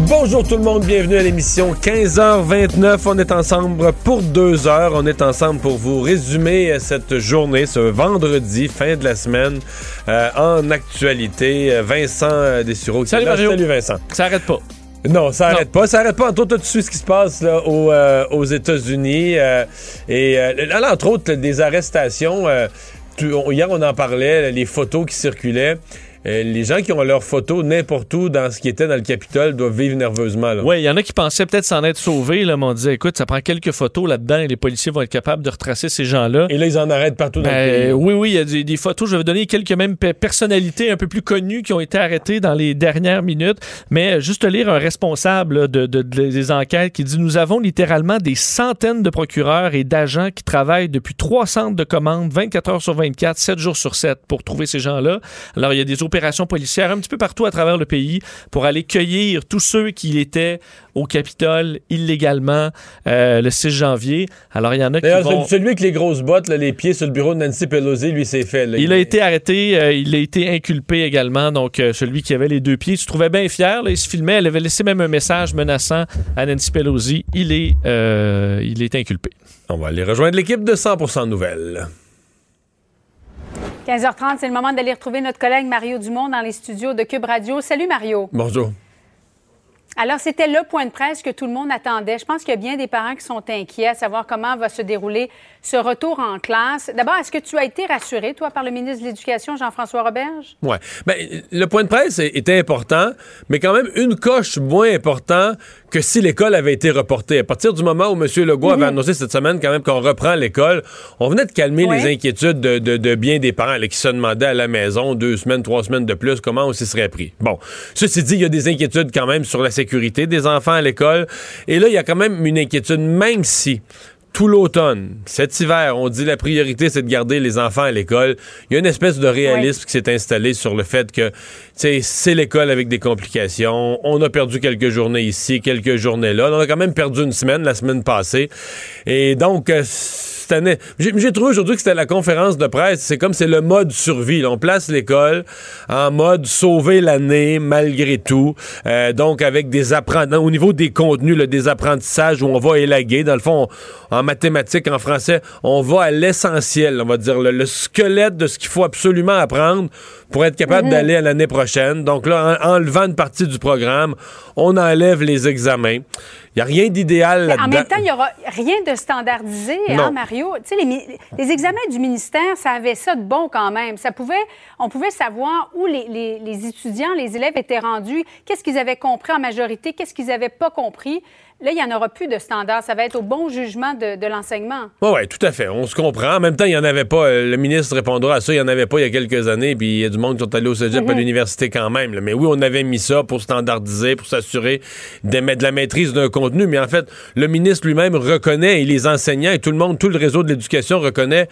Bonjour tout le monde, bienvenue à l'émission 15h29. On est ensemble pour deux heures. On est ensemble pour vous résumer cette journée, ce vendredi, fin de la semaine, euh, en actualité. Vincent Dessureau. Salut Mario. Salut Vincent. Ça arrête pas. Non, ça arrête pas. Ça arrête pas. Entre autres, tu ce qui se passe là, aux, euh, aux États-Unis. euh, et euh, là, entre autres, des arrestations. euh, tu- on- hier, on en parlait, les photos qui circulaient. Euh, les gens qui ont leurs photos n'importe où dans ce qui était dans le Capitole doivent vivre nerveusement. Oui, il y en a qui pensaient peut-être s'en être sauvés, là, mais on disait, écoute, ça prend quelques photos là-dedans et les policiers vont être capables de retracer ces gens-là. Et là, ils en arrêtent partout dans Ben, le pays. oui, oui, il y a des, des photos. Je vais donner quelques même pe- personnalités un peu plus connues qui ont été arrêtées dans les dernières minutes. Mais euh, juste lire un responsable là, de, de- de- des enquêtes qui dit Nous avons littéralement des centaines de procureurs et d'agents qui travaillent depuis trois centres de commande, 24 heures sur 24, 7 jours sur 7 pour trouver ces gens-là. Alors, il y a des opérations policières un petit peu partout à travers le pays pour aller cueillir tous ceux qui étaient au Capitole illégalement euh, le 6 janvier. Alors, il y en a qui vont... celui avec les grosses bottes, là, les pieds sur le bureau de Nancy Pelosi, lui, c'est fait. là. Il a été arrêté, euh, il a été inculpé également, donc euh, celui qui avait les deux pieds. Il se trouvait bien fier, là, il se filmait, elle avait laissé même un message menaçant à Nancy Pelosi. Il est, il est inculpé. On va aller rejoindre l'équipe de 100% Nouvelles. 15h30, c'est le moment d'aller retrouver notre collègue Mario Dumont dans les studios de Cube Radio. Salut Mario. Bonjour. Alors, c'était le point de presse que tout le monde attendait. Je pense qu'il y a bien des parents qui sont inquiets à savoir comment va se dérouler ce retour en classe. D'abord, est-ce que tu as été rassuré, toi, par le ministre de l'Éducation, Jean-François Roberge? Ouais. Ben, le point de presse était important, mais quand même une coche moins important que si l'école avait été reportée. À partir du moment où M. Legault avait annoncé cette semaine quand même qu'on reprend l'école, on venait de calmer Oui. les inquiétudes de, de- de bien des parents là, qui se demandaient à la maison deux semaines, trois semaines de plus comment on s'y serait pris. Bon, ceci dit, il y a des inquiétudes quand même sur la sécurité des enfants à l'école. Et là, il y a quand même une inquiétude, même si tout l'automne, cet hiver, on dit la priorité, c'est de garder les enfants à l'école. Il y a une espèce de réalisme qui s'est installé sur le fait que, c'est l'école avec des complications. On a perdu quelques journées ici, quelques journées là. On a quand même perdu une semaine la semaine passée. Et donc, euh, cette année, j'ai trouvé aujourd'hui que c'était la conférence de presse. C'est comme c'est le mode survie. là. On place l'école en mode sauver l'année malgré tout. Euh, donc, avec des apprenants, au niveau des contenus, là, des apprentissages où on va élaguer. Dans le fond, on- en mathématiques, en français, on va à l'essentiel, on va dire le, le squelette de ce qu'il faut absolument apprendre pour être capable d'aller à l'année prochaine. Donc là, en, enlevant une partie du programme, on enlève les examens. Il n'y a rien d'idéal là-dedans. En même temps, il n'y aura rien de standardisé, Non. hein, Mario? Les, examens du ministère, ça avait ça de bon quand même. Ça pouvait, on pouvait savoir où les, les- les étudiants, les élèves étaient rendus, qu'est-ce qu'ils avaient compris en majorité, qu'est-ce qu'ils n'avaient pas compris. Là, il n'y en aura plus de standards. Ça va être au bon jugement de, de l'enseignement. Oui, ouais, tout à fait. On se comprend. En même temps, il n'y en avait pas. euh, Le ministre répondra à ça. Il n'y en avait pas il y a quelques années. Puis il y a du monde qui sont allés au cégep à l'université quand même. là. Mais oui, on avait mis ça pour standardiser, pour s'assurer de la maîtrise d'un contenu. Mais en fait, le ministre lui-même reconnaît et les enseignants et tout le monde, tout le réseau de l'éducation reconnaît.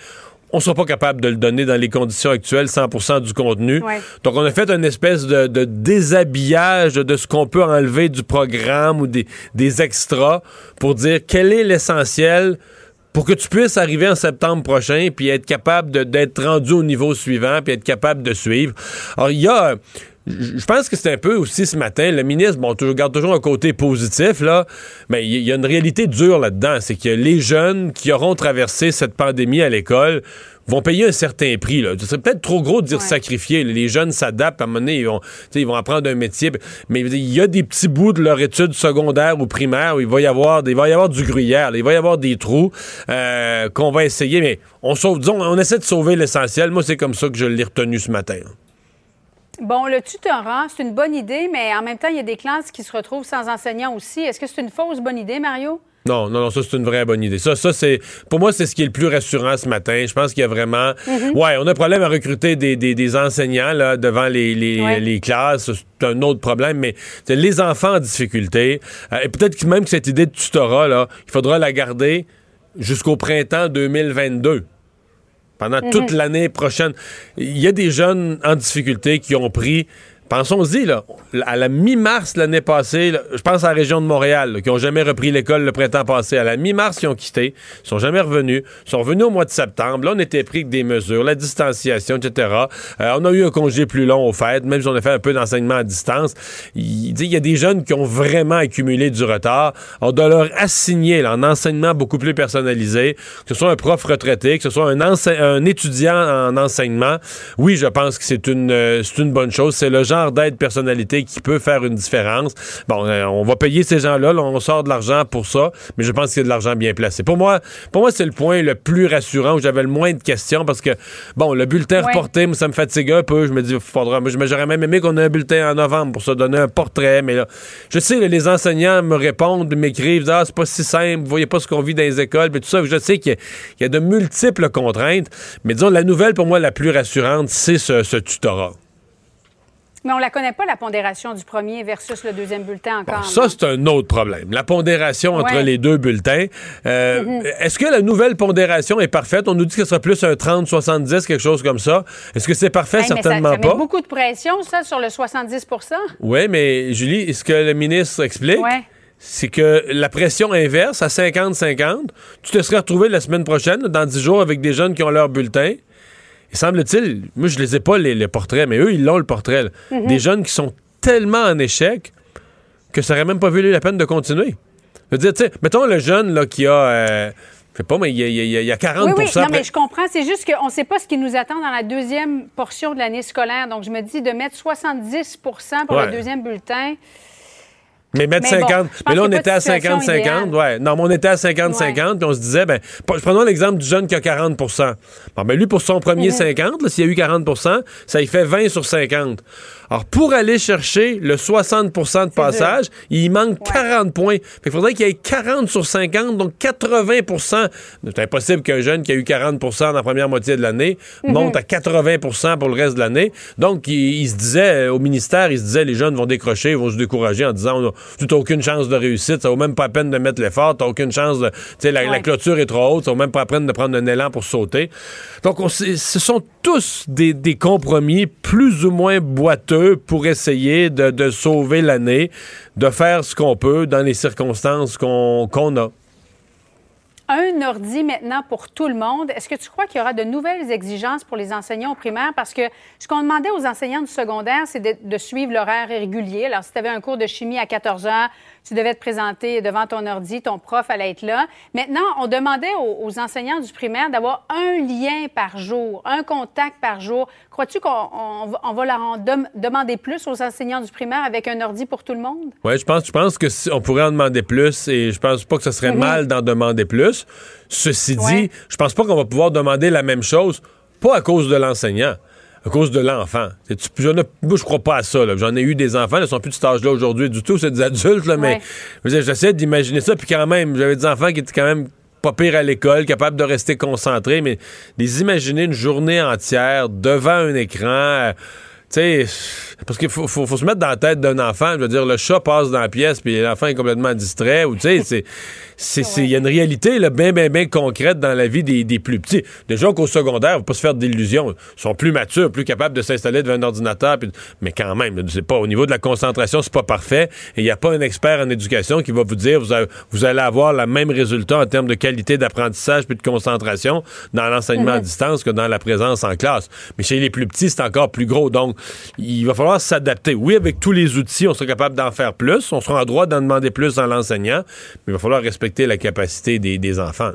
On ne sera pas capable de le donner dans les conditions actuelles, 100% du contenu. Ouais. Donc, on a fait une espèce de, de déshabillage de ce qu'on peut enlever du programme ou des, des extras pour dire quel est l'essentiel pour que tu puisses arriver en septembre prochain puis être capable d'être rendu au niveau suivant puis être capable de suivre. Alors, il y a... Je pense que c'est un peu aussi ce matin, le ministre, bon, tu regardes toujours un côté positif, là, mais il y- a une réalité dure là-dedans. C'est que les jeunes qui auront traversé cette pandémie à l'école vont payer un certain prix. Là. Ce serait peut-être trop gros de dire Ouais. sacrifier. Les jeunes s'adaptent, à un moment donné, ils vont, ils vont apprendre un métier. Mais il y a des petits bouts de leur étude secondaire ou primaire où il va y avoir, des- il va y avoir du gruyère, là. il va y avoir des trous euh, qu'on va essayer. Mais on sauve, disons, on essaie de sauver l'essentiel. Moi, c'est comme ça que je l'ai retenu ce matin. là. Bon, le tutorat, c'est une bonne idée, mais en même temps, il y a des classes qui se retrouvent sans enseignants aussi. Est-ce que c'est une fausse bonne idée, Mario? Non, non, non, ça c'est une vraie bonne idée. Ça, ça c'est, pour moi, c'est ce qui est le plus rassurant ce matin. Je pense qu'il y a vraiment, ouais, on a un problème à recruter des, des, des enseignants là devant les, les, Ouais. les classes. C'est un autre problème, mais c'est les enfants en difficulté. euh, et peut-être que même que cette idée de tutorat là, il faudra la garder jusqu'au printemps 2022 pendant toute Mhm. l'année prochaine. Il y a des jeunes en difficulté qui ont pris Pensons-y, là, à la mi-mars l'année passée, je pense à la région de Montréal, qui n'ont jamais repris l'école le printemps passé. À la mi-mars, ils ont quitté, ils sont jamais revenus, ils sont revenus au mois de septembre. Là, on était pris avec des mesures, la distanciation, etc. Euh, on a eu un congé plus long au fait, même si on a fait un peu d'enseignement à distance. Il, il y a des jeunes qui ont vraiment accumulé du retard. On doit leur assigner là, un enseignement beaucoup plus personnalisé, que ce soit un prof retraité, que ce soit un, étudiant en enseignement. Oui, je pense que c'est une, euh, une bonne chose. C'est le genre d'aide personnalité qui peut faire une différence. Bon, euh, on va payer ces gens-là, là, on sort de l'argent pour ça, mais je pense qu'il y a de l'argent bien placé. Pour moi, pour moi, c'est le point le plus rassurant où j'avais le moins de questions parce que, bon, le bulletin Ouais. reporté, moi, ça me fatigue un peu. Je me dis, faudra, j'aurais même aimé qu'on ait un bulletin en novembre pour se donner un portrait, mais là, je sais, là, les enseignants me répondent, m'écrivent, disent, ah, c'est pas si simple, vous voyez pas ce qu'on vit dans les écoles, mais tout ça. Je sais qu'il y, a- il y a de multiples contraintes, mais disons, la nouvelle pour moi la plus rassurante, c'est ce, ce tutorat. Mais on la connaît pas, la pondération du premier versus le deuxième bulletin encore. Bon, ça, c'est un autre problème. La pondération entre Ouais. les deux bulletins. Euh, Est-ce que la nouvelle pondération est parfaite? On nous dit que ce sera plus un 30-70, quelque chose comme ça. Est-ce que c'est parfait? Hey, mais ça- Certainement ça, pas. met beaucoup de pression, ça, sur le 70 Oui, mais Julie, ce que le ministre explique, Ouais. c'est que la pression inverse, à 50-50, tu te serais retrouvé la semaine prochaine, dans 10 jours, avec des jeunes qui ont leur bulletin. Et semble-t-il, moi je les ai pas les, les portraits, mais eux, ils l'ont le portrait. Mhm. Des jeunes qui sont tellement en échec que ça aurait même pas valu la peine de continuer. Je veux dire, tu sais, mettons le jeune là, qui a. euh, je sais pas, mais il y y a- il y a 40 Oui, oui, non, mais je comprends. C'est juste qu'on ne sait pas ce qui nous attend dans la deuxième portion de l'année scolaire. Donc, je me dis de mettre 70 pour Ouais. le deuxième bulletin. Mais mettre Mais bon, 50. je pense mais là, on était à de situation 50-50. idéale. Ouais. Non, mais on était à 50-50. Puis on se disait, ben, prenons l'exemple du jeune qui a 40% Bon, ben, lui, pour son premier Mhm. 50, là, s'il y a eu 40% ça y fait 20 sur 50. Alors, pour aller chercher le 60% de passage, il manque 40 points. Fait qu'il faudrait qu'il y ait 40 sur 50, donc 80% C'est impossible qu'un jeune qui a eu 40% dans la première moitié de l'année Mhm. monte à 80% pour le reste de l'année. Donc, il, il se disait, euh, au ministère, il se disait, les jeunes vont décrocher, ils vont se décourager en disant, on a- tu n'as aucune chance de réussite, ça vaut même pas la peine de mettre l'effort, t'as aucune chance de, tu sais, la, clôture est trop haute, ça vaut même pas la peine de prendre un élan pour sauter. Donc, on ce sont tous des, des compromis plus ou moins boiteux pour essayer de, de sauver l'année, de faire ce qu'on peut dans les circonstances qu'on qu'on a. Un ordi maintenant pour tout le monde. Est-ce que tu crois qu'il y aura de nouvelles exigences pour les enseignants au primaire? Parce que ce qu'on demandait aux enseignants du secondaire, c'est de, de suivre l'horaire régulier. Alors, si tu avais un cours de chimie à 14 heures, tu devais te présenter devant ton ordi, ton prof allait être là. Maintenant, on demandait aux, aux enseignants du primaire d'avoir un lien par jour, un contact par jour. Crois-tu qu'on on va- leur en dem- demander plus aux enseignants du primaire avec un ordi pour tout le monde? Oui, je pense, je pense que si- on pourrait en demander plus et je pense pas que ce serait mal d'en demander plus. Ceci dit, je pense pas qu'on va pouvoir demander la même chose, pas à cause de l'enseignant, à cause de l'enfant. Moi, je crois pas à ça. J'en ai eu des enfants, ils sont plus de cet âge-là aujourd'hui du tout, c'est des adultes, là, mais Ouais. j'essaie d'imaginer ça, puis quand même, j'avais des enfants qui étaient quand même pas pire à l'école, capables de rester concentrés, mais les imaginer une journée entière devant un écran, euh, tu sais, parce qu'il faut, faut- faut se mettre dans la tête d'un enfant. Je veux dire, le chat passe dans la pièce, puis l'enfant est complètement distrait, ou tu sais, c'est. C'est- Il y a une réalité là, bien, bien, bien concrète dans la vie des, des plus petits. Déjà qu'au secondaire, faut pas se faire d'illusions. Ils sont plus matures, plus capables de s'installer devant un ordinateur. puis- mais quand même, c'est pas au niveau de la concentration, c'est pas parfait. Et il n'y a pas un expert en éducation qui va vous dire vous, avez- vous allez avoir le même résultat en termes de qualité d'apprentissage puis de concentration dans l'enseignement à distance que dans la présence en classe. Mais chez les plus petits, c'est encore plus gros. Donc, il va falloir s'adapter. Oui, avec tous les outils, on sera capable d'en faire plus. On sera en droit d'en demander plus dans l'enseignant. Mais il va falloir respecter la capacité des, enfants.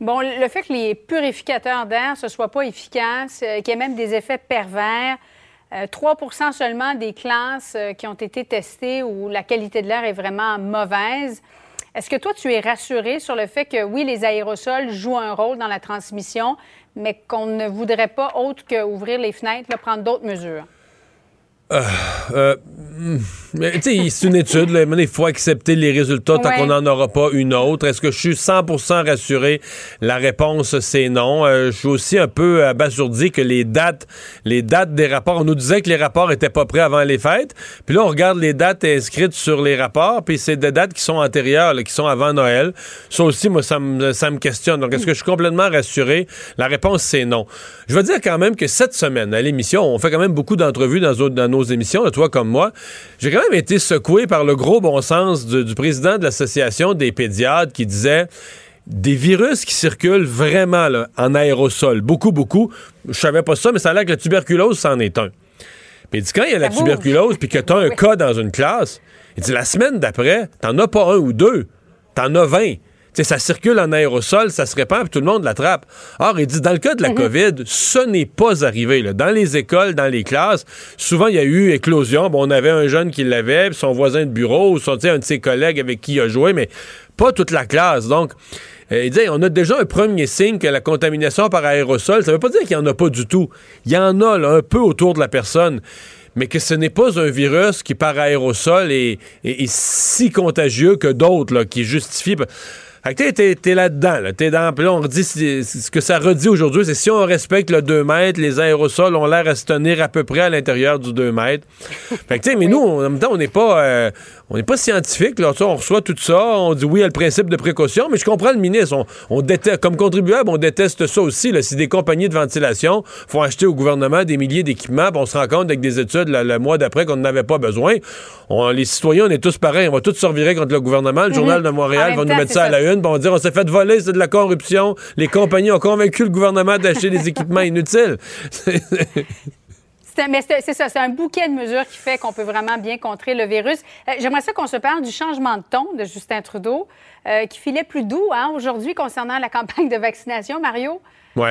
Bon, le fait que les purificateurs d'air ne soient pas efficaces, euh, qu'il y ait même des effets pervers, euh, 3% seulement des classes euh, qui ont été testées où la qualité de l'air est vraiment mauvaise. Est-ce que toi, tu es rassuré sur le fait que oui, les aérosols jouent un rôle dans la transmission, mais qu'on ne voudrait pas autre qu'ouvrir les fenêtres, prendre d'autres mesures? Euh, euh, c'est une étude. Il faut accepter les résultats tant qu'on n'en aura pas une autre. Est-ce que je suis 100% rassuré? La réponse, c'est non. Euh, je suis aussi un peu abasourdi que les dates, les dates des rapports, on nous disait que les rapports étaient pas prêts avant les fêtes. Puis là, on regarde les dates inscrites sur les rapports, puis c'est des dates qui sont antérieures, qui sont avant Noël. Ça aussi, moi, ça me, ça me questionne. Donc, est-ce que je suis complètement rassuré? La réponse, c'est non. Je veux dire quand même que cette semaine, à l'émission, on fait quand même beaucoup d'entrevues dans, dans nos émissions, toi comme moi. J'ai quand même été secoué par le gros bon sens du, président de l'Association des pédiatres qui disait des virus qui circulent vraiment en aérosol. Beaucoup, beaucoup. Je savais pas ça, mais ça a l'air que la tuberculose, c'en est un. Puis il dit, quand il y a la tuberculose, puis que tu as un cas dans une classe, il dit, la semaine d'après, t'en as pas un ou deux, t'en as vingt ça circule en aérosol, ça se répand, puis tout le monde l'attrape. Or, il dit, dans le cas de la mhm. COVID, ce n'est pas arrivé. Dans les écoles, dans les classes, souvent, il y a eu éclosion. Bon, on avait un jeune qui l'avait, puis son voisin de bureau, ou son, un de ses collègues avec qui il a joué, mais pas toute la classe. Donc, euh, il dit, on a déjà un premier signe que la contamination par aérosol, ça ne veut pas dire qu'il n'y en a pas du tout. Il y en a un peu autour de la personne mais que ce n'est pas un virus qui, par aérosol, est, si contagieux que d'autres, qui justifient. Fait que t'es, là-dedans, là. T'es dans. Puis là, on redit ce que ça redit aujourd'hui, c'est si on respecte le 2 mètres, les aérosols ont l'air à se tenir à peu près à l'intérieur du 2 mètres. Fait que, tu sais, mais nous, en même temps, on n'est pas. Euh, on n'est pas scientifique, là. on reçoit tout ça, on dit oui à le principe de précaution, mais je comprends le ministre. On, déteste, comme contribuable, on déteste ça aussi. Là. Si des compagnies de ventilation font acheter au gouvernement des milliers d'équipements, on se rend compte avec des études le mois d'après qu'on n'avait pas besoin. les citoyens, on est tous pareils. On va tous se revirer contre le gouvernement. Le mhm. Journal de Montréal va nous mettre ça, à la une. on va dire on s'est fait voler, c'est de la corruption. Les compagnies ont convaincu le gouvernement d'acheter des équipements inutiles. mais c'est ça, c'est un bouquet de mesures qui fait qu'on peut vraiment bien contrer le virus. Euh, j'aimerais ça qu'on se parle du changement de ton de Justin Trudeau, euh, qui filait plus doux hein, aujourd'hui concernant la campagne de vaccination, Mario. Oui.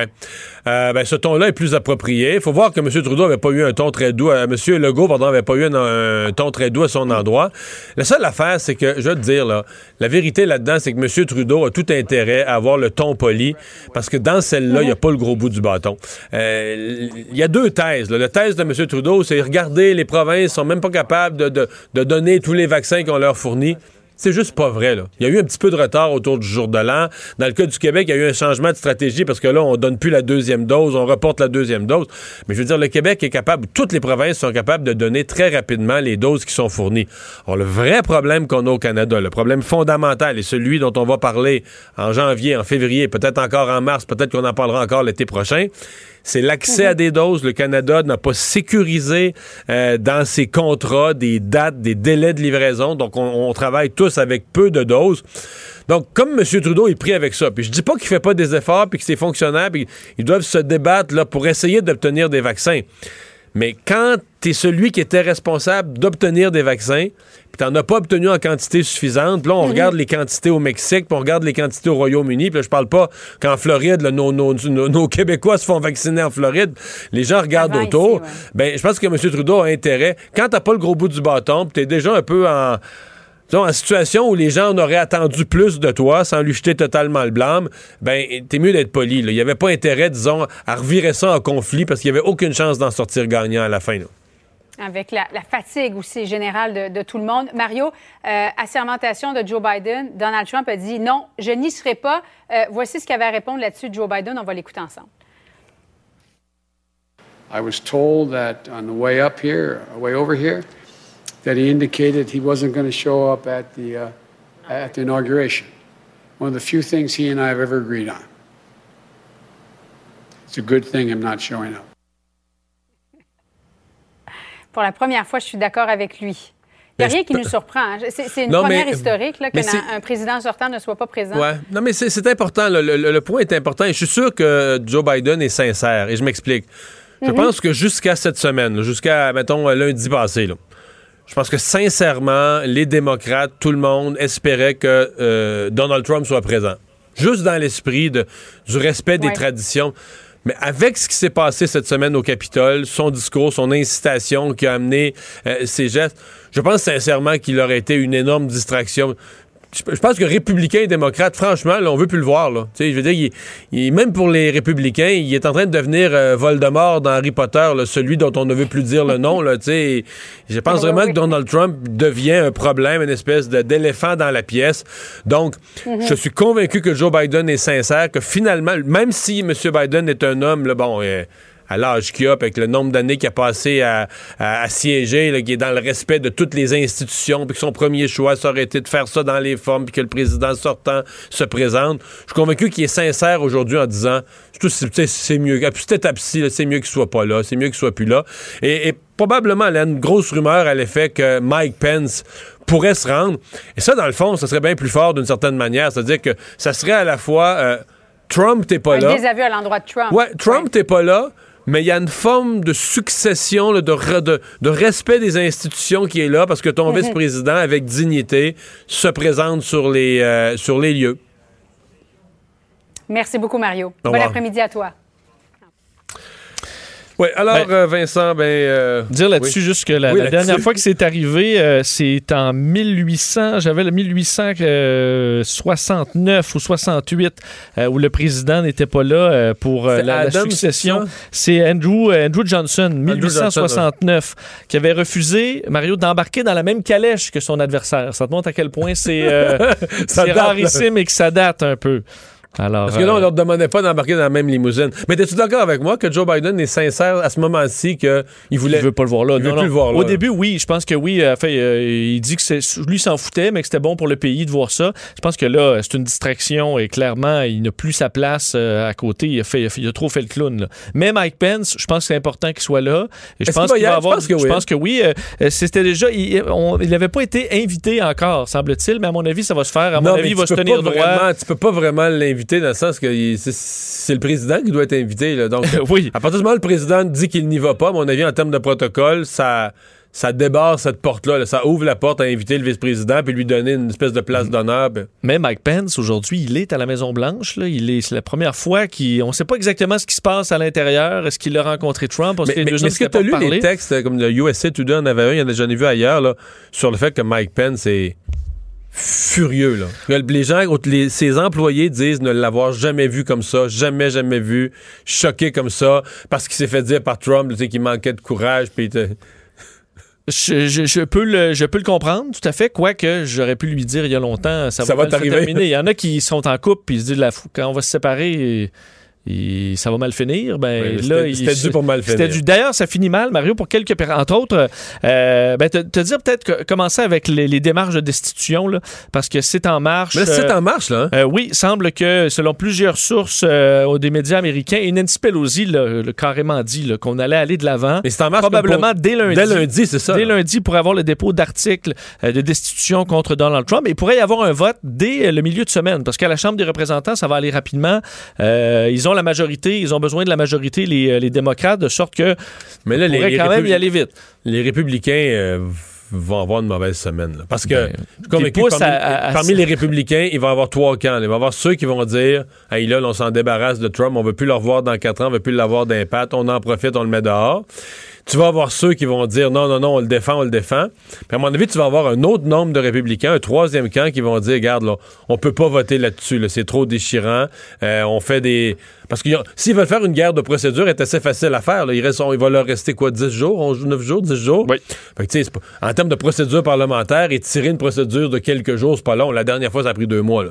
Euh, ben, ce ton-là est plus approprié. Il faut voir que M. Trudeau n'avait pas eu un ton très doux. Euh, M. Legault, pardon, n'avait pas eu un, ton très doux à son endroit. La seule affaire, c'est que, je veux te dire, là, la vérité là-dedans, c'est que M. Trudeau a tout intérêt à avoir le ton poli, parce que dans celle-là, il n'y a pas le gros bout du bâton. Euh, il y a deux thèses. La thèse de M. Trudeau, c'est regarder, les provinces sont même pas capables de, de, de donner tous les vaccins qu'on leur fournit. C'est juste pas vrai. Là. Il y a eu un petit peu de retard autour du jour de l'an. Dans le cas du Québec, il y a eu un changement de stratégie parce que là, on donne plus la deuxième dose, on reporte la deuxième dose. Mais je veux dire, le Québec est capable, toutes les provinces sont capables de donner très rapidement les doses qui sont fournies. Alors, le vrai problème qu'on a au Canada, le problème fondamental et celui dont on va parler en janvier, en février, peut-être encore en mars, peut-être qu'on en parlera encore l'été prochain, c'est l'accès à des doses. Le Canada n'a pas sécurisé euh, dans ses contrats des dates, des délais de livraison. Donc, on, travaille tous avec peu de doses. Donc, comme M. Trudeau est pris avec ça, puis je dis pas qu'il fait pas des efforts, puis que c'est fonctionnel, puis ils doivent se débattre là, pour essayer d'obtenir des vaccins. Mais quand tu es celui qui était responsable d'obtenir des vaccins, puis t'en as pas obtenu en quantité suffisante, puis là, on mhm. regarde les quantités au Mexique, puis on regarde les quantités au Royaume-Uni, puis là, je parle pas qu'en Floride, nos, Québécois se font vacciner en Floride, les gens regardent autour. Ben, je pense que M. Trudeau a intérêt, quand t'as pas le gros bout du bâton, puis t'es déjà un peu en en situation où les gens en auraient attendu plus de toi sans lui jeter totalement le blâme, ben, t'es mieux d'être poli. Il n'y avait pas intérêt, disons, à revirer ça en conflit parce qu'il n'y avait aucune chance d'en sortir gagnant à la fin. Avec la, fatigue aussi générale de, tout le monde. Mario, euh, assermentation de Joe Biden, Donald Trump a dit non, je n'y serai pas. Euh, voici ce qu'avait à répondre là-dessus Joe Biden. On va l'écouter ensemble. I was told that on the way up here, way over here, that he indicated he wasn't going to show up at the, uh, at the inauguration. One of the few things he and I have ever agreed on. It's a good thing I'm not showing up. Pour la première fois, je suis d'accord avec lui. Il n'y a rien qui nous surprend. Hein. C'est une première historique qu'un président sortant ne soit pas présent. Ouais. Non, mais c'est important. Le, le, point est important. Et je suis sûr que Joe Biden est sincère. Et je m'explique. Je mhm. pense que jusqu'à cette semaine, jusqu'à, mettons, lundi passé, là, je pense que sincèrement, les démocrates, tout le monde espérait que euh, Donald Trump soit présent. Juste dans l'esprit du respect des traditions. Mais avec ce qui s'est passé cette semaine au Capitole, son discours, son incitation qui a amené euh, ses gestes, je pense sincèrement qu'il aurait été une énorme distraction je pense que républicains et démocrates, franchement, là, on veut plus le voir. Là. je veux dire, il, il, même pour les républicains, il est en train de devenir euh, Voldemort dans Harry Potter, là, celui dont on ne veut plus dire le nom. Là, je pense vraiment que Donald Trump devient un problème, une espèce d'éléphant dans la pièce. Donc, je suis convaincu que Joe Biden est sincère, que finalement, même si M. Biden est un homme, là, bon... Euh, à l'âge qu'il a, avec le nombre d'années qu'il a passé à, siéger, là, qui est dans le respect de toutes les institutions, puis que son premier choix, ça aurait été de faire ça dans les formes, puis que le président sortant se présente. Je suis convaincu qu'il est sincère aujourd'hui en disant, c'est mieux, à cette étape-ci, c'est mieux qu'il soit pas là, c'est mieux qu'il soit plus là. Et, probablement, il y a une grosse rumeur à l'effet que Mike Pence pourrait se rendre. Et ça, dans le fond, ça serait bien plus fort d'une certaine manière. C'est-à-dire que ça serait à la fois... Euh, Trump, t'es pas là. Un désaveu à l'endroit de Trump. Ouais, Trump, t'es pas là, mais il y a une forme de succession, de, de, respect des institutions qui est là parce que ton vice-président, avec dignité, se présente sur les, euh, sur les lieux. Merci beaucoup, Mario. Bon après-midi à toi. Oui, alors, ben, euh, Vincent, ben. Euh, dire là-dessus juste que la, dernière fois que c'est arrivé, euh, c'est en 1800, j'avais le 1869 ou 68, où le président n'était pas là pour la, succession. C'est Andrew, Andrew Johnson, 1869, qui avait refusé, Mario, d'embarquer dans la même calèche que son adversaire. Ça te montre à quel point c'est rarissime et que ça date un peu. Parce que là, on euh, leur demandait pas d'embarquer dans la même limousine. Mais es-tu d'accord avec moi que Joe Biden est sincère à ce moment-ci qu'il voulait. Il veut pas le voir là. Il veut plus le voir là. Au début, oui. Je pense que oui. Euh, fait, euh, il dit que lui s'en foutait, mais que c'était bon pour le pays de voir ça. Je pense que là, c'est une distraction et clairement, il n'a plus sa place à côté. Il a, fait, il a, trop fait le clown. Mais Mike Pence, je pense que c'est important qu'il soit là. Et je pense qu'il va avoir. Je pense que oui. C'était déjà. Il n'avait pas été invité encore, semble-t-il, mais à mon avis, ça va se faire. À mon avis, il va se tenir droit. tu peux pas vraiment l'inviter dans le sens que c'est le président qui doit être invité. Donc, oui. à partir du moment où le président dit qu'il n'y va pas, à mon avis, en termes de protocole, ça ça débarre cette porte-là. Ça ouvre la porte à inviter le vice-président puis lui donner une espèce de place d'honneur. Ben. Mais Mike Pence, aujourd'hui, il est à la Maison-Blanche. Il est, c'est la première fois qu'on ne sait pas exactement ce qui se passe à l'intérieur. Est-ce qu'il a rencontré Trump? Mais, est-ce que tu as lu les textes, comme le USA Today en avait un, j'en ai vu ailleurs, là, sur le fait que Mike Pence est furieux. Là. Les gens, ses employés disent ne l'avoir jamais vu comme ça, jamais, jamais vu, choqué comme ça, parce qu'il s'est fait dire par Trump qu'il manquait de courage. Puis je, peux le, je peux le comprendre, tout à fait. Quoique, j'aurais pu lui dire il y a longtemps, ça, va, t'arriver. Il y en a qui sont en couple, puis ils se disent, la, quand on va se séparer ça va mal finir? Ben, là, c'était dû pour mal finir. D'ailleurs, ça finit mal, Mario, pour quelques entre autres. Euh, ben, te, te, dire peut-être que, commencer avec les, démarches de destitution, là, parce que c'est en marche. Mais c'est en marche, là. Hein? Euh, oui, semble que, selon plusieurs sources euh, des médias américains, et Nancy Pelosi l'a carrément dit qu'on allait aller de l'avant. Mais c'est en marche probablement dès lundi. Dès lundi, c'est ça. Dès lundi pour avoir le dépôt d'articles de destitution contre Donald Trump. Et il pourrait y avoir un vote dès le milieu de semaine, parce qu'à la Chambre des représentants, ça va aller rapidement. ils ont la majorité, ils ont besoin de la majorité, les, euh, les démocrates, de sorte que Mais là, les, quand même y aller vite. Les républicains euh, vont avoir une mauvaise semaine. parce que, ben, parmi, les républicains, il va y avoir trois camps. Il va y avoir ceux qui vont dire Hey, là, on s'en débarrasse de Trump, on veut plus le revoir dans quatre ans, on veut plus l'avoir d'impact, on en profite, on le met dehors tu vas avoir ceux qui vont dire non, non, non, on le défend, on le défend. Puis à mon avis, tu vas avoir un autre nombre de républicains, un troisième camp qui vont dire, regarde, là, on peut pas voter là-dessus, c'est trop déchirant. Euh, on fait des... Parce que s'ils veulent faire une guerre de procédure, c'est assez facile à faire. Il, reste, il va leur rester quoi, 10 jours, 9 jours, 10 jours? Oui. Fait que, en termes de procédure parlementaire, et tirer une procédure de quelques jours, c'est pas long. La dernière fois, ça a pris deux mois. Là,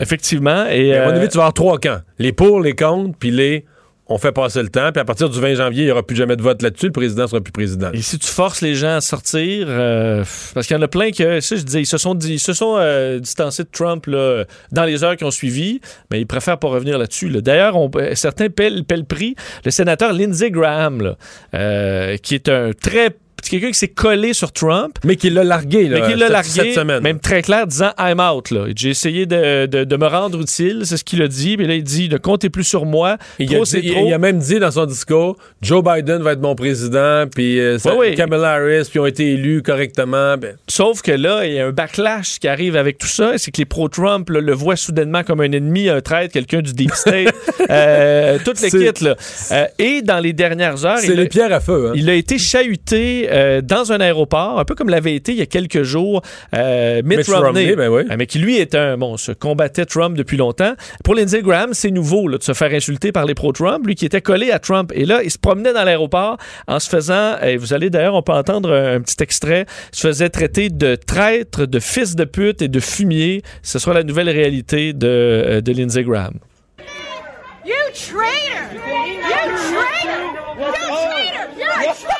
Effectivement. Et, à mon avis, tu vas avoir trois camps. Les pour, les contre, puis les on fait passer le temps, puis à partir du 20 janvier, il n'y aura plus jamais de vote là-dessus, le président sera plus président. Et si tu forces les gens à sortir, euh, parce qu'il y en a plein que, ça, je disais, ils se sont, ils se sont euh, distancés de Trump dans les heures qui ont suivi, mais ils préfèrent pas revenir là-dessus. D'ailleurs, certains paient, le prix. Le sénateur Lindsey Graham, euh, qui est un très c'est quelqu'un qui s'est collé sur Trump. Mais qui l'a largué, là, Mais qui l'a largué, cette semaine. même très clair, disant I'm out. Là. J'ai essayé de, de, me rendre utile, c'est ce qu'il a dit. Mais là, il dit ne comptez plus sur moi. Il, a, il, a, même dit dans son discours Joe Biden va être mon président, puis euh, Kamala Harris, puis ont été élus correctement. Ben. Sauf que là, il y a un backlash qui arrive avec tout ça. C'est que les pro-Trump le voient soudainement comme un ennemi, un traître, quelqu'un du Deep State. euh, toute l'équipe. Là. Euh, et dans les dernières heures. C'est les pierres à feu. Hein? Il a été chahuté euh, dans un aéroport, un peu comme l'avait été il y a quelques jours euh, Mitt, Mitt Romney, Romney, ben oui. euh, mais qui lui est un bon, se combattait Trump depuis longtemps. Pour Lindsey Graham, c'est nouveau là, de se faire insulter par les pro-Trump, lui qui était collé à Trump. Et là, il se promenait dans l'aéroport en se faisant, et vous allez d'ailleurs, on peut entendre un, un petit extrait, se faisait traiter de traître, de fils de pute et de fumier. Ce sera la nouvelle réalité de, euh, de Lindsey Graham. You traitor! You traitor! You traitor! You're a traitor!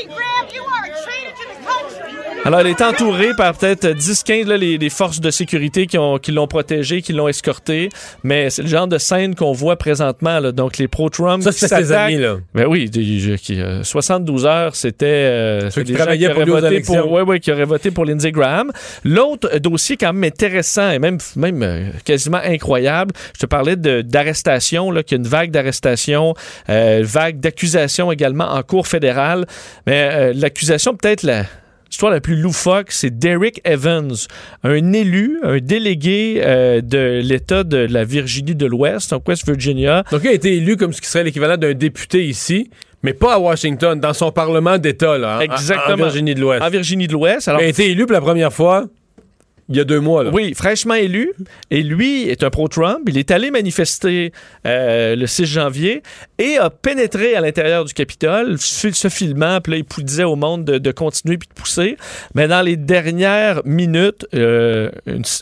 Lindsey Graham, you are a traitor to the country! Alors, elle est entourée par peut-être 10-15 là, les, les forces de sécurité qui, ont, qui l'ont protégée, qui l'ont escortée. Mais c'est le genre de scène qu'on voit présentement. là. Donc, les pro-Trump Ça, qui ses s'attaquent- amis, là. Ben oui, des- qui, euh, 72 heures, c'était euh, Ceux qui des gens travaillaient pour voté pour, ouais, ouais, qui auraient voté pour Lindsey Graham. L'autre dossier quand même intéressant et même, même euh, quasiment incroyable, je te parlais de- d'arrestation, là, qu'il y a une vague d'arrestation, euh, vague d'accusation également en cour fédérale. Mais euh, l'accusation peut-être la L'histoire la plus loufoque, c'est Derek Evans, un élu, un délégué euh, de l'État de la Virginie de l'Ouest, donc West Virginia, Donc, il a été élu comme ce qui serait l'équivalent d'un député ici, mais pas à Washington, dans son parlement d'État, là, en- Exactement. en Virginie de l'Ouest. en Virginie de l'Ouest. Alors, Il a été élu pour la première fois il y a deux mois. Là. Oui, fraîchement élu. Et lui est un pro-Trump. Il est allé manifester euh, le 6 janvier et a pénétré à l'intérieur du Capitole, se filmant, puis là, il disait au monde de, continuer puis de pousser. Mais dans les dernières minutes, euh,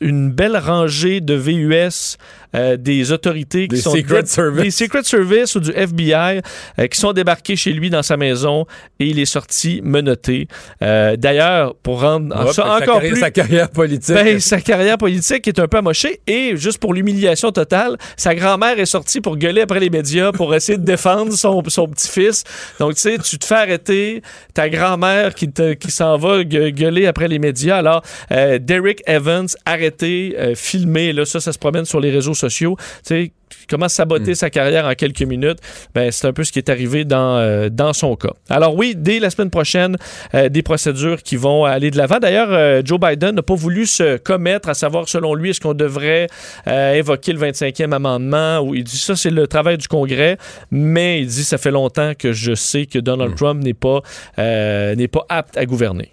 une belle rangée de VUS euh, des autorités qui Des sont Secret Service. des Secret Service ou du FBI euh, qui sont débarqués chez lui dans sa maison et il est sorti menotté. Euh, D'ailleurs, pour rendre ça sa encore carrière- plus Sa carrière politique. ben, sa carrière politique est un peu amochée et juste pour l'humiliation totale, sa grand-mère est sortie pour gueuler après les médias pour essayer de défendre son, son petit-fils. Donc, tu sais, tu te fais arrêter, ta grand-mère qui, te- qui s'en va gue- gueuler après les médias. Alors, Derek Evans, arrêté, filmé, là, ça, ça se promène sur les réseaux sociaux. Tu sais, comment Hmm. saboter sa carrière en quelques minutes, ben, c'est un peu ce qui est arrivé dans, euh, dans son cas. Alors oui, dès la semaine prochaine, euh, des procédures qui vont aller de l'avant. D'ailleurs, euh, Joe Biden n'a pas voulu se commettre à savoir, selon lui, est-ce qu'on devrait évoquer le 25e amendement ou il dit ça, c'est le travail du Congrès, mais il dit ça fait longtemps que je sais que Donald Trump n'est pas, n'est pas apte à gouverner.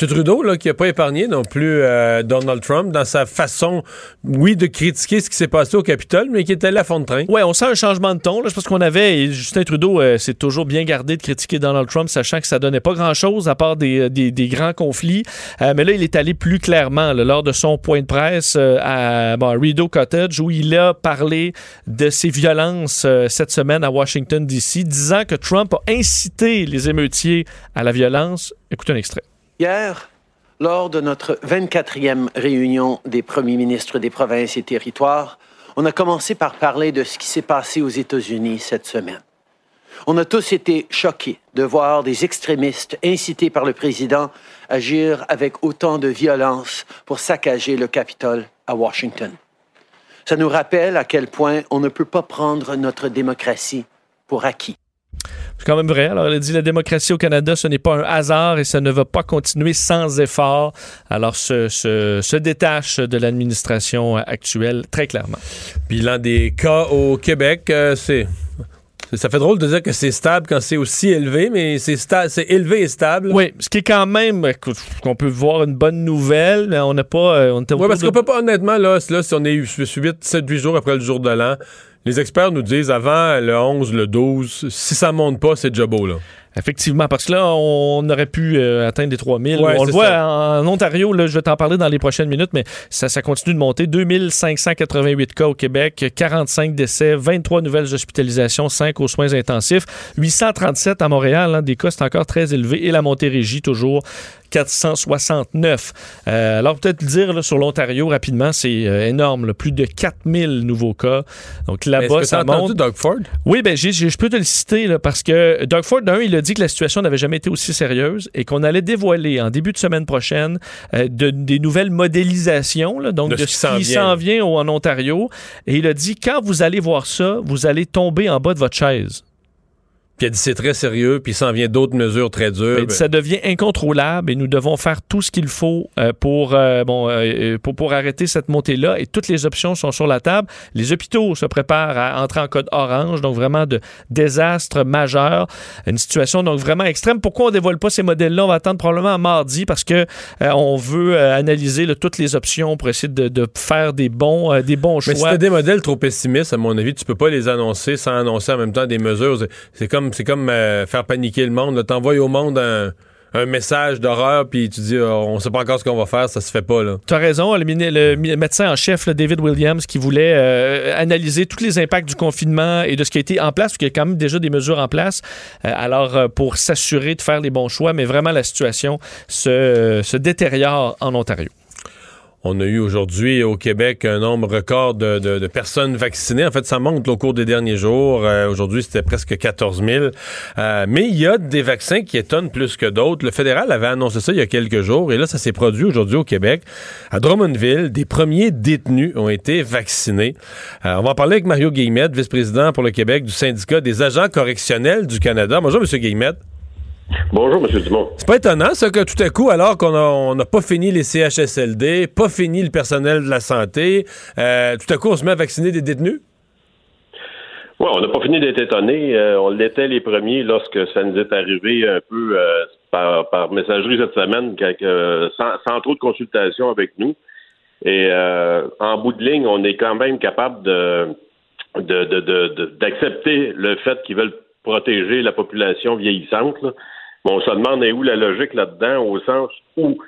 M. Trudeau, qui n'a pas épargné non plus euh, Donald Trump dans sa façon, oui, de critiquer ce qui s'est passé au Capitole, mais qui était à fond de train. Ouais, on sent un changement de ton. Je pense qu'on avait, et Justin Trudeau euh, s'est toujours bien gardé de critiquer Donald Trump, sachant que ça donnait pas grand-chose à part des, des grands conflits. Euh, mais là, il est allé plus clairement lors de son point de presse euh, à Rideau Cottage, où il a parlé de ses violences euh, cette semaine à Washington, D.C., disant que Trump a incité les émeutiers à la violence. Écoutez un extrait. Hier, lors de notre 24e réunion des premiers ministres des provinces et territoires, on a commencé par parler de ce qui s'est passé aux États-Unis cette semaine. On a tous été choqués de voir des extrémistes incités par le président agir avec autant de violence pour saccager le Capitole à Washington. Ça nous rappelle à quel point on ne peut pas prendre notre démocratie pour acquis. C'est quand même vrai. Alors, elle a dit la démocratie au Canada, ce n'est pas un hasard et ça ne va pas continuer sans effort. Alors, se, se, se détache de l'administration actuelle, très clairement. Bilan des cas au Québec, euh, c'est. Ça fait drôle de dire que c'est stable quand c'est aussi élevé, mais c'est c'est élevé et stable. Oui, ce qui est quand même, qu'on peut voir une bonne nouvelle. mais On n'a pas. euh, On Oui, parce de- qu'on peut pas, honnêtement, là, là si on est 8, 7, 8 jours après le jour de l'an, les experts nous disent avant le 11, le 12, si ça monte pas, c'est déjà beau, là. Effectivement, parce que là, on aurait pu euh, atteindre les 3000. Ouais, on le voit ça. en Ontario, là, je vais t'en parler dans les prochaines minutes, mais ça, ça continue de monter. 2588 cas au Québec, 45 décès, 23 nouvelles hospitalisations, 5 aux soins intensifs, 837 à Montréal. hein, des cas, c'est encore très élevé. Et la Montérégie, toujours 469. Euh, alors, peut-être dire là, sur l'Ontario rapidement, c'est euh, énorme. là, plus de 4000 nouveaux cas. Donc là-bas, ça monte. Doug Ford? Oui, ben je peux te le citer là, parce que Doug Ford, d'un, il a dit que la situation n'avait jamais été aussi sérieuse et qu'on allait dévoiler en début de semaine prochaine euh, de- des nouvelles modélisations, là, donc De de, ce qui vient. s'en vient au- en Ontario. Et il a dit quand vous allez voir ça, vous allez tomber en bas de votre chaise. Puis elle dit c'est très sérieux, puis il s'en vient d'autres mesures très dures. Ben, ça devient incontrôlable et nous devons faire tout ce qu'il faut euh, pour, euh, bon, euh, pour, pour arrêter cette montée-là. Et toutes les options sont sur la table. Les hôpitaux se préparent à entrer en code orange, donc vraiment de désastre majeur. Une situation donc vraiment extrême. Pourquoi on ne dévoile pas ces modèles-là? On va attendre probablement à mardi parce que on veut analyser là, toutes les options pour essayer de, de faire des bons, des bons choix. Mais si des modèles trop pessimistes, à mon avis, tu peux pas les annoncer sans annoncer en même temps des mesures. C'est comme c'est comme euh, faire paniquer le monde. T'envoies au monde un, message d'horreur, puis tu dis, oh, on sait pas encore ce qu'on va faire, ça se fait pas. Tu as raison, le, médecin en chef, David Williams, qui voulait euh, analyser tous les impacts du confinement et de ce qui a été en place, parce qu'il y a quand même déjà des mesures en place, euh, alors pour s'assurer de faire les bons choix, mais vraiment la situation se détériore en Ontario. On a eu aujourd'hui au Québec un nombre record de, personnes vaccinées. En fait, ça monte au cours des derniers jours. Euh, aujourd'hui, c'était presque 14 000. Euh, mais il y a des vaccins qui étonnent plus que d'autres. Le fédéral avait annoncé ça il y a quelques jours. Et là, ça s'est produit aujourd'hui au Québec. À Drummondville, des premiers détenus ont été vaccinés. Euh, on va en parler avec Mario Guillemette, vice-président pour le Québec du syndicat des agents correctionnels du Canada. Bonjour, M. Guillemette. Bonjour, M. Dumont. C'est pas étonnant, ça, que tout à coup, alors qu'on n'a pas fini les CHSLD, pas fini le personnel de la santé, euh, tout à coup, on se met à vacciner des détenus? Oui, on n'a pas fini d'être étonnés. Euh, on l'était les premiers lorsque ça nous est arrivé un peu euh, par, messagerie cette semaine, sans, trop de consultation avec nous. Et en bout de ligne, on est quand même capable de d'accepter le fait qu'ils veulent protéger la population vieillissante. On se demande où la logique là-dedans, au sens où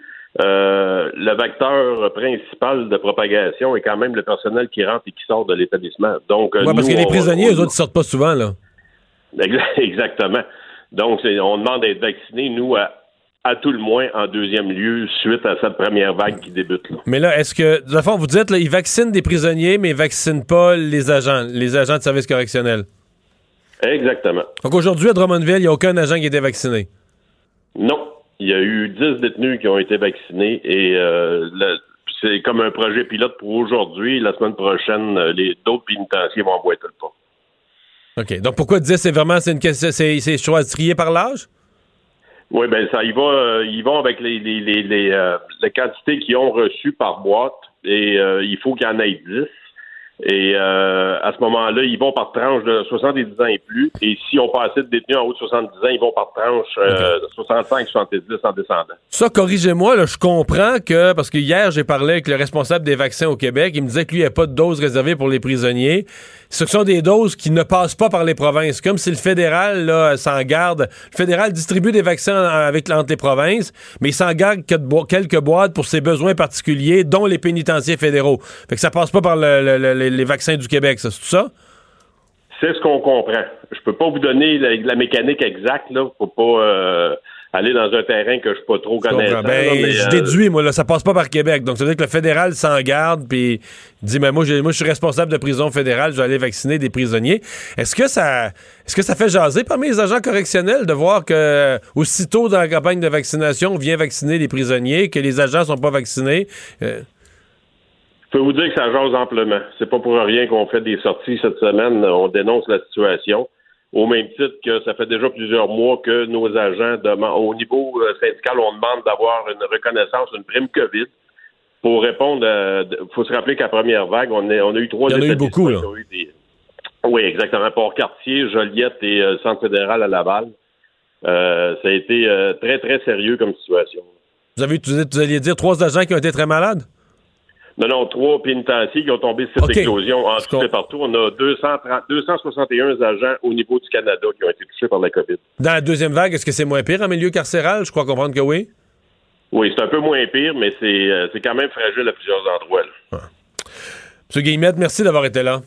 euh, le vecteur principal de propagation est quand même le personnel qui rentre et qui sort de l'établissement. Donc, ouais, parce que les prisonniers, eux autres, ils sortent pas souvent, là. Exactement. Donc, on demande d'être vaccinés, nous, à, à tout le moins en deuxième lieu, suite à cette première vague qui débute. Là. Mais là, est-ce que, de fond, vous dites, là, ils vaccinent des prisonniers, mais ils vaccinent pas les agents, les agents de service correctionnel? Exactement. Donc aujourd'hui, à Drummondville, il n'y a aucun agent qui a été vacciné? Non. Il y a eu 10 détenus qui ont été vaccinés et euh, c'est comme un projet pilote pour aujourd'hui. La semaine prochaine, euh, les d'autres pénitenciers vont emboîter le pas. OK. Donc pourquoi 10, c'est vraiment c'est une c'est, c'est choix trié par l'âge? Oui, ben ça, ils vont, euh, ils vont avec les, les, les, les, quantités qu'ils ont reçues par boîte et il faut qu'il y en ait 10. Et euh, à ce moment-là, ils vont par tranche de 70 ans et plus. Et si on pas assez de détenus en haut de 70 ans, ils vont par tranche euh, de 65-70 en descendant. Ça, corrigez-moi, je comprends que, parce que hier, j'ai parlé avec le responsable des vaccins au Québec, il me disait que lui, il n'y a pas de doses réservées pour les prisonniers. Ce sont des doses qui ne passent pas par les provinces. Comme si le fédéral s'en garde. Le fédéral distribue des vaccins avec, entre les provinces, mais il s'en garde quelques boîtes pour ses besoins particuliers, dont les pénitenciers fédéraux. Fait que ça passe pas par les vaccins du Québec, c'est tout ça? C'est ce qu'on comprend. Je peux pas vous donner la, mécanique exacte, là, pour pas... Euh, aller dans un terrain que je suis pas trop connaissant. Ben, je euh, déduis, moi, là, ça passe pas par Québec. Donc, ça veut dire que le fédéral s'en garde, puis dit, mais moi, moi, je suis responsable de prison fédérale, je vais aller vacciner des prisonniers. Est-ce que ça, est-ce que ça fait jaser parmi les agents correctionnels de voir que, aussitôt dans la campagne de vaccination, on vient vacciner les prisonniers, que les agents sont pas vaccinés? Euh, je peux vous dire que ça jase amplement. C'est pas pour rien qu'on fait des sorties cette semaine. On dénonce la situation au même titre que ça fait déjà plusieurs mois que nos agents demandent, au niveau euh, syndical, on demande d'avoir une reconnaissance, une prime COVID pour répondre. Il faut se rappeler qu'à première vague, on, a, on a eu trois. Il y en a eu beaucoup, là. Oui, exactement. Port-Cartier, Joliette et euh, Centre fédéral à Laval. Euh, ça a été très, très sérieux comme situation. Vous avez, vous alliez dire trois agents qui ont été très malades? Non, non, trois pénitenciers qui ont tombé cette éclosion en tout et partout. On a 230, 261 agents au niveau du Canada qui ont été touchés par la COVID. Dans la deuxième vague, est-ce que c'est moins pire en milieu carcéral? Je crois comprendre que oui. Oui, c'est un peu moins pire, mais c'est, euh, quand même fragile à plusieurs endroits. Ah. Monsieur Guillemette, merci d'avoir été là.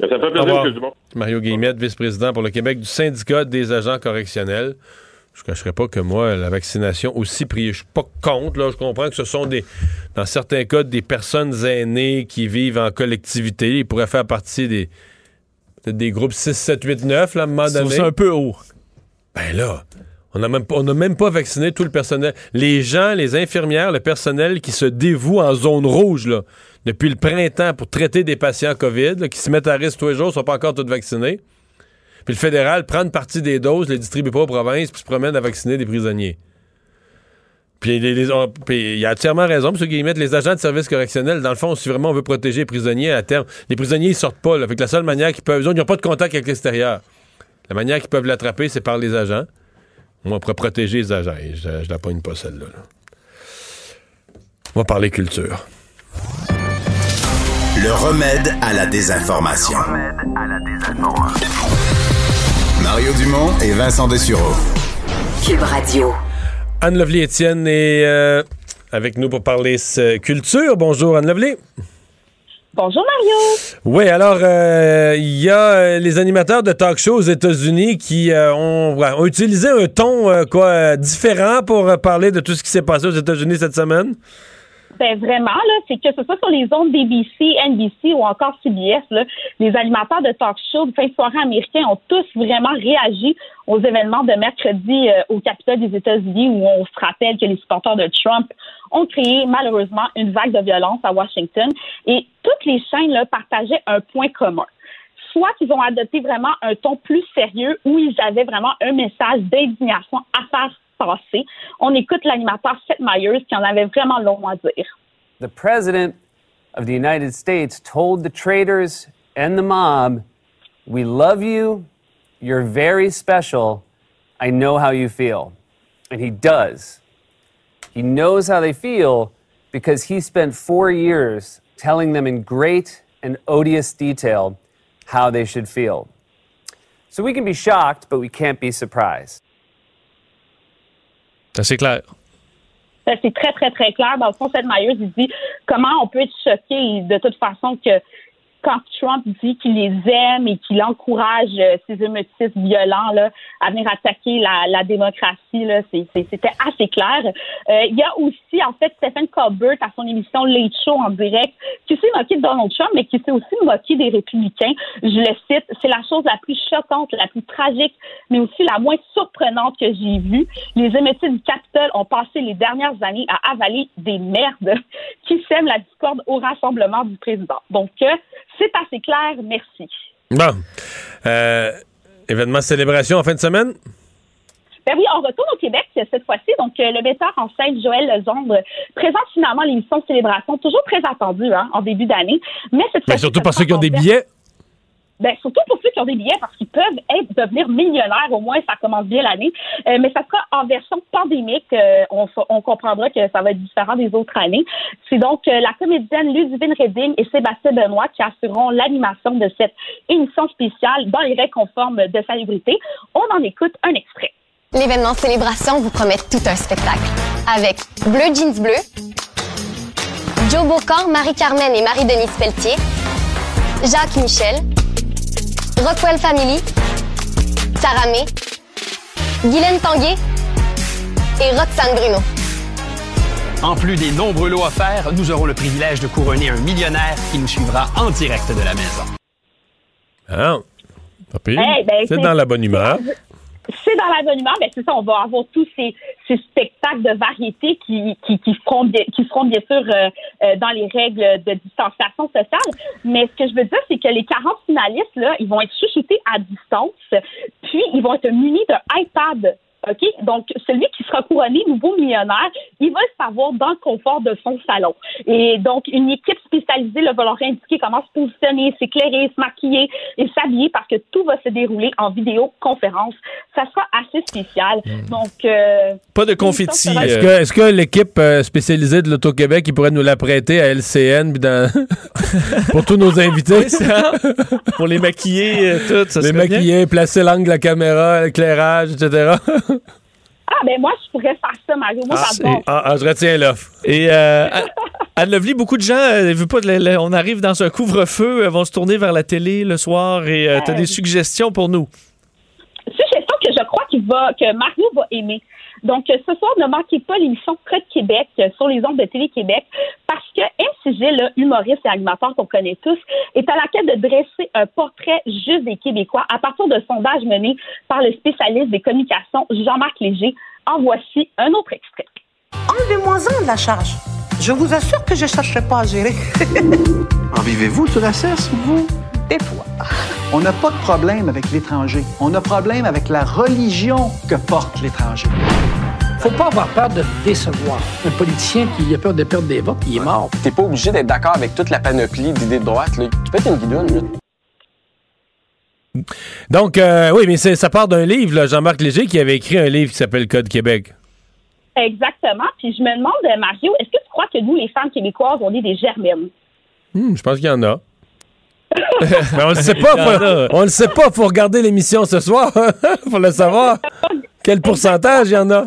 Ça fait plaisir. Mario Guillemette, vice-président pour le Québec du syndicat des agents correctionnels je ne cacherai pas que moi, la vaccination aussi pris, je suis pas contre. Là, je comprends que ce sont des, dans certains cas, des personnes aînées qui vivent en collectivité. Ils pourraient faire partie des, des groupes 6, 7, 8, 9, là, à un moment donné. C'est un peu haut. Ben là, on n'a même, pas, même pas vacciné tout le personnel. Les gens, les infirmières, le personnel qui se dévoue en zone rouge, là, depuis le printemps pour traiter des patients COVID, qui se mettent à risque tous les jours, ne sont pas encore tous vaccinés. Puis le fédéral prend une partie des doses, les distribue pas aux provinces, puis se promène à vacciner des prisonniers. Puis les- les- on- puis il a entièrement raison, M. Guillemette. Les agents de service correctionnel, dans le fond, si vraiment on veut protéger les prisonniers à terme, les prisonniers, ils sortent pas. Là, fait que la seule manière qu'ils peuvent, ils n'ont pas de contact avec l'extérieur. La manière qu'ils peuvent l'attraper, c'est par les agents. Moi, on pourrait protéger les agents. Et je, je la pogne pas celle-là. là. On va parler culture. Le remède à la désinformation. Mario Dumont et Vincent Dessureau. Cube Radio. Anne Lovely Étienne est euh, avec nous pour parler ce- culture. Bonjour Anne Lovely. Bonjour Mario. Oui, alors euh, il y a euh, les animateurs de talk show aux États-Unis qui euh, ont, ouais, ont utilisé un ton euh, quoi euh, différent pour euh, parler de tout ce qui s'est passé aux États-Unis cette semaine. Ben vraiment, là, c'est que ce soit sur les ondes BBC, NBC ou encore CBS, là, les animateurs de talk show de fin de soirée américains ont tous vraiment réagi aux événements de mercredi euh, au Capitole des États-Unis où on se rappelle que les supporters de Trump ont créé malheureusement une vague de violence à Washington et toutes les chaînes là, partageaient un point commun. Soit qu'ils ont adopté vraiment un ton plus sérieux où ils avaient vraiment un message d'indignation à faire passer. On écoute l'animateur Seth Meyers qui en avait vraiment long à dire. The President of the United States told the traitors and the mob, We love you. You're very special. I know how you feel. And he does. He knows how they feel because he spent four years telling them in great and odious detail how they should feel. So we can be shocked, but we can't be surprised. C'est assez clair. C'est très, très, très clair. Dans le fond, Seth Meyers, il dit comment on peut être choqué de toute façon que quand Trump dit qu'il les aime et qu'il encourage euh, ces émotifs violents là, à venir attaquer la, démocratie, là, c'était assez clair. Euh, il y a aussi, en fait, Stephen Colbert à son émission Late Show en direct, qui s'est moqué de Donald Trump, mais qui s'est aussi moqué des républicains. Je le cite, c'est la chose la plus choquante, la plus tragique, mais aussi la moins surprenante que j'ai vue. Les émeutiers du Capitole ont passé les dernières années à avaler des merdes qui sèment la discorde au rassemblement du président. Donc, euh, c'est assez clair. Merci. Bon. Euh, événement célébration en fin de semaine? Ben oui, on retourne au Québec cette fois-ci. Donc, euh, le metteur en scène Joël Legendre présente finalement l'émission Célébration, toujours très attendue hein, en début d'année. Mais cette Mais surtout ça pour ceux qui ont des billets. Ben, surtout pour ceux qui ont des billets parce qu'ils peuvent être, devenir millionnaires, au moins ça commence bien l'année. Euh, mais ça sera en version pandémique. Euh, on, comprendra que ça va être différent des autres années. C'est donc euh, la comédienne Ludivine Redding et Sébastien Benoît qui assureront l'animation de cette émission spéciale dans les règles conformes de salubrité. On en écoute un extrait. L'événement Célébration vous promet tout un spectacle. Avec Bleu Jeans Bleu, Joe Beaucorps, Marie-Carmen et Marie-Denise Pelletier, Jacques Michel, Rockwell Family, Sarah May, Guylaine Tanguay et Roxane Bruno. En plus des nombreux lots offerts, nous aurons le privilège de couronner un millionnaire qui nous suivra en direct de la maison. Ah, ben, c'est- dans la bonne humeur. C'est dans l'abonnement, mais c'est ça, on va avoir tous ces, spectacles de variété qui, qui, qui, seront, bien, qui seront bien sûr euh, euh, dans les règles de distanciation sociale. Mais ce que je veux dire, c'est que les 40 finalistes, là, ils vont être chouchoutés à distance, puis ils vont être munis d'un iPad. OK? Donc, celui qui sera couronné nouveau millionnaire, il va le savoir dans le confort de son salon. Et donc, une équipe spécialisée là, va leur indiquer comment se positionner, s'éclairer, se maquiller et s'habiller parce que tout va se dérouler en vidéoconférence. Ça sera assez spécial. Donc, euh, Pas de confetti. sera- Est-ce que, est-ce que l'équipe euh, spécialisée de l'Auto-Québec, il pourrait nous la prêter à LCN dans- pour tous nos invités? Ça. Pour les maquiller, euh, tout, ça Les bien. maquiller, placer l'angle de la caméra, l'éclairage, etc. Ah, ben moi, je pourrais faire ça, Mario. Moi, Ah, j'adore. ah, ah, je retiens l'offre. Et euh, Anne- Lovely, beaucoup de gens, euh, pas on arrive dans un couvre-feu, euh, vont se tourner vers la télé le soir et tu as des suggestions pour nous. suggestion que je crois qu'il va, que Mario va aimer. Donc, euh, ce soir, ne manquez pas l'émission Code Québec euh, sur les ondes de Télé-Québec parce que MCG, le humoriste et animateur qu'on connaît tous, est à la quête de dresser un portrait juste des Québécois à partir de sondages menés par le spécialiste des communications Jean-Marc Léger. En voici un autre extrait. Enlevez-moi-en de la charge. Je vous assure que je ne chercherai pas à gérer. En vivez-vous sur la cesse, vous? Tais-toi. On n'a pas de problème avec l'étranger. On a problème avec la religion que porte l'étranger. Faut pas avoir peur de décevoir. Un politicien qui a peur de perdre des votes, il est mort. T'es pas obligé d'être d'accord avec toute la panoplie d'idées de droite. Là. Tu peux être une guidoune. Donc, euh, oui, mais ça part d'un livre, Jean-Marc Léger, qui avait écrit un livre qui s'appelle Code Québec. Exactement. Puis je me demande, euh, Mario, est-ce que tu crois que nous, les femmes québécoises, on est des germaines? Hmm, je pense qu'il y en a. Mais on le sait pas. Faut, on le sait pas. Faut regarder l'émission ce soir. faut le savoir. Quel pourcentage il y en a?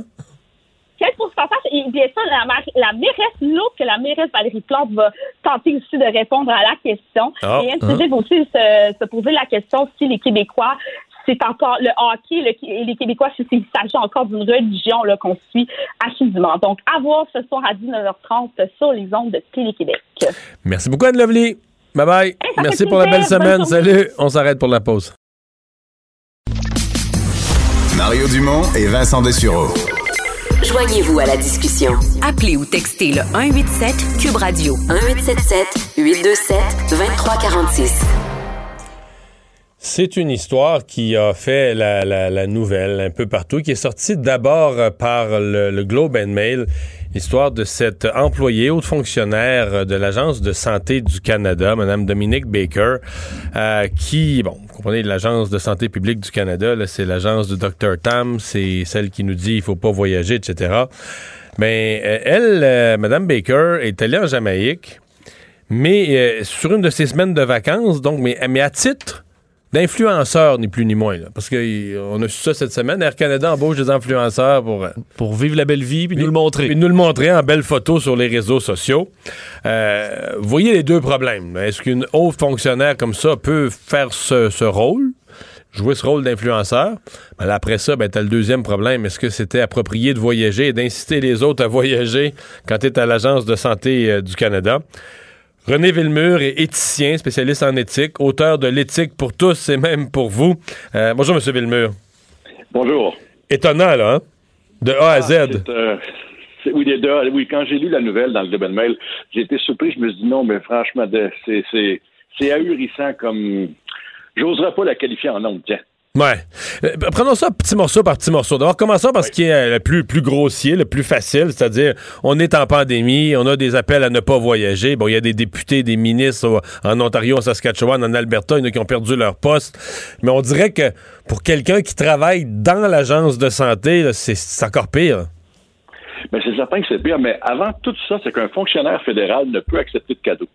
Quel pourcentage? Et bien sûr, la, la mairesse, l'autre que la mairesse Valérie Plante va tenter aussi de répondre à la question. Ah. Et NCG va aussi se, se poser la question si les Québécois, c'est encore le hockey le- et les Québécois, il s'agit encore d'une religion qu'on suit assidûment. Donc, à voir ce soir à 19h30 sur les ondes de Télé-Québec. Merci beaucoup, Anne Lovely. Bye bye. Merci pour la belle semaine. Bonne journée. Salut. On s'arrête pour la pause. Mario Dumont et Vincent Dessureau. Joignez-vous à la discussion. Appelez ou textez le 187 Cube Radio 1877 827 2346. C'est une histoire qui a fait la, la- la nouvelle un peu partout, qui est sortie d'abord par le, le Globe and Mail, l'histoire de cette employée, haute fonctionnaire euh, de l'Agence de santé du Canada, Mme Dominique Baker, euh, qui, bon, vous comprenez, l'Agence de santé publique du Canada, c'est l'agence de Dr. Tam, c'est celle qui nous dit il faut pas voyager, etc. Mais euh, elle, Mme Baker, est allée en Jamaïque, mais sur une de ses semaines de vacances, donc, mais, mais à titre d'influenceurs, ni plus ni moins. là. parce qu'on a su ça cette semaine. Air Canada embauche des influenceurs pour... Pour vivre la belle vie puis nous le montrer. Puis nous le montrer en belles photos sur les réseaux sociaux. Euh, vous voyez les deux problèmes. Est-ce qu'une haute fonctionnaire comme ça peut faire ce, ce rôle? jouer ce rôle d'influenceur? Ben après ça, ben, tu as le deuxième problème. Est-ce que c'était approprié de voyager et d'inciter les autres à voyager quand tu es à l'Agence de santé euh, du Canada? René Villemur est éthicien, spécialiste en éthique, auteur de L'éthique pour tous et même pour vous. Euh, bonjour, M. Villemur. Bonjour. Étonnant, là, hein? De A à Z. C'est, euh, oui, deux. oui, quand j'ai lu la nouvelle dans le Globe and Mail, j'ai été surpris. Je me suis dit non, mais franchement, de- c'est ahurissant comme. J'oserais pas la qualifier en nombre, tiens. Ouais. Euh, prenons ça petit morceau par petit morceau. D'abord, commençons par ce qui est euh, le plus, plus grossier, le plus facile, c'est-à-dire, on est en pandémie, on a des appels à ne pas voyager. Bon, il y a des députés, des ministres au- en Ontario, en Saskatchewan, en Alberta, il y en a qui ont perdu leur poste. Mais on dirait que pour quelqu'un qui travaille dans l'agence de santé, là, c'est, c'est encore pire. Mais c'est certain que c'est pire, mais avant tout ça, c'est qu'un fonctionnaire fédéral ne peut accepter de cadeaux.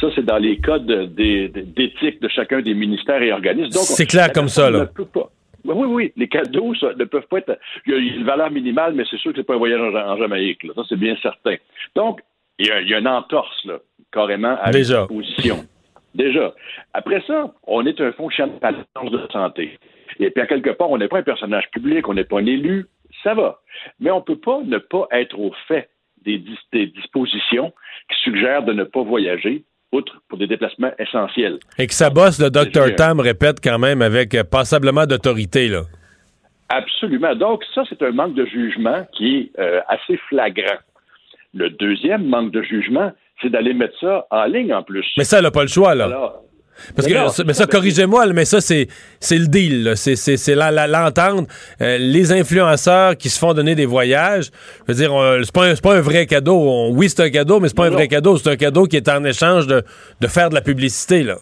Ça, c'est dans les codes des- des- d'éthique de chacun des ministères et organismes. C'est clair la comme ça, là. ne peut pas. Oui, oui. Les cadeaux ça, ne peuvent pas être. Il y a une valeur minimale, mais c'est sûr que c'est pas un voyage en, en Jamaïque. là. Ça, c'est bien certain. Donc, il y a, il y a une entorse, là, carrément, à la position. Déjà. Après ça, on est un fonctionnaire de santé. Et puis, à quelque part, on n'est pas un personnage public, on n'est pas un élu. Ça va. Mais on ne peut pas ne pas être au fait des, dis- des dispositions qui suggèrent de ne pas voyager, outre pour des déplacements essentiels. Et que sa bosse, le Dr. Tam, répète quand même avec euh, passablement d'autorité, là. Absolument. Donc, ça, c'est un manque de jugement qui est euh, assez flagrant. Le deuxième manque de jugement, c'est d'aller mettre ça en ligne en plus. Mais ça, elle n'a pas le choix, là. Alors, Parce mais que, non, ça- mais ça, corrigez-moi, mais ça, c'est, c'est le deal. C'est, c'est, c'est la- la- l'entente. Euh, les influenceurs qui se font donner des voyages, je veux dire, on- c'est, pas un, c'est pas un vrai cadeau. On- oui, c'est un cadeau, mais c'est pas un vrai cadeau. C'est un cadeau qui est en échange de, de faire de la publicité. Là.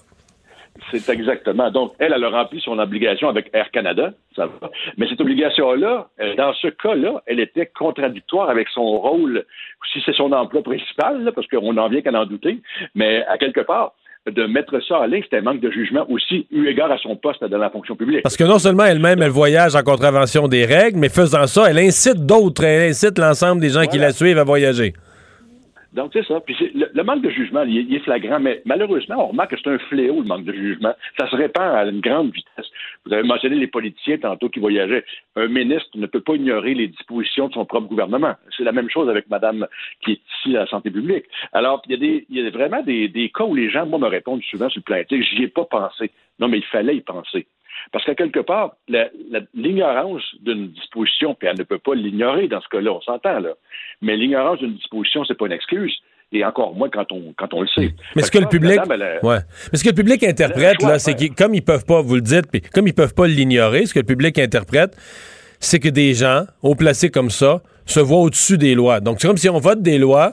C'est exactement. Donc, elle, elle a rempli son obligation avec Air Canada, ça va. Mais cette obligation-là, euh, dans ce cas-là, elle était contradictoire avec son rôle, si c'est son emploi principal, là, parce qu'on n'en vient qu'à en douter, mais à quelque part, de mettre ça en ligne, c'était un manque de jugement aussi, eu égard à son poste dans la fonction publique. Parce que non seulement elle-même, elle voyage en contravention des règles, mais faisant ça, elle incite d'autres, elle incite l'ensemble des gens qui la suivent à voyager. Donc, c'est ça. Puis le, manque de jugement, il est, flagrant, mais malheureusement, on remarque que c'est un fléau, le manque de jugement. Ça se répand à une grande vitesse. Vous avez mentionné les politiciens tantôt qui voyageaient. Un ministre ne peut pas ignorer les dispositions de son propre gouvernement. C'est la même chose avec Madame qui est ici à la santé publique. Alors, il y a, des, vraiment des, des cas où les gens, moi, me répondent souvent sur le plan éthique, j'y ai pas pensé. Non, mais il fallait y penser. Parce qu'à quelque part, l'ignorance d'une disposition, puis elle ne peut pas l'ignorer dans ce cas-là, on s'entend là. Mais l'ignorance d'une disposition, c'est pas une excuse. Et encore moins quand on, quand on le sait. Mais ce que le public, ouais. Mais ce que le public interprète là, c'est que comme ils peuvent pas, vous le dites, puis comme ils peuvent pas l'ignorer, ce que le public interprète, c'est que des gens, haut placés comme ça, se voient au-dessus des lois. Donc c'est comme si on vote des lois,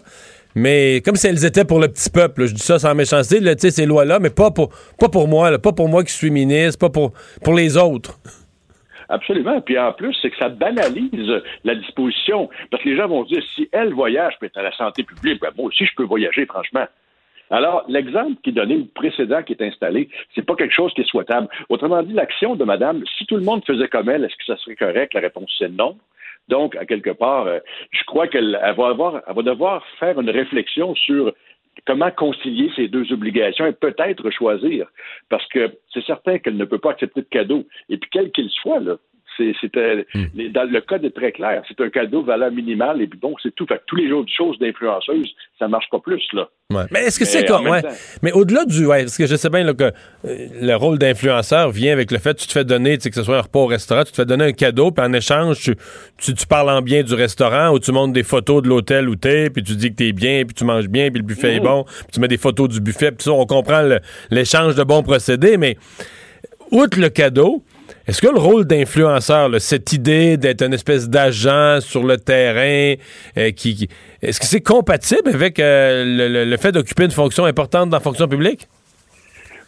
mais comme si elles étaient pour le petit peuple. Je dis ça sans méchanceté, là, ces lois-là, mais pas pour, pas pour moi, pas pour moi qui suis ministre, pas pour, pour les autres. Absolument. Puis en plus, c'est que ça banalise la disposition. Parce que les gens vont dire, si elle voyage, être à la santé publique, ben moi aussi, je peux voyager, franchement. Alors, l'exemple qui est donné, le précédent qui est installé, c'est pas quelque chose qui est souhaitable. Autrement dit, l'action de madame, si tout le monde faisait comme elle, est-ce que ça serait correct? La réponse, c'est non. Donc, à quelque part, euh, je crois qu'elle va, devoir faire une réflexion sur comment concilier ces deux obligations et peut-être choisir. Parce que c'est certain qu'elle ne peut pas accepter de cadeau. Et puis, quel qu'il soit, là, c'était hmm. dans le code est très clair. C'est un cadeau valeur minimale et puis bon, c'est tout. Fait tous les autres choses d'influenceuse, ça marche pas plus là. Mais est-ce que c'est comme ouais. Mais au-delà du ouais, parce que je sais bien que euh, le rôle d'influenceur vient avec le fait que tu te fais donner, que ce soit un repas au restaurant, tu te fais donner un cadeau, puis en échange, tu, tu, parles en bien du restaurant ou tu montres des photos de l'hôtel où t'es, puis tu dis que t'es bien, puis tu manges bien, puis le buffet est mmh. bon, puis tu mets des photos du buffet, puis ça, on comprend l'échange de bons procédés, mais outre le cadeau, est-ce que le rôle d'influenceur, cette idée d'être une espèce d'agent sur le terrain, euh, qui, est-ce que c'est compatible avec euh, le, fait d'occuper une fonction importante dans la fonction publique?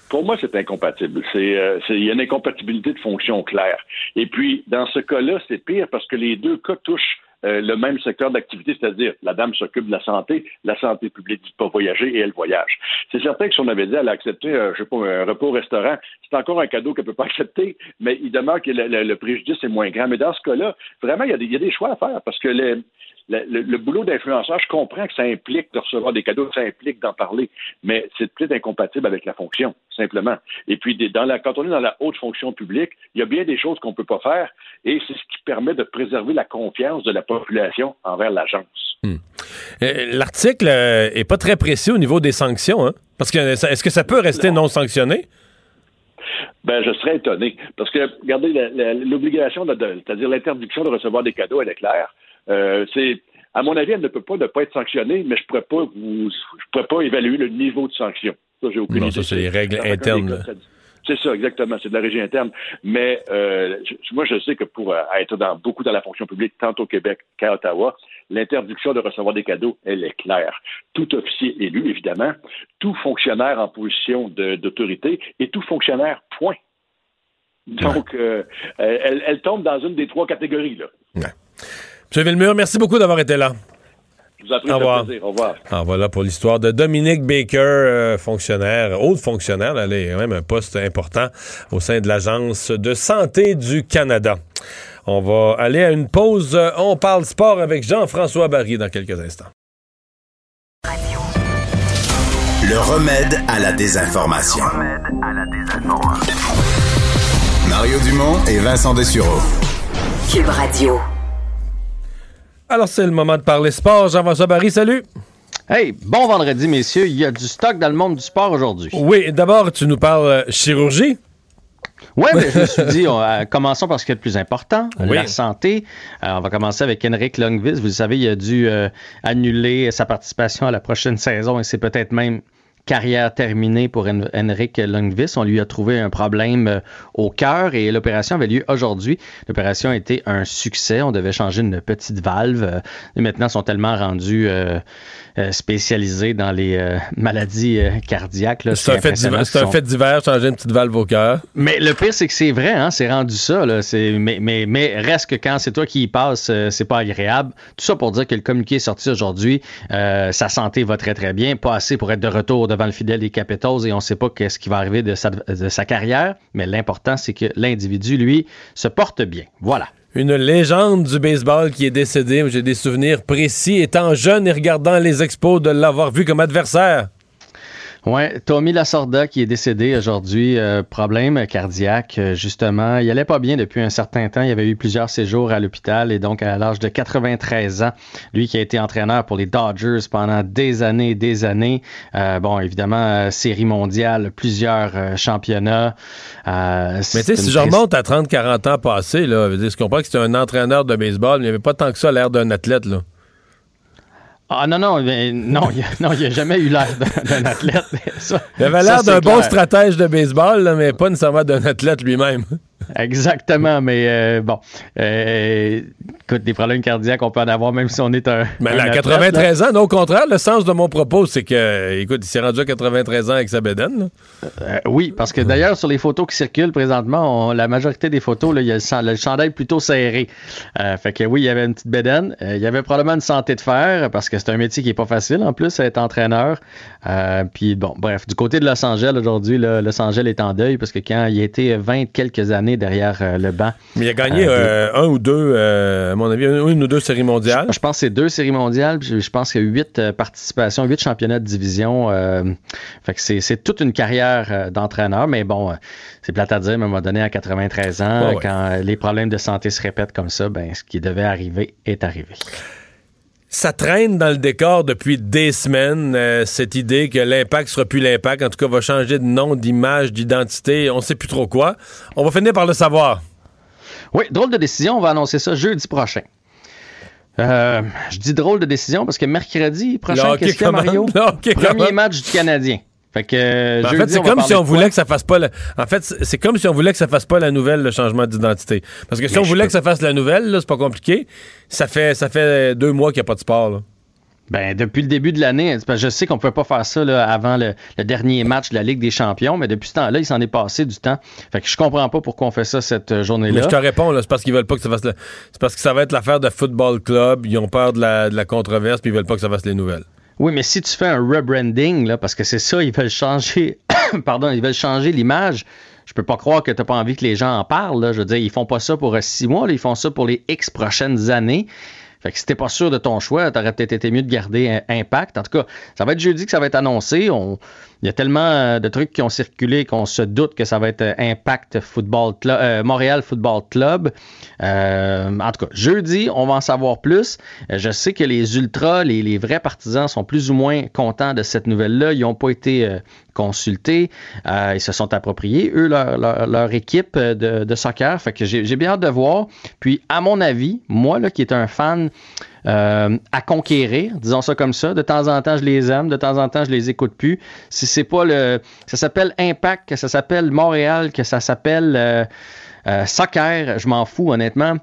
Pour moi, c'est incompatible. Euh, c'est, il y a une incompatibilité de fonction claire. Et puis, dans ce cas-là, c'est pire parce que les deux cas touchent euh, le même secteur d'activité, c'est-à-dire la dame s'occupe de la santé, la santé publique dit pas voyager et elle voyage. C'est certain que si on avait dit elle a accepté, euh, je sais pas, un repas au restaurant, c'est encore un cadeau qu'elle peut pas accepter, mais il demeure que le, préjudice est moins grand. Mais dans ce cas-là, vraiment, il y, a des, il y a des choix à faire parce que les, le, boulot d'influenceur, je comprends que ça implique de recevoir des cadeaux, ça implique d'en parler, mais c'est peut-être incompatible avec la fonction, simplement. Et puis, dans la, quand on est dans la haute fonction publique, il y a bien des choses qu'on ne peut pas faire, et c'est ce qui permet de préserver la confiance de la population envers l'agence. Hmm. Euh, l'article n'est euh, pas très précis au niveau des sanctions, hein? Parce que est-ce que ça peut rester non, sanctionné? Ben, je serais étonné. Parce que, regardez, l'obligation, c'est-à-dire l'interdiction de recevoir des cadeaux, elle est claire. Euh, c'est, à mon avis, elle ne peut pas ne pas être sanctionnée, mais je ne pourrais pas vous, je pourrais pas évaluer le niveau de sanction. Ça, j'ai aucune non, ça, c'est les règles internes. C'est ça, exactement. C'est de la régie interne. Mais euh, moi, je sais que pour euh, être dans, beaucoup dans la fonction publique, tant au Québec qu'à Ottawa, l'interdiction de recevoir des cadeaux, elle est claire. Tout officier élu, évidemment, tout fonctionnaire en position d'autorité et tout fonctionnaire, point. Donc, euh, elle, elle, tombe dans une des trois catégories. Là. Ouais. M. Villemur, merci beaucoup d'avoir été là. Je vous en prie, Au revoir. Plaisir. Au revoir. Ah, voilà pour l'histoire de Dominique Baker, euh, fonctionnaire, haute fonctionnaire, elle est même un poste important au sein de l'Agence de santé du Canada. On va aller à une pause. On parle sport avec Jean-François Barry dans quelques instants. Le remède à la désinformation. Le remède à la désinformation. Mario Dumont et Vincent Dessureau. Cube Radio. Alors, c'est le moment de parler sport. Jean-François Barry, salut. Hey, bon vendredi, messieurs. Il y a du stock dans le monde du sport aujourd'hui. Oui, d'abord, tu nous parles euh, chirurgie. Oui, mais je me suis dit, euh, commençons par ce qui est le plus important, la santé. Euh, on va commencer avec Henrik Longvis. Vous le savez, il a dû annuler sa participation à la prochaine saison et c'est peut-être même carrière terminée pour Henrik Lundqvist. On lui a trouvé un problème euh, au cœur et l'opération avait lieu aujourd'hui. L'opération a été un succès. On devait changer une petite valve. Euh, et maintenant, ils sont tellement rendus euh, spécialisés dans les maladies cardiaques. C'est un, fait divers, changer une petite valve au cœur. Mais le pire, c'est que c'est vrai. Hein? C'est rendu ça. Là. Mais, mais, mais reste que quand c'est toi qui y passes, c'est pas agréable. Tout ça pour dire que le communiqué est sorti aujourd'hui. sa santé va très, très bien. Pas assez pour être de retour de devant le fidèle des Capitals et on ne sait pas qu'est-ce qui va arriver de sa, carrière, mais l'important, c'est que l'individu, lui, se porte bien. Voilà. Une légende du baseball qui est décédée. J'ai des souvenirs précis, étant jeune et regardant les expos, de l'avoir vu comme adversaire. Oui, Tommy Lasorda qui est décédé aujourd'hui, euh, problème cardiaque, euh, justement. Il allait pas bien depuis un certain temps. Il avait eu plusieurs séjours à l'hôpital et donc à l'âge de 93 ans, lui qui a été entraîneur pour les Dodgers pendant des années et des années. Euh, bon, évidemment, série mondiale, plusieurs championnats. mais tu sais, si je remonte à 30-40 ans passés, là, je comprends que c'était un entraîneur de baseball, mais il n'y avait pas tant que ça l'air d'un athlète, là. Ah non, non, mais non, il n'a a jamais eu l'air d'un athlète. Ça- Il avait l'air d'un bon stratège de baseball, là, mais pas nécessairement d'un athlète lui-même. Exactement, mais euh, bon, euh, écoute, des problèmes cardiaques, on peut en avoir même si on est un. Mais à athlète, 93 là. ans, non, au contraire, le sens de mon propos, c'est que, écoute, il s'est rendu à 93 ans avec sa bédaine. Euh, oui, parce que d'ailleurs, sur les photos qui circulent présentement, on- la majorité des photos, là, il y a le, le chandail plutôt serré. Fait que oui, il y avait une petite bédaine. Il y avait probablement une santé de fer, parce que c'est un métier qui est pas facile en plus, être entraîneur. Puis bon, bref, du côté de Los Angeles aujourd'hui, Los Angeles est en deuil, parce que quand il été 20 quelques années derrière euh, le banc. Mais il a gagné euh, euh, un ou deux, euh, à mon avis, une ou deux séries mondiales. Je pense que c'est deux séries mondiales. puis Je, pense qu'il y a huit participations, huit championnats de division. euh, fait que c'est, toute une carrière d'entraîneur. Mais bon, c'est plate à dire, mais à un moment donné, à 93 ans, Ouais, ouais. quand les problèmes de santé se répètent comme ça, ben, ce qui devait arriver est arrivé. Ça traîne dans le décor depuis des semaines, euh, cette idée que l'impact sera plus l'impact, en tout cas va changer de nom, d'image, d'identité, on sait plus trop quoi. On va finir par le savoir. Oui, drôle de décision. On va annoncer ça jeudi prochain. Euh, je dis drôle de décision parce que mercredi prochain, qu'est-ce commence. Mario? Premier match du Canadien. Fait que, euh, Ben, en fait, c'est comme si on voulait que ça fasse pas la... En fait, c'est comme si on voulait que ça fasse pas la nouvelle, le changement d'identité. Parce que si Mais on voulait peux- que ça fasse la nouvelle, c'est pas compliqué. Ça fait, ça fait deux mois qu'il n'y a pas de sport, là. Ben, depuis le début de l'année, que je sais qu'on ne pouvait pas faire ça là, avant le, le dernier match de la Ligue des Champions, mais depuis ce temps-là, il s'en est passé du temps. Fait que je comprends pas pourquoi on fait ça cette euh, journée-là. je te réponds, c'est parce qu'ils veulent pas que ça fasse le... C'est parce que ça va être l'affaire de football club. Ils ont peur de la, de la controverse, puis ils veulent pas que ça fasse les nouvelles. Oui, mais si tu fais un rebranding, parce que c'est ça, ils veulent changer, pardon, ils veulent changer l'image. Je peux pas croire que tu n'as pas envie que les gens en parlent. Là. Je veux dire, ils font pas ça pour euh, six mois, ils font ça pour les X prochaines années. Fait que si t'es pas sûr de ton choix, t'aurais peut-être été mieux de garder un impact. En tout cas, ça va être jeudi que ça va être annoncé. On- Il y a tellement euh, de trucs qui ont circulé qu'on se doute que ça va être euh, Impact Football Club, euh, Montréal Football Club. Euh, en tout cas, jeudi, on va en savoir plus. Euh, je sais que les ultras, les, vrais partisans sont plus ou moins contents de cette nouvelle-là. Ils n'ont pas été consultés. Ils se sont appropriés, eux, leur, équipe de, de soccer. Fait que j'ai bien hâte de voir. Puis, à mon avis, moi, là, qui est un fan euh, à conquérir, disons ça comme ça. De temps en temps, je les aime, de temps en temps, je les écoute plus. Si c'est pas le, ça s'appelle Impact, que ça s'appelle Montréal, que ça s'appelle euh, euh, soccer, je m'en fous honnêtement.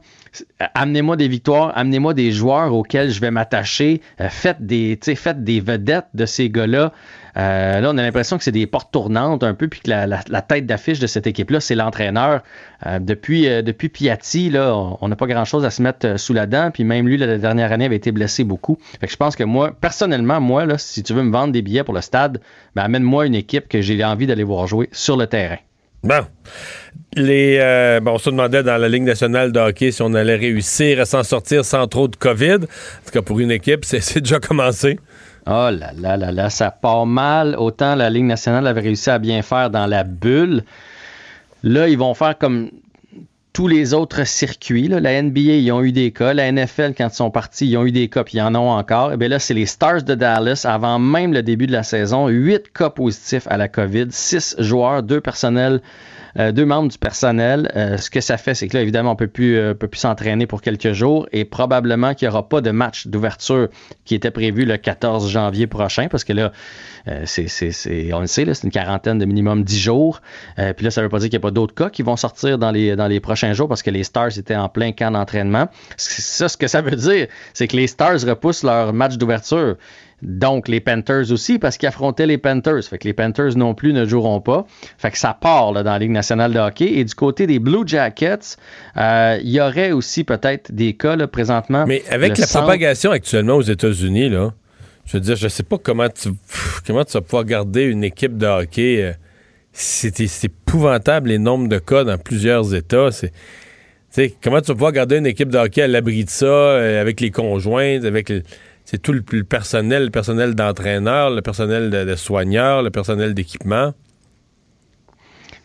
Amenez-moi des victoires, amenez-moi des joueurs auxquels je vais m'attacher. Euh, faites des, faites des vedettes de ces gars-là. Euh, là, on a l'impression que c'est des portes tournantes un peu, puis que la, tête d'affiche de cette équipe-là, c'est l'entraîneur. Euh, depuis, euh, depuis Piatti, là, on- n'a pas grand-chose à se mettre sous la dent, puis même lui, la dernière année, avait été blessé beaucoup. Fait que je pense que moi, personnellement, moi, si tu veux me vendre des billets pour le stade, ben, amène-moi une équipe que j'ai envie d'aller voir jouer sur le terrain. Bon. On se demandait dans la Ligue nationale de hockey si on allait réussir à s'en sortir sans trop de COVID. En tout cas, pour une équipe, c'est déjà commencé. Oh là là là là, ça part mal. Autant la Ligue nationale avait réussi à bien faire dans la bulle. Là, ils vont faire comme tous les autres circuits. La NBA, ils ont eu des cas. La NFL, quand ils sont partis, ils ont eu des cas, puis ils en ont encore. Et bien là, c'est les Stars de Dallas, avant même le début de la saison. Huit cas positifs à la COVID. Six joueurs, deux personnels, euh, deux membres du personnel. Euh, ce que ça fait, c'est que là, évidemment, on peut plus, euh, peut plus s'entraîner pour quelques jours et probablement qu'il n'y aura pas de match d'ouverture qui était prévu le 14 janvier prochain parce que là, euh, c'est, on le sait, c'est une quarantaine de minimum 10 jours. Puis là, ça veut pas dire qu'il n'y a pas d'autres cas qui vont sortir dans les, dans les prochains jours parce que les Stars étaient en plein camp d'entraînement. Ça, ce que ça veut dire, c'est que les Stars repoussent leur match d'ouverture. Donc, les Panthers aussi, parce qu'ils affrontaient les Panthers. Fait que les Panthers non plus ne joueront pas. Fait que ça part là, dans la Ligue nationale de hockey. Et du côté des Blue Jackets, euh, il y aurait aussi peut-être des cas là, présentement. Mais avec la centre- propagation actuellement aux États-Unis, là, je veux dire, je sais pas comment tu, comment tu vas pouvoir garder une équipe de hockey. euh, C'est épouvantable les nombres de cas dans plusieurs États. C'est. comment tu vas pouvoir garder une équipe de hockey à l'abri de ça, euh, avec les conjoints, avec le- c'est tout le, personnel, le personnel d'entraîneur, le personnel de, de soigneur, le personnel d'équipement?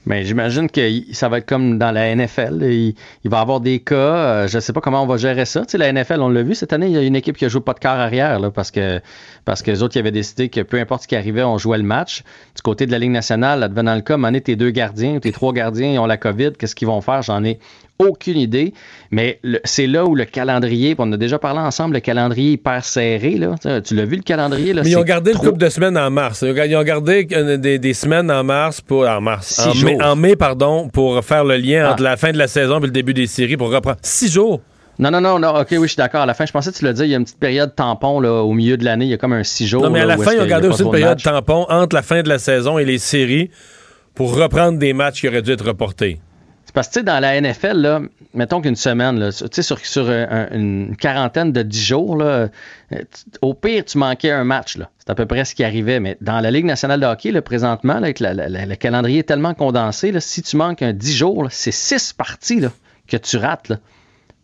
Mais j'imagine que ça va être comme dans la NFL. Il, va y avoir des cas. euh, je ne sais pas comment on va gérer ça. Tu sais, la NFL, on l'a vu cette année, il y a une équipe qui a joué pas de quart arrière là, parce que parce que les autres qui avaient décidé que peu importe ce qui arrivait, on jouait le match. Du côté de la Ligue nationale, advenant le cas, donné, tes deux gardiens tes trois gardiens ils ont la COVID. Qu'est-ce qu'ils vont faire? J'en ai aucune idée. Mais c'est là où le calendrier, on a déjà parlé ensemble, le calendrier est hyper serré. Là. Tu l'as vu le calendrier? Là, Mais ils ont gardé une trop- couple de semaines en mars. Ils ont gardé euh, des, des semaines en mars pour en mars, Six en mai, jours. en mai, pardon, pour faire le lien Ah. entre la fin de la saison et le début des séries pour reprendre six jours. Non, non, non, non, ok, oui, je suis d'accord. À la fin, je pensais que tu l'as dit, il y a une petite période tampon là, au milieu de l'année, il y a comme un six jours. Non, mais à la fin, ils ont gardé aussi une période tampon entre la fin de la saison et les séries pour reprendre des matchs qui auraient dû être reportés. Parce que, dans la NFL, là, mettons qu'une semaine, là, sur, sur un- une quarantaine de 10 jours, euh, au pire, tu manquais un match. C'est à peu près ce qui arrivait. Mais dans la Ligue nationale de hockey, là, présentement, le calendrier est tellement condensé, si tu manques un 10 jours, c'est 6 parties que tu rates.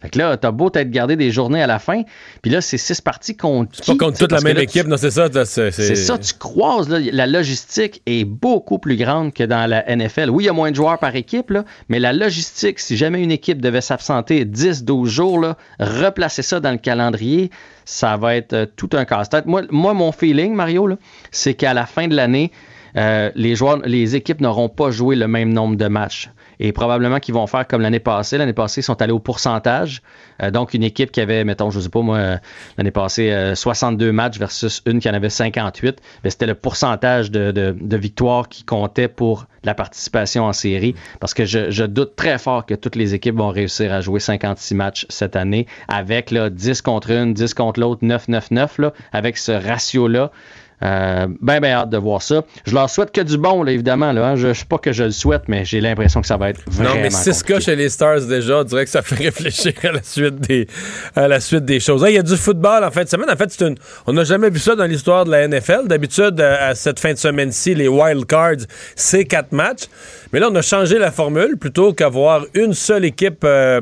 Là. Fait que là, t'as beau t'être gardé des journées à la fin, puis là, c'est 6 parties contre C'est pas contre toute la même équipe, non, c'est ça. C'est ça, tu croises, là, la logistique est beaucoup plus grande que dans la NFL. Oui, il y a moins de joueurs par équipe, là, mais la logistique, si jamais une équipe devait s'absenter 10-12 jours, là, replacer ça dans le calendrier, ça va être euh, tout un casse-tête. Moi, moi, mon feeling, Mario, là, c'est qu'à la fin de l'année, euh, les joueurs, les équipes n'auront pas joué le même nombre de matchs. Et probablement qu'ils vont faire comme l'année passée. L'année passée, ils sont allés au pourcentage. Euh, donc, une équipe qui avait, mettons, je sais pas moi, euh, l'année passée, euh, 62 matchs versus une qui en avait 58, ben, c'était le pourcentage de, de, de victoires qui comptait pour la participation en série. Parce que je, je doute très fort que toutes les équipes vont réussir à jouer 56 matchs cette année avec là, 10 contre une, 10 contre l'autre, 9-9-9, là, avec ce ratio-là. Euh, ben, ben hâte de voir ça. Je leur souhaite que du bon, là, évidemment. Là, hein. Je ne sais pas que je le souhaite, mais j'ai l'impression que ça va être vraiment Non, mais 6 cas chez les Stars déjà, on dirait que ça fait réfléchir à la suite des, à la suite des choses. Il y a du football en fin de semaine. En fait, c'est une, on n'a jamais vu ça dans l'histoire de la NFL. D'habitude, à à cette fin de semaine-ci, les wild cards, c'est quatre matchs. Mais là, on a changé la formule plutôt qu'avoir une seule équipe. Euh,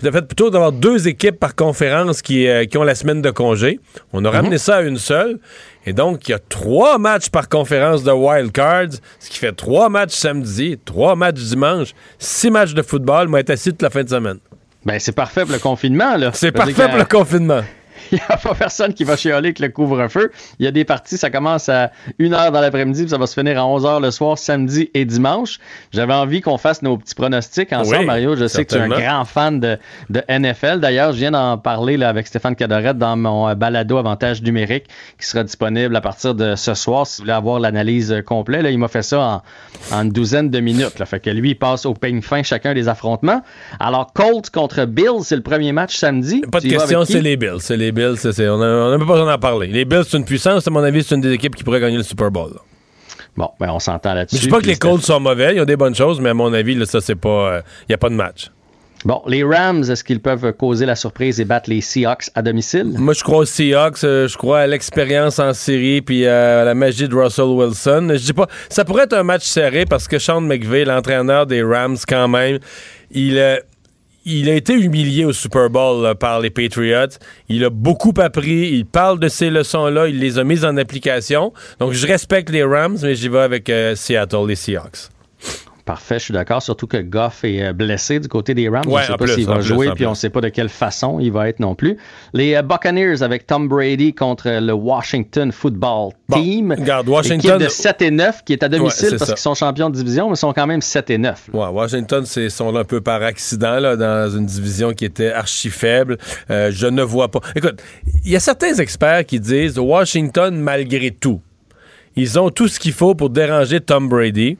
fait, plutôt d'avoir deux équipes par conférence qui, euh, qui ont la semaine de congé. On a ramené ça à une seule. Et donc, il y a trois matchs par conférence de wild cards, ce qui fait trois matchs samedi, trois matchs dimanche, six matchs de football. Moi, être assis toute la fin de semaine. Ben, c'est parfait pour le confinement, là. C'est parfait pour le confinement. Il n'y a pas personne qui va chialer avec le couvre-feu. Il y a des parties, ça commence à 1h dans l'après-midi, puis ça va se finir à 11h le soir, samedi et dimanche. J'avais envie qu'on fasse nos petits pronostics ensemble, Oui, Mario. Je sais que tu es un grand fan de, de NFL. D'ailleurs, je viens d'en parler là, avec Stéphane Cadorette dans mon euh, balado Avantage numérique qui sera disponible à partir de ce soir si vous voulez avoir l'analyse euh, complète. Là, il m'a fait ça en, en une douzaine de minutes. Là. Fait que lui, il passe au peigne fin chacun des affrontements. Alors, Colts contre Bills, c'est le premier match samedi. Pas de Tu question, c'est les Bills. C'est les Bills. c'est- c'est- on n'a même pas besoin d'en parler. Les Bills, c'est une puissance. À mon avis, c'est une des équipes qui pourrait gagner le Super Bowl. là. Bon, ben on s'entend là-dessus. Je dis pas que les Colts sont mauvais. Ils ont des bonnes choses, mais à mon avis, là, ça, c'est pas. Il n'y a pas de match. Bon, les Rams, est-ce qu'ils peuvent causer la surprise et battre les Seahawks à domicile? Moi, je crois aux Seahawks. euh, je crois à l'expérience en série puis à la magie de Russell Wilson. Je dis pas. Ça pourrait être un match serré parce que Sean McVay, l'entraîneur des Rams, quand même, il. Euh, il a été humilié au Super Bowl là, par les Patriots. Il a beaucoup appris. Il parle de ces leçons-là. Il les a mises en application. Donc, je respecte les Rams, mais j'y vais avec euh, Seattle, les Seahawks. Parfait, je suis d'accord. Surtout que Goff est euh, blessé du côté des Rams. Ouais, on ne sait pas s'il va plus, jouer, puis on ne sait pas de quelle façon il va être non plus. Les euh, Buccaneers avec Tom Brady contre le Washington Football Team. regarde, Washington- Équipe de 7 et 9 qui est à domicile parce qu'ils sont champions de division, mais sont quand même 7 et 9. Ouais, Washington, c'est sont là un peu par accident là, dans une division qui était archi faible. Euh, je ne vois pas. Écoute, il y a certains experts qui disent Washington malgré tout. Ils ont tout ce qu'il faut pour déranger Tom Brady.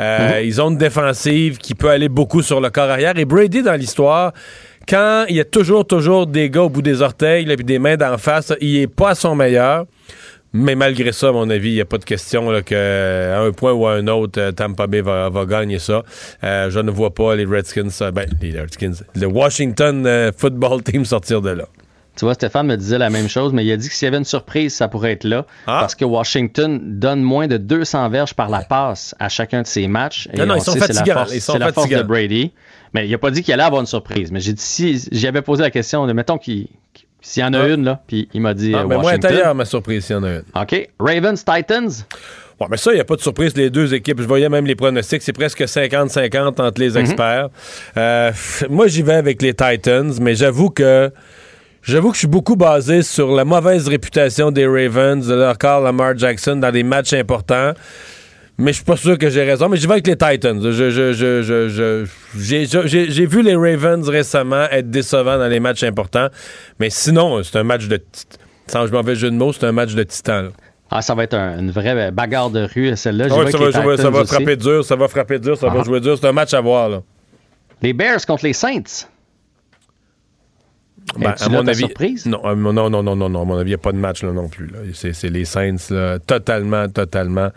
Euh, Ils ont une défensive qui peut aller beaucoup sur le corps arrière. Et Brady, dans l'histoire, quand il y a toujours, toujours des gars au bout des orteils, et des mains d'en face, il est pas à son meilleur. Mais malgré ça, à mon avis, il n'y a pas de question là, que, à un point ou à un autre, euh, Tampa Bay va, va gagner ça. Euh, je ne vois pas les Redskins, ben, les Redskins, le Washington Football Team sortir de là. Tu vois, Stéphane me disait la même chose, mais il a dit que s'il y avait une surprise, ça pourrait être là. Parce que Washington donne moins de 200 verges par la passe à chacun de ses matchs. Et Non, non, on ils sont sait, c'est la fatigants, C'est la force de. Brady. Mais il n'a pas dit qu'il allait avoir une surprise. Mais j'ai dit, si j'avais posé la question de, mettons qu'il S'il y en a une, là, puis il m'a dit Ah, euh, mais moi, Washington. intérieur, ma surprise, s'il y en a une. OK. Ravens, Titans. Bon, mais ça, il n'y a pas de surprise. Les deux équipes, je voyais même les pronostics, c'est presque 50-50 entre les experts. Euh, moi, j'y vais avec les Titans, mais j'avoue que. J'avoue que je suis beaucoup basé sur la mauvaise réputation des Ravens, de leur corps Lamar Jackson dans des matchs importants. Mais je suis pas sûr que j'ai raison. Mais j'y vais avec les Titans. Je, je, je, je, je- j'ai, j'ai- j'ai vu les Ravens récemment être décevants dans les matchs importants. Mais sinon, c'est un match de. Sans je mauvais jeu de mots, c'est un match de titan. Ah, ça va être un- une vraie bagarre de rue, celle-là. Ah vais ouais, ça, va, ça va- frapper dur, ça va frapper dur, ça va Ah. jouer dur. C'est un match à voir. Là. Les Bears contre les Saints. Ben, à mon avis, surprise? non, euh, non, non, non, non, non, à mon avis, il n'y a pas de match là, non plus. là. C'est, c'est les Saints, là, totalement, totalement.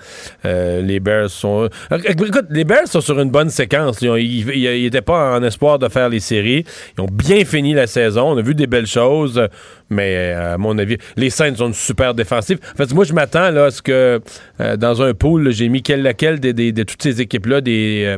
Euh, les Bears sont. Euh, Écoute, les Bears sont sur une bonne séquence. Ils n'étaient pas en espoir de faire les séries. Ils ont bien fini la saison. On a vu des belles choses, mais euh, à mon avis, les Saints sont une super défensive. En fait, moi, je m'attends là, à ce que euh, dans un pool, j'ai mis quelle, laquelle des- de toutes ces équipes-là, des. euh,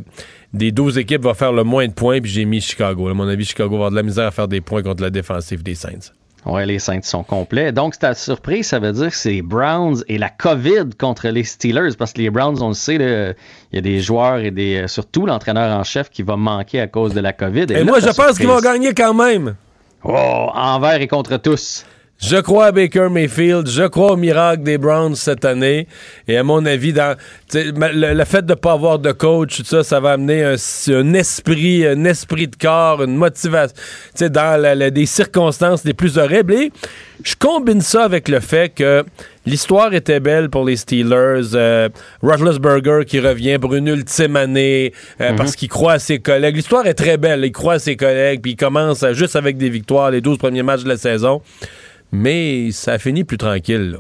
des 12 équipes va faire le moins de points, puis j'ai mis Chicago. À mon avis, Chicago va avoir de la misère à faire des points contre la défensive des Saints. Ouais, les Saints sont complets. Donc, c'est ta surprise, ça veut dire que c'est les Browns et la COVID contre les Steelers. Parce que les Browns, on le sait, là, il y a des joueurs et des, surtout l'entraîneur en chef qui va manquer à cause de la COVID. Et, là, moi, je pense qu'ils vont gagner quand même. Oh, envers et contre tous. Je crois à Baker Mayfield, je crois au miracle des Browns cette année. Et à mon avis, dans le, le fait de ne pas avoir de coach, tout ça, ça va amener un, un esprit, un esprit de corps, une motivation, dans la- la- des circonstances les plus horribles. Et je combine ça avec le fait que l'histoire était belle pour les Steelers. Euh, Roethlisberger qui revient pour une ultime année euh, Mhm. parce qu'il croit à ses collègues. L'histoire est très belle. Il croit à ses collègues, puis il commence à- juste avec des victoires les 12 premiers matchs de la saison mais ça a fini plus tranquille. là.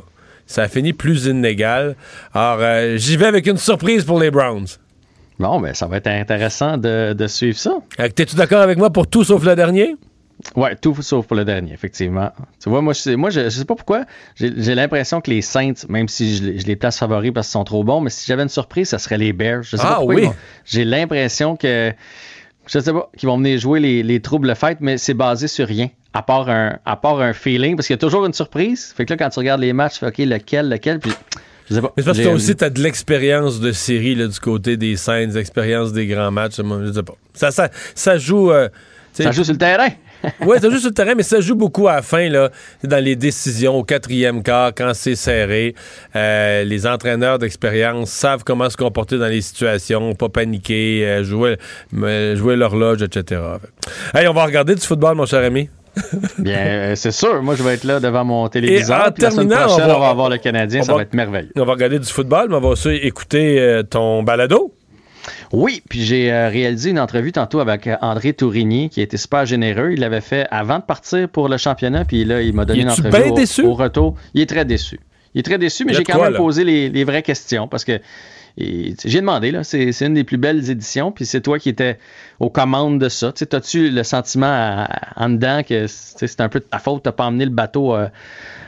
Ça a fini plus inégal. Alors, euh, j'y vais avec une surprise pour les Browns. Bon, ben, ça va être intéressant de, de suivre ça. Euh, T'es-tu d'accord avec moi pour tout sauf le dernier? Ouais, tout sauf pour le dernier, effectivement. Tu vois, moi, je, sais- moi, je, je sais pas pourquoi, j'ai l'impression que les Saints, même si je, les- je les place favoris parce qu'ils sont trop bons, mais si j'avais une surprise, ça serait les Bears. Je sais Ah, pas pourquoi oui. J'ai l'impression que, je sais pas, qu'ils vont venir jouer les, les troubles fêtes, mais c'est basé sur rien. À part un, à part un feeling, parce qu'il y a toujours une surprise. Fait que là, quand tu regardes les matchs, tu fais OK, lequel, lequel, puis je sais pas. Mais c'est parce que toi aussi, t'as de l'expérience de série là, du côté des scènes, l'expérience des grands matchs. Je sais pas. Ça, ça, ça joue. euh, Ça joue sur le terrain. Oui, ça joue sur le terrain, mais ça joue beaucoup à la fin, là, dans les décisions, au quatrième quart, quand c'est serré. Euh, les entraîneurs d'expérience savent comment se comporter dans les situations, pas paniquer, euh, jouer, euh, jouer l'horloge, etc. Hey, on va regarder du football, mon cher ami. Bien, c'est sûr. Moi, je vais être là devant mon téléviseur. en la semaine terminant, prochaine, on va- on va avoir le Canadien. Ça va- être merveilleux. On va regarder du football, mais on va aussi écouter ton balado. Oui, puis j'ai euh, réalisé une entrevue tantôt avec euh, André Tourigny, qui était super généreux. Il l'avait fait avant de partir pour le championnat, puis là, il m'a donné une entrevue au, déçu? au retour. Il est très déçu. Il est très déçu, mais j'ai quand quoi, même là? posé les, les vraies questions parce que j'ai demandé, là, c'est une des plus belles éditions, puis c'est toi qui étais aux commandes de ça. Tu sais, As-tu le sentiment à- à- en dedans que c'est un peu de ta faute, t'as pas emmené le bateau euh,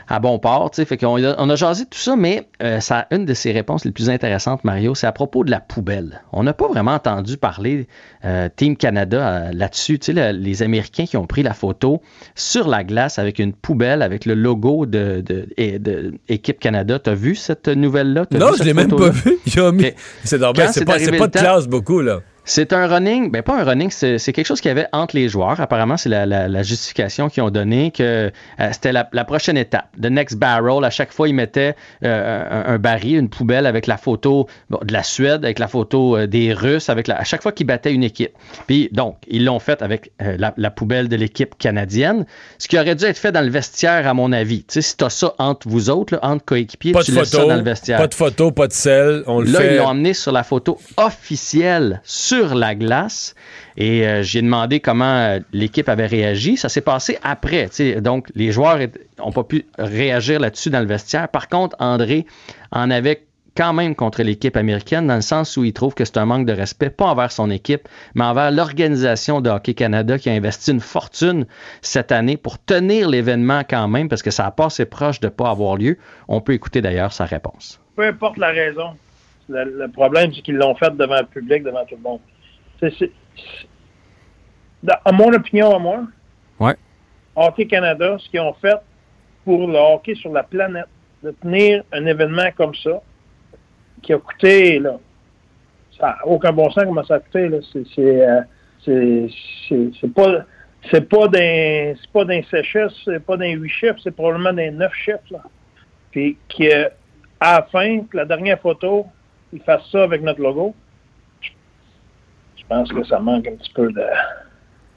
à bon port, tu sais, fait qu'on on a jasé tout ça, mais euh, ça, une de ses réponses les plus intéressantes, Mario, c'est à propos de la poubelle. On n'a pas vraiment entendu parler euh, Team Canada là-dessus, tu sais, le- les Américains qui ont pris la photo sur la glace avec une poubelle avec le logo de, de, Équipe Canada. T'as vu cette nouvelle-là? Non, vu je l'ai même pas photo-là? vu. Il a mis- Ok. C'est normal, c'est pas, de temps- classe beaucoup, là. C'est un running, ben pas un running, c'est quelque chose qu'il y avait entre les joueurs. Apparemment, c'est la, la- la justification qu'ils ont donnée que euh, c'était la, la prochaine étape. The next barrel, à chaque fois, ils mettaient euh, un, un baril, une poubelle avec la photo bon, de la Suède, avec la photo euh, des Russes, avec la, à chaque fois qu'ils battaient une équipe. Puis donc, ils l'ont fait avec la, poubelle de l'équipe canadienne, ce qui aurait dû être fait dans le vestiaire, à mon avis. Tu sais, si tu as ça entre vous autres, là, entre coéquipiers, Pas tu de laisses ça photo, dans le vestiaire. pas de photo, pas de sel. On le Là, fait. ils l'ont emmené sur la photo officielle sur la glace. Et euh, j'ai demandé comment euh, l'équipe avait réagi. Ça s'est passé après. Donc, les joueurs n'ont pas pu réagir là-dessus dans le vestiaire. Par contre, André en avait quand même contre l'équipe américaine, dans le sens où il trouve que c'est un manque de respect, pas envers son équipe, mais envers l'organisation de Hockey Canada qui a investi une fortune cette année pour tenir l'événement quand même, parce que ça a passé proche de ne pas avoir lieu. On peut écouter d'ailleurs sa réponse. peu importe la raison. Le, le problème, c'est qu'ils l'ont fait devant le public, devant tout le monde. C'est- à mon opinion, à moi, Ouais. Hockey Canada, ce qu'ils ont fait pour le hockey sur la planète, de tenir un événement comme ça, qui a coûté, là, ça n'a aucun bon sens comment ça a coûté, là. C'est, c'est, euh, c'est, c'est, c'est pas, c'est pas d'un, c'est pas d'un chefs, c'est pas d'un huit chefs, c'est probablement d'un neuf chefs, là. Puis, qui, euh, à la fin, la dernière photo, ils fassent ça avec notre logo. Je pense que ça manque un petit peu de,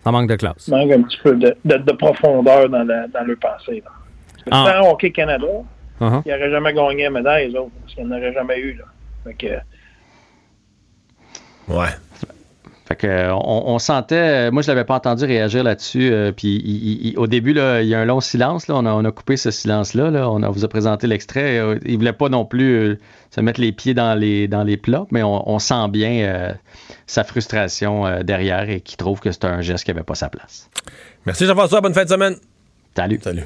Ça manque de classe. manque un petit peu de, de, de profondeur dans, la, dans leur pensée. Là. Parce que Ah. sans Hockey Canada, Uh-huh. ils n'auraient jamais gagné la médaille, les autres, parce qu'ils n'auraient jamais eu. Là. Fait que, Ouais. Fait que, on, on sentait, moi je l'avais pas entendu réagir là-dessus, euh, puis il- il- il- au début là, il y a un long silence, là, on, a, on a coupé ce silence-là, là, on a, vous a présenté l'extrait, euh, il voulait pas non plus euh, se mettre les pieds dans les, dans les plats, mais on, on sent bien euh, sa frustration euh, derrière et qu'il trouve que c'est un geste qui avait pas sa place. Merci Jean-François, bonne fin de semaine. Salut. Salut.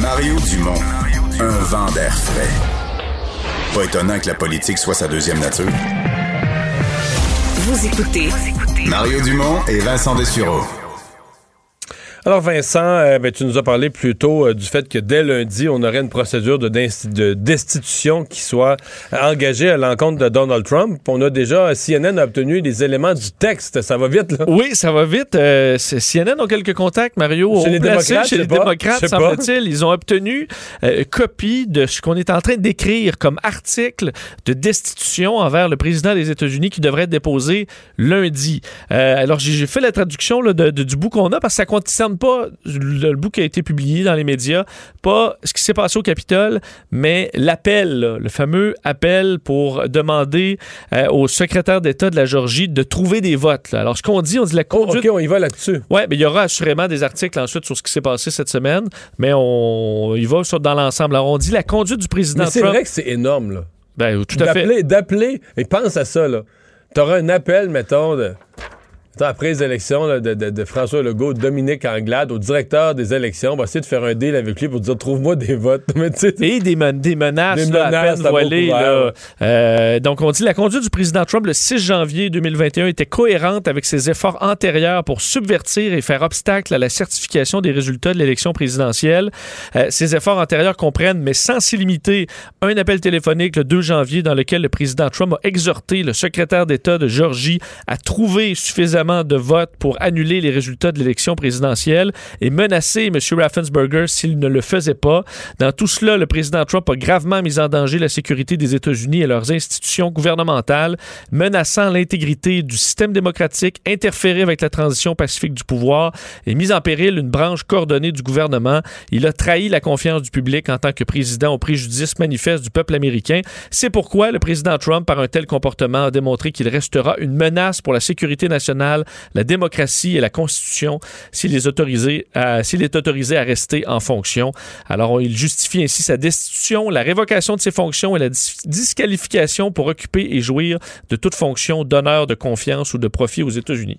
Mario Dumont, un vent d'air frais. Pas étonnant que la politique soit sa deuxième nature. Vous écoutez Mario Dumont et Vincent Dessureau. Alors Vincent, euh, ben, tu nous as parlé plus tôt euh, du fait que dès lundi, on aurait une procédure de, destitution qui soit euh, engagée à l'encontre de Donald Trump. On a déjà, CNN a obtenu des éléments du texte. Ça va vite, là. Oui, ça va vite. Euh, c'est- CNN ont quelques contacts, Mario. Chez les placé, démocrates, chez les pas. démocrates, semble-t-il. Ils ont obtenu copie de ce qu'on est en train d'écrire comme article de destitution envers le président des États-Unis qui devrait être déposé lundi. Alors, j'ai fait la traduction là, de- de- du bout qu'on a parce que ça ne pas le, le bout qui a été publié dans les médias, pas ce qui s'est passé au Capitole, mais l'appel, là, le fameux appel pour demander euh, au secrétaire d'État de la Georgie de trouver des votes. là. Alors, ce qu'on dit, on dit la conduite. OK, on y va là-dessus. Oui, mais il y aura assurément des articles ensuite sur ce qui s'est passé cette semaine, mais on y va sur, dans l'ensemble. Alors, on dit la conduite du président Mais c'est Trump. vrai que c'est énorme, là. Ben, tout à fait. D'appeler- et pense à ça, là. T'auras un appel, mettons, de, après les élections là, de, de- de François Legault, Dominique Anglade, au directeur des élections, on va essayer de faire un deal avec lui pour dire trouve-moi des votes. Mais Et des, men- des menaces, Des là, à peine voilées. là. Euh, donc, on dit la conduite du président Trump le 6 janvier 2021 était cohérente avec ses efforts antérieurs pour subvertir et faire obstacle à la certification des résultats de l'élection présidentielle. Euh, ces efforts antérieurs comprennent, mais sans s'y limiter, un appel téléphonique le 2 janvier dans lequel le président Trump a exhorté le secrétaire d'État de Georgie à trouver suffisamment de votes pour annuler les résultats de l'élection présidentielle et menacer M. Raffensperger s'il ne le faisait pas. Dans tout cela, le président Trump a gravement mis en danger la sécurité des États-Unis et leurs institutions gouvernementales, menaçant l'intégrité du système démocratique, interféré avec la transition pacifique du pouvoir et mis en péril une branche coordonnée du gouvernement. Il a trahi la confiance du public en tant que président au préjudice manifeste du peuple américain. C'est pourquoi le président Trump, par un tel comportement, a démontré qu'il restera une menace pour la sécurité nationale, la démocratie et la Constitution s'il est autorisé à, s'il est autorisé à rester en fonction. Alors, il justifie ainsi sa destitution, la révocation de ses fonctions et la dis- disqualification pour occuper et jouir de toute fonction d'honneur, de confiance ou de profit aux États-Unis.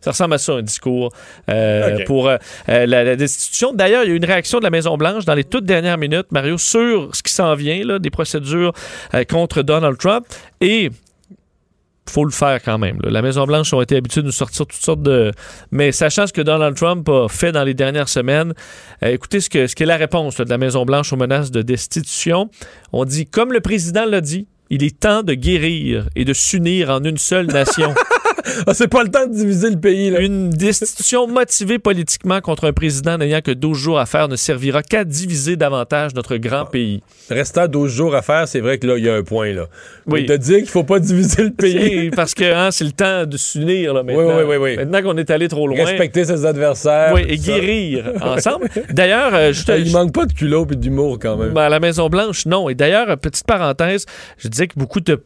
Ça ressemble à ça, un discours euh, pour euh, euh, la, la destitution. D'ailleurs, il y a eu une réaction de la Maison-Blanche dans les toutes dernières minutes, Mario, sur ce qui s'en vient, là, des procédures euh, contre Donald Trump. Et faut le faire quand même. La Maison-Blanche ont été habitués de nous sortir toutes sortes de... Mais sachant ce que Donald Trump a fait dans les dernières semaines, euh, écoutez ce que ce qu'est la réponse de la Maison-Blanche aux menaces de destitution. On dit, comme le président l'a dit, il est temps de guérir et de s'unir en une seule nation. Ah, c'est pas le temps de diviser le pays. Là. Une destitution motivée politiquement contre un président n'ayant que 12 jours à faire ne servira qu'à diviser davantage notre grand pays. Restant 12 jours à faire, c'est vrai que là, il y a un point. Là. Oui. De dire qu'il faut pas diviser le pays. Parce que hein, c'est le temps de s'unir là, maintenant. Oui, oui, oui, oui. Maintenant qu'on est allé trop loin. Respecter ses adversaires. Oui, et guérir ensemble. D'ailleurs, euh, je te- Il manque pas de culot et d'humour quand même. Ben, à la Maison-Blanche, non. Et d'ailleurs, petite parenthèse, je disais que beaucoup de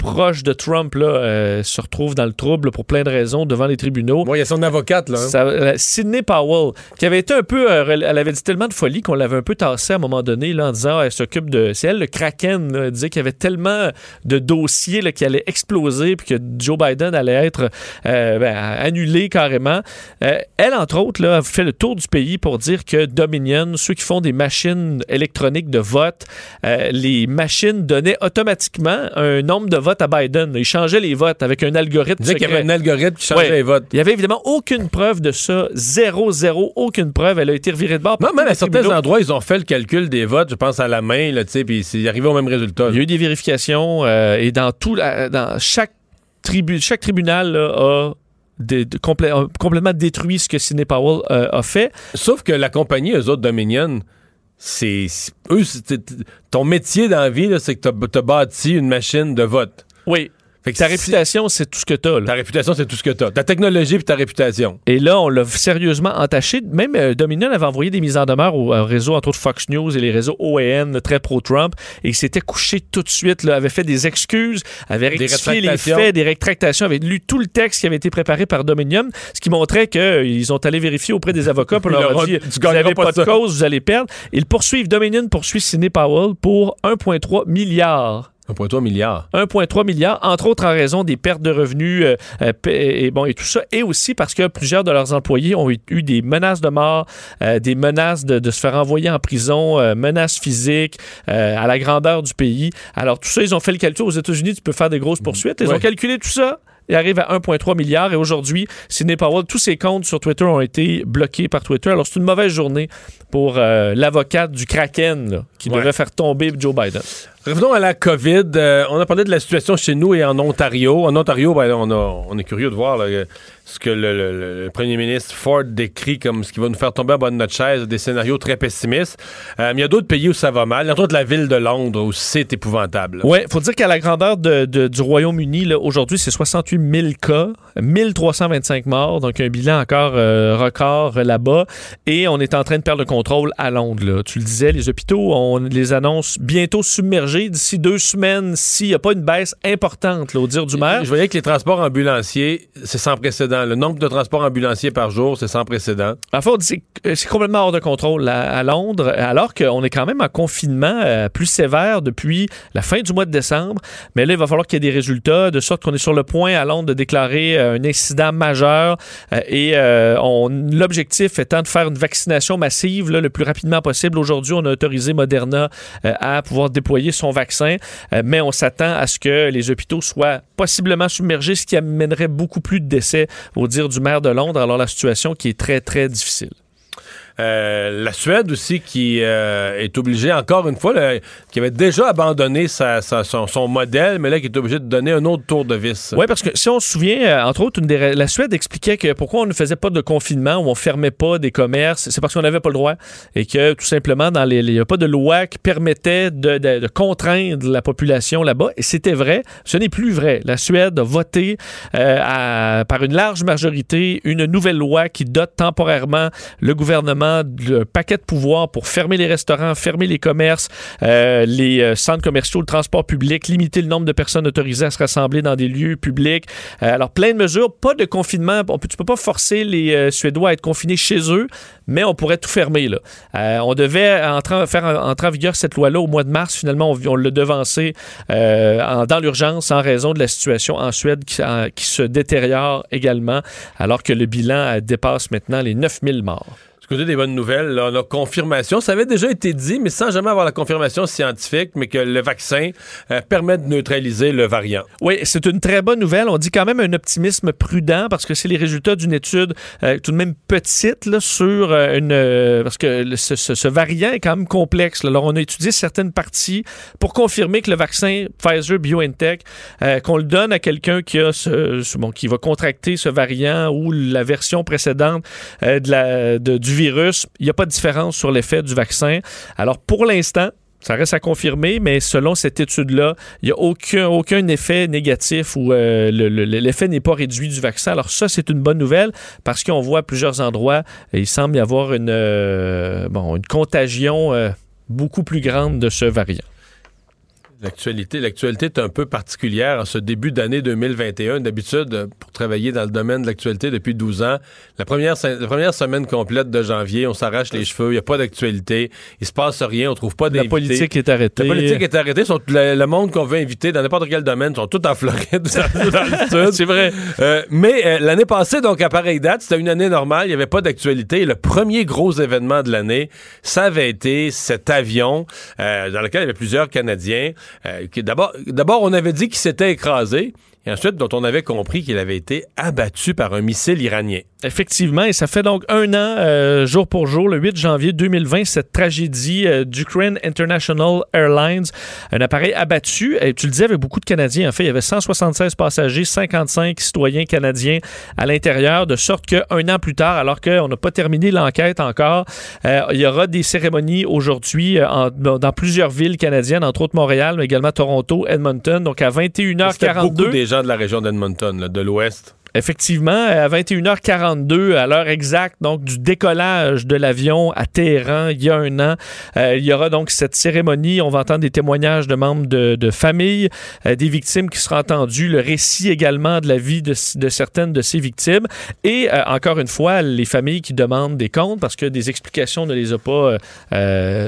proches de Trump là, euh, se retrouvent dans le trouble pour plein de raisons devant les tribunaux. Moi, il y a son avocate, là. hein. Ça- euh, Sidney Powell, qui avait été un peu. euh, elle avait dit tellement de folie qu'on l'avait un peu tassée à un moment donné là, en disant ah, elle s'occupe de. C'est elle, le Kraken. là. elle disait qu'il y avait tellement de dossiers là, qui allaient exploser puis que Joe Biden allait être ben, annulé carrément. Elle, entre autres, là, a fait le tour du pays pour dire que Dominion, ceux qui font des machines électroniques de vote, les machines donnaient automatiquement un nombre de votes votes à Biden. Il changeait les votes avec un algorithme. Il disait qu'il y avait un algorithme qui changeait Ouais. les votes. Il y avait évidemment aucune preuve de ça. Zéro, zéro, aucune preuve. Elle a été revirée de bord. Non, même à certains endroits, ils ont fait le calcul des votes, je pense à la main, là, tu sais, puis c'est arrivé au même résultat. Il y a eu des vérifications euh, et dans tout, dans chaque, tribu, chaque tribunal là, a dé- de- complè- a complètement détruit ce que Sidney Powell euh, a fait. Sauf que la compagnie, eux autres, Dominion, c'est. Eux, ton métier dans la vie, c'est que tu as bâti une machine de vote. Oui. Fait que Ta réputation, c'est tout ce que tu as. Ta réputation, c'est tout ce que tu as. Ta technologie puis ta réputation. Et là, on l'a sérieusement entaché. Même euh, Dominion avait envoyé des mises en demeure au, au réseau, entre autres Fox News et les réseaux OAN très pro-Trump. Et il s'était couché tout de suite, là, avait fait des excuses, avait rectifié les faits, des rétractations, avait lu tout le texte qui avait été préparé par Dominion, ce qui montrait qu'ils ont allé vérifier auprès des avocats pour leur Tu Vous n'avez pas pas, de cause, vous allez perdre. Ils poursuivent, Dominion poursuit Sidney Powell pour 1,3 milliard 1,3 milliard. 1,3 milliard, entre autres en raison des pertes de revenus euh, euh, et, bon, et tout ça, et aussi parce que plusieurs de leurs employés ont eu, des menaces de mort, euh, des menaces de, de se faire envoyer en prison, euh, menaces physiques à la grandeur du pays. Alors tout ça, ils ont fait le calcul aux États-Unis, tu peux faire des grosses poursuites. Ils Ouais. ont calculé tout ça. Ils arrivent à 1,3 milliard et aujourd'hui, Sidney Powell, tous ses comptes sur Twitter ont été bloqués par Twitter. Alors c'est une mauvaise journée pour l'avocate du Kraken là, qui Ouais. devait faire tomber Joe Biden. Revenons à la COVID. Euh, on a parlé de la situation chez nous et en Ontario. En Ontario, ben, on, est curieux de voir là, ce que le, premier ministre Ford décrit comme ce qui va nous faire tomber en bas de notre chaise, des scénarios très pessimistes. Euh, mais il y a d'autres pays où ça va mal. Entre autres, la ville de Londres où c'est épouvantable. Oui, faut dire qu'à la grandeur de- de- du Royaume-Uni, aujourd'hui, c'est 68 000 cas, 1325 morts, donc un bilan encore euh, record euh, là-bas. Et on est en train de perdre le contrôle à Londres. Tu le disais, les hôpitaux, on les annonce bientôt submergés d'ici deux semaines s'il n'y a pas une baisse importante, là, au dire du maire. Je voyais que les transports ambulanciers, c'est sans précédent. Le nombre de transports ambulanciers par jour, c'est sans précédent. En fait, on dit que c'est- complètement hors de contrôle à, à Londres, alors qu'on est quand même en confinement euh, plus sévère depuis la fin du mois de décembre. Mais là, il va falloir qu'il y ait des résultats, de sorte qu'on est sur le point à Londres de déclarer euh, un incident majeur. Euh, et euh, l'objectif étant de faire une vaccination massive là, le plus rapidement possible. Aujourd'hui, on a autorisé Moderna euh, à pouvoir déployer son vaccin, euh, mais on s'attend à ce que les hôpitaux soient possiblement submergés, ce qui amènerait beaucoup plus de décès, au dire du maire de Londres. Alors la situation qui est très, très difficile. Euh, la Suède aussi qui euh, est obligée, encore une fois, qui avait déjà abandonné son, modèle, mais là qui est obligée de donner un autre tour de vis. Oui, parce que si on se souvient, euh, entre autres, la Suède expliquait que pourquoi on ne faisait pas de confinement ou on fermait pas des commerces, c'est parce qu'on n'avait pas le droit et que tout simplement, il n'y a pas de loi qui permettait de, contraindre la population là-bas. Et c'était vrai. Ce n'est plus vrai. La Suède a voté par une large majorité une nouvelle loi qui dote temporairement le gouvernement d'un paquet de pouvoirs pour fermer les restaurants, fermer les commerces, euh, les euh, centres commerciaux, le transport public, limiter le nombre de personnes autorisées à se rassembler dans des lieux publics. Euh, alors, plein de mesures, pas de confinement. On peut, tu peux pas forcer les Suédois à être confinés chez eux, mais on pourrait tout fermer. On devait faire entrer en vigueur cette loi-là au mois de mars. Finalement, on, l'a devancé dans l'urgence en raison de la situation en Suède qui, se détériore également, alors que le bilan dépasse maintenant les 9000 morts. Côté des bonnes nouvelles, là, on a confirmation. Ça avait déjà été dit, mais sans jamais avoir la confirmation scientifique, mais que le vaccin euh, permet de neutraliser le variant. Oui, c'est une très bonne nouvelle. On dit quand même un optimisme prudent parce que c'est les résultats d'une étude euh, tout de même petite là, sur euh, une... euh, parce que le- ce, ce- ce variant est quand même complexe. là. Alors, on a étudié certaines parties pour confirmer que le vaccin Pfizer-BioNTech, euh, qu'on le donne à quelqu'un qui, a ce- bon, qui va contracter ce variant ou la version précédente euh, de la, de- du il n'y a pas de différence sur l'effet du vaccin. Alors, pour l'instant, ça reste à confirmer, mais selon cette étude-là, il n'y a aucun, effet négatif ou euh, le- le- l'effet n'est pas réduit du vaccin. Alors ça, c'est une bonne nouvelle parce qu'on voit à plusieurs endroits, il semble y avoir une, euh, contagion euh, beaucoup plus grande de ce variant. L'actualité, l'actualité est un peu particulière en ce début d'année 2021. D'habitude, pour travailler dans le domaine de l'actualité depuis 12 ans, la première, la première semaine complète de janvier, on s'arrache les cheveux, il n'y a pas d'actualité, il se passe rien, on trouve pas La d'invités. politique est arrêtée. La politique est arrêtée. Sont, le, le monde qu'on veut inviter dans n'importe quel domaine sont tous en Floride, dans, dans le sud. C'est vrai. Euh, mais euh, l'année passée, donc à pareille date, c'était une année normale, il n'y avait pas d'actualité. Le premier gros événement de l'année, ça avait été cet avion euh, dans lequel il y avait plusieurs Canadiens euh, d'abord, on avait dit qu'il s'était écrasé. Et ensuite, dont on avait compris qu'il avait été abattu par un missile iranien. Effectivement, et ça fait donc un an, euh, jour pour jour, le 8 janvier 2020, cette tragédie euh, d'Ukraine International Airlines, un appareil abattu, et tu le disais, avec beaucoup de Canadiens. En fait, il y avait 176 passagers, 55 citoyens canadiens à l'intérieur, de sorte qu'un an plus tard, alors qu'on n'a pas terminé l'enquête encore, euh, il y aura des cérémonies aujourd'hui dans plusieurs villes canadiennes, entre autres Montréal, mais également Toronto, Edmonton. Donc à C'était 21h42. beaucoup des gens de la région d'Edmonton, de l'Ouest. Effectivement, à 21h42, à l'heure exacte donc du décollage de l'avion à Téhéran il y a un an, euh, il y aura donc cette cérémonie. On va entendre des témoignages de membres de, de famille, euh, des victimes qui seront entendues, le récit également de la vie de, de certaines de ces victimes et euh, encore une fois les familles qui demandent des comptes parce que des explications ne les a pas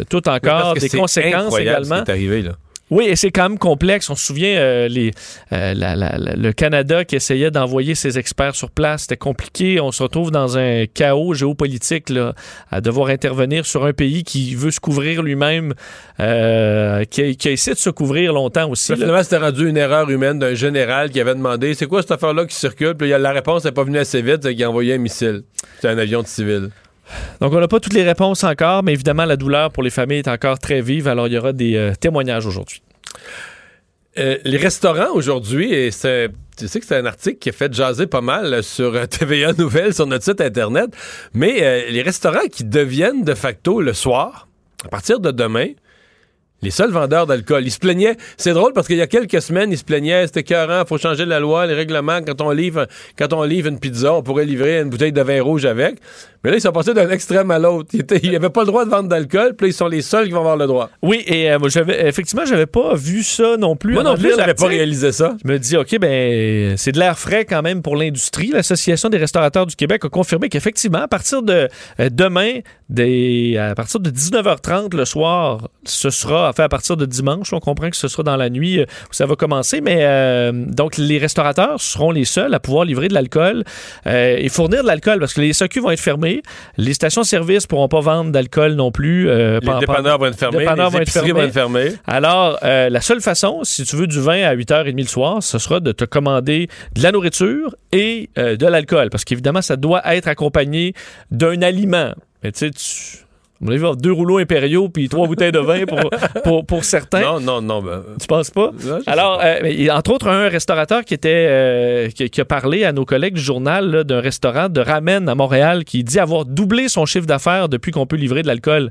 toutes encore, des conséquences également. Ce qui est arrivé, là. Oui, et c'est quand même complexe. On se souvient, euh, les, euh, le Canada qui essayait d'envoyer ses experts sur place, c'était compliqué. On se retrouve dans un chaos géopolitique là, à devoir intervenir sur un pays qui veut se couvrir lui-même, euh, qui, a, essayé de se couvrir longtemps aussi. Finalement, c'était rendu une erreur humaine d'un général qui avait demandé c'est quoi cette affaire-là qui circule Puis la réponse n'est pas venue assez vite, c'est qu'il a envoyé un missile. C'est un avion de civil. Donc, on n'a pas toutes les réponses encore, mais évidemment, la douleur pour les familles est encore très vive. Alors, il y aura des euh, témoignages aujourd'hui. Euh, les restaurants aujourd'hui, c'est, tu sais que c'est un article qui a fait jaser pas mal sur euh, TVA Nouvelles, sur notre site Internet, mais les restaurants qui deviennent de facto le soir, à partir de demain, les seuls vendeurs d'alcool. Ils se plaignaient. C'est drôle parce qu'il y a quelques semaines, ils se plaignaient. C'était écœurant. Faut changer la loi, les règlements. Quand on livre, quand on livre une pizza, on pourrait livrer une bouteille de vin rouge avec. Mais là, ils sont passés d'un extrême à l'autre. Ils n'avaient pas le droit de vendre d'alcool. Puis là, ils sont les seuls qui vont avoir le droit. Oui, et euh, moi, j'avais, effectivement, j'avais pas vu ça non plus. Moi non plus, j'avais pas réalisé ça. Je me dis, OK, ben, c'est de l'air frais quand même pour l'industrie. L'Association des restaurateurs du Québec a confirmé qu'effectivement, à partir de euh, demain, des, à partir de 19h30 le soir, ce sera, enfin, à partir de dimanche, on comprend que ce sera dans la nuit euh, où ça va commencer, mais euh, donc les restaurateurs seront les seuls à pouvoir livrer de l'alcool euh, et fournir de l'alcool parce que les SAQ vont être fermés. Les stations-service pourront pas vendre d'alcool non plus. euh, Les dépanneurs vont être fermés, dépanneurs les vont être fermés. vont être fermées. Alors, la seule façon, si tu veux du vin à 8h30 le soir, ce sera de te commander de la nourriture et de l'alcool. Parce qu'évidemment, ça doit être accompagné d'un aliment. Mais tu sais, tu. On va avoir deux rouleaux impériaux puis trois bouteilles de vin pour, pour, pour certains. Non, non, non. ben, Tu penses pas? Alors, euh, entre autres, un restaurateur qui était euh, qui, qui a parlé à nos collègues du journal d'un restaurant de ramen à Montréal qui dit avoir doublé son chiffre d'affaires depuis qu'on peut livrer de l'alcool.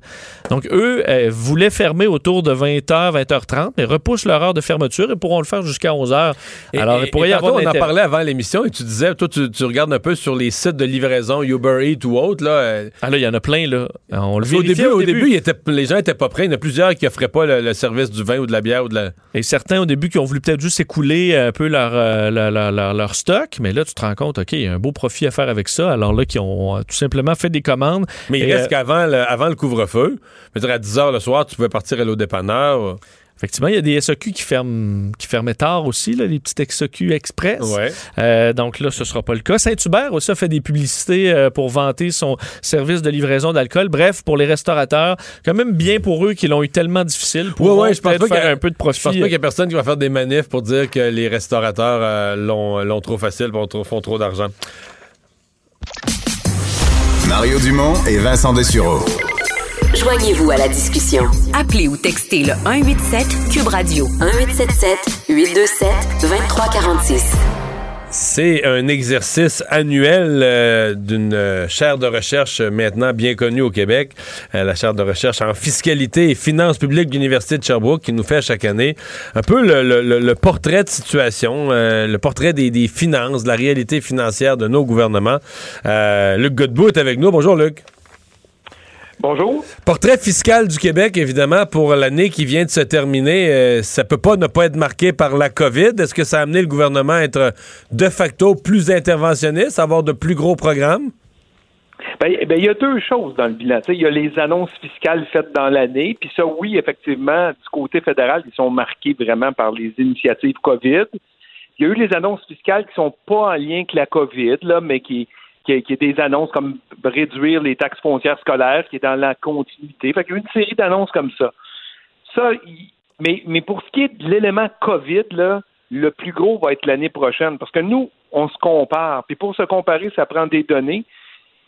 Donc, eux euh, voulaient fermer autour de 20h, 20h30, mais repoussent leur heure de fermeture et pourront le faire jusqu'à 11h. Et- Alors, et- il pourrait et y avoir on en parlait avant l'émission et tu disais, toi, tu, tu regardes un peu sur les sites de livraison, Uber Eats ou autre. Là, euh, Ah là, il y en a plein, là. On le Parce début, au début, il était- les gens étaient pas prêts. Il y en a plusieurs qui offraient pas le, le service du vin ou de la bière ou de la. Et certains, au début, qui ont voulu peut-être juste écouler un peu leur, euh, leur, leur- leur- leur stock, mais là, tu te rends compte, OK, il y a un beau profit à faire avec ça. Alors là, qui ont euh, tout simplement fait des commandes. Mais il reste euh, qu'avant le, avant le couvre-feu, à 10 h le soir, tu pouvais partir aller au dépanneur. Effectivement, il y a des SAQ qui, ferment, qui fermaient tard aussi, là, les petites SAQ Express. Ouais. Euh, donc là, ce ne sera pas le cas. Saint-Hubert aussi a fait des publicités euh, pour vanter son service de livraison d'alcool. Bref, pour les restaurateurs, quand même bien pour eux qui l'ont eu tellement difficile. Ouais, Pour ouais, je pense pas faire qu'il y a- un peu de Je pense profit. pas qu'il y a personne qui va faire des manifs pour dire que les restaurateurs euh, l'ont, l'ont trop facile, font trop, font trop d'argent. Mario Dumont et Vincent Dessureau. Joignez-vous à la discussion. Appelez ou textez le 187 Cube Radio 1877 827 2346. C'est un exercice annuel euh, d'une euh, chaire de recherche maintenant bien connue au Québec, euh, la chaire de recherche en fiscalité et finances publiques de l'Université de Sherbrooke, qui nous fait chaque année un peu le, le- le- le portrait de situation, euh, le portrait des, des finances, de la réalité financière de nos gouvernements. Euh, Luc Godbout est avec nous. Bonjour Luc. Bonjour. Portrait fiscal du Québec, évidemment, pour l'année qui vient de se terminer, euh, ça peut pas ne pas être marqué par la COVID. Est-ce que ça a amené le gouvernement à être de facto plus interventionniste, à avoir de plus gros programmes? Ben, ben, il y a deux choses dans le bilan. Il y a les annonces fiscales faites dans l'année, puis ça, oui, effectivement, du côté fédéral, ils sont marqués vraiment par les initiatives COVID. Il y a eu les annonces fiscales qui sont pas en lien avec la COVID, là, mais qui, qui, qui est des annonces comme réduire les taxes foncières scolaires, qui est dans la continuité. Fait qu'il y a une série d'annonces comme ça. Ça, mais, mais pour ce qui est de l'élément COVID, là, le plus gros va être l'année prochaine. Parce que nous, on se compare. Puis pour se comparer, ça prend des données.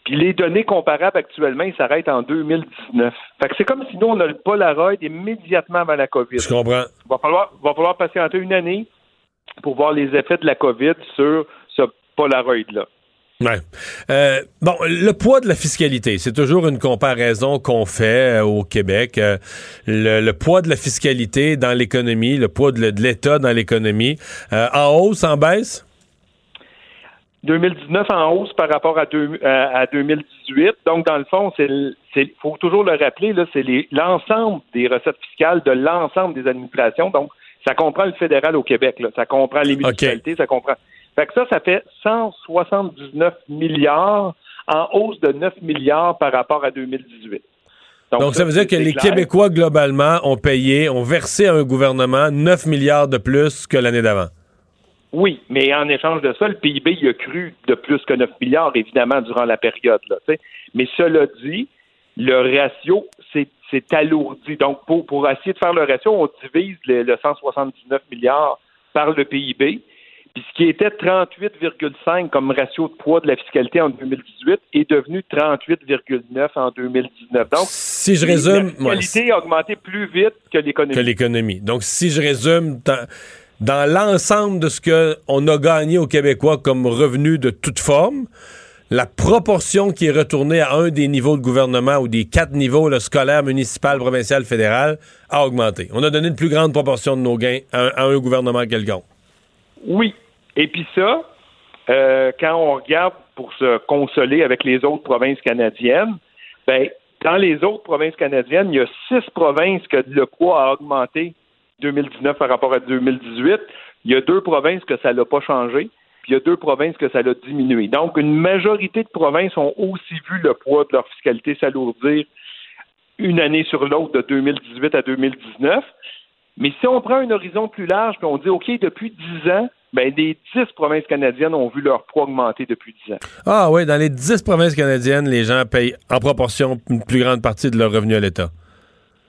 Puis les données comparables actuellement, ils s'arrêtent en 2019. Fait que c'est comme si nous, on a le Polaroid immédiatement avant la COVID. Je comprends. Il va falloir, va falloir patienter une année pour voir les effets de la COVID sur ce Polaroid-là. Ouais. Euh, bon, le poids de la fiscalité, c'est toujours une comparaison qu'on fait euh, au Québec. Euh, le, le poids de la fiscalité dans l'économie, le poids de, de l'État dans l'économie, en hausse, en baisse? 2019 en hausse par rapport à, deux- à- à 2018. Donc, dans le fond, c'est, il faut toujours le rappeler, c'est l'ensemble des recettes fiscales de l'ensemble des administrations. Donc, ça comprend le fédéral au Québec, là. ça comprend les municipalités, ça comprend. Fait que ça, ça fait 179 milliards en hausse de 9 milliards par rapport à 2018. Donc, ça veut dire que les clair. Québécois, globalement, ont payé, ont versé à un gouvernement 9 milliards de plus que l'année d'avant. Oui, mais en échange de ça, le PIB il a cru de plus que 9 milliards, évidemment, durant la période. Là, mais cela dit, le ratio s'est s'est alourdi. Donc, pour, pour essayer de faire le ratio, on divise le, le 179 milliards par le PIB. Puis ce qui était 38,5 comme ratio de poids de la fiscalité en 2018 est devenu 38,9 en 2019. Donc, Si je résume, la fiscalité a augmenté plus vite que l'économie. que l'économie. Donc, si je résume, dans, dans l'ensemble de ce qu'on a gagné aux Québécois comme revenu de toute forme, la proportion qui est retournée à un des niveaux de gouvernement ou des quatre niveaux, le scolaire, municipal, provincial, fédéral, a augmenté. On a donné une plus grande proportion de nos gains à, un- à un gouvernement quelconque. Oui. Et puis ça, euh, quand on regarde pour se consoler avec les autres provinces canadiennes, ben, dans les autres provinces canadiennes, il y a six provinces que le poids a augmenté 2019 par rapport à 2018. Il y a deux provinces que ça l'a pas changé, puis il y a deux provinces que ça l'a diminué. Donc, une majorité de provinces ont aussi vu le poids de leur fiscalité s'alourdir une année sur l'autre de 2018 à 2019. Mais si on prend un horizon plus large, puis on dit, OK, depuis 10 ans, ben, les 10 provinces canadiennes ont vu leur poids augmenter depuis 10 ans. Ah oui, dans les dix provinces canadiennes, les gens payent en proportion une plus grande partie de leur revenu à l'État.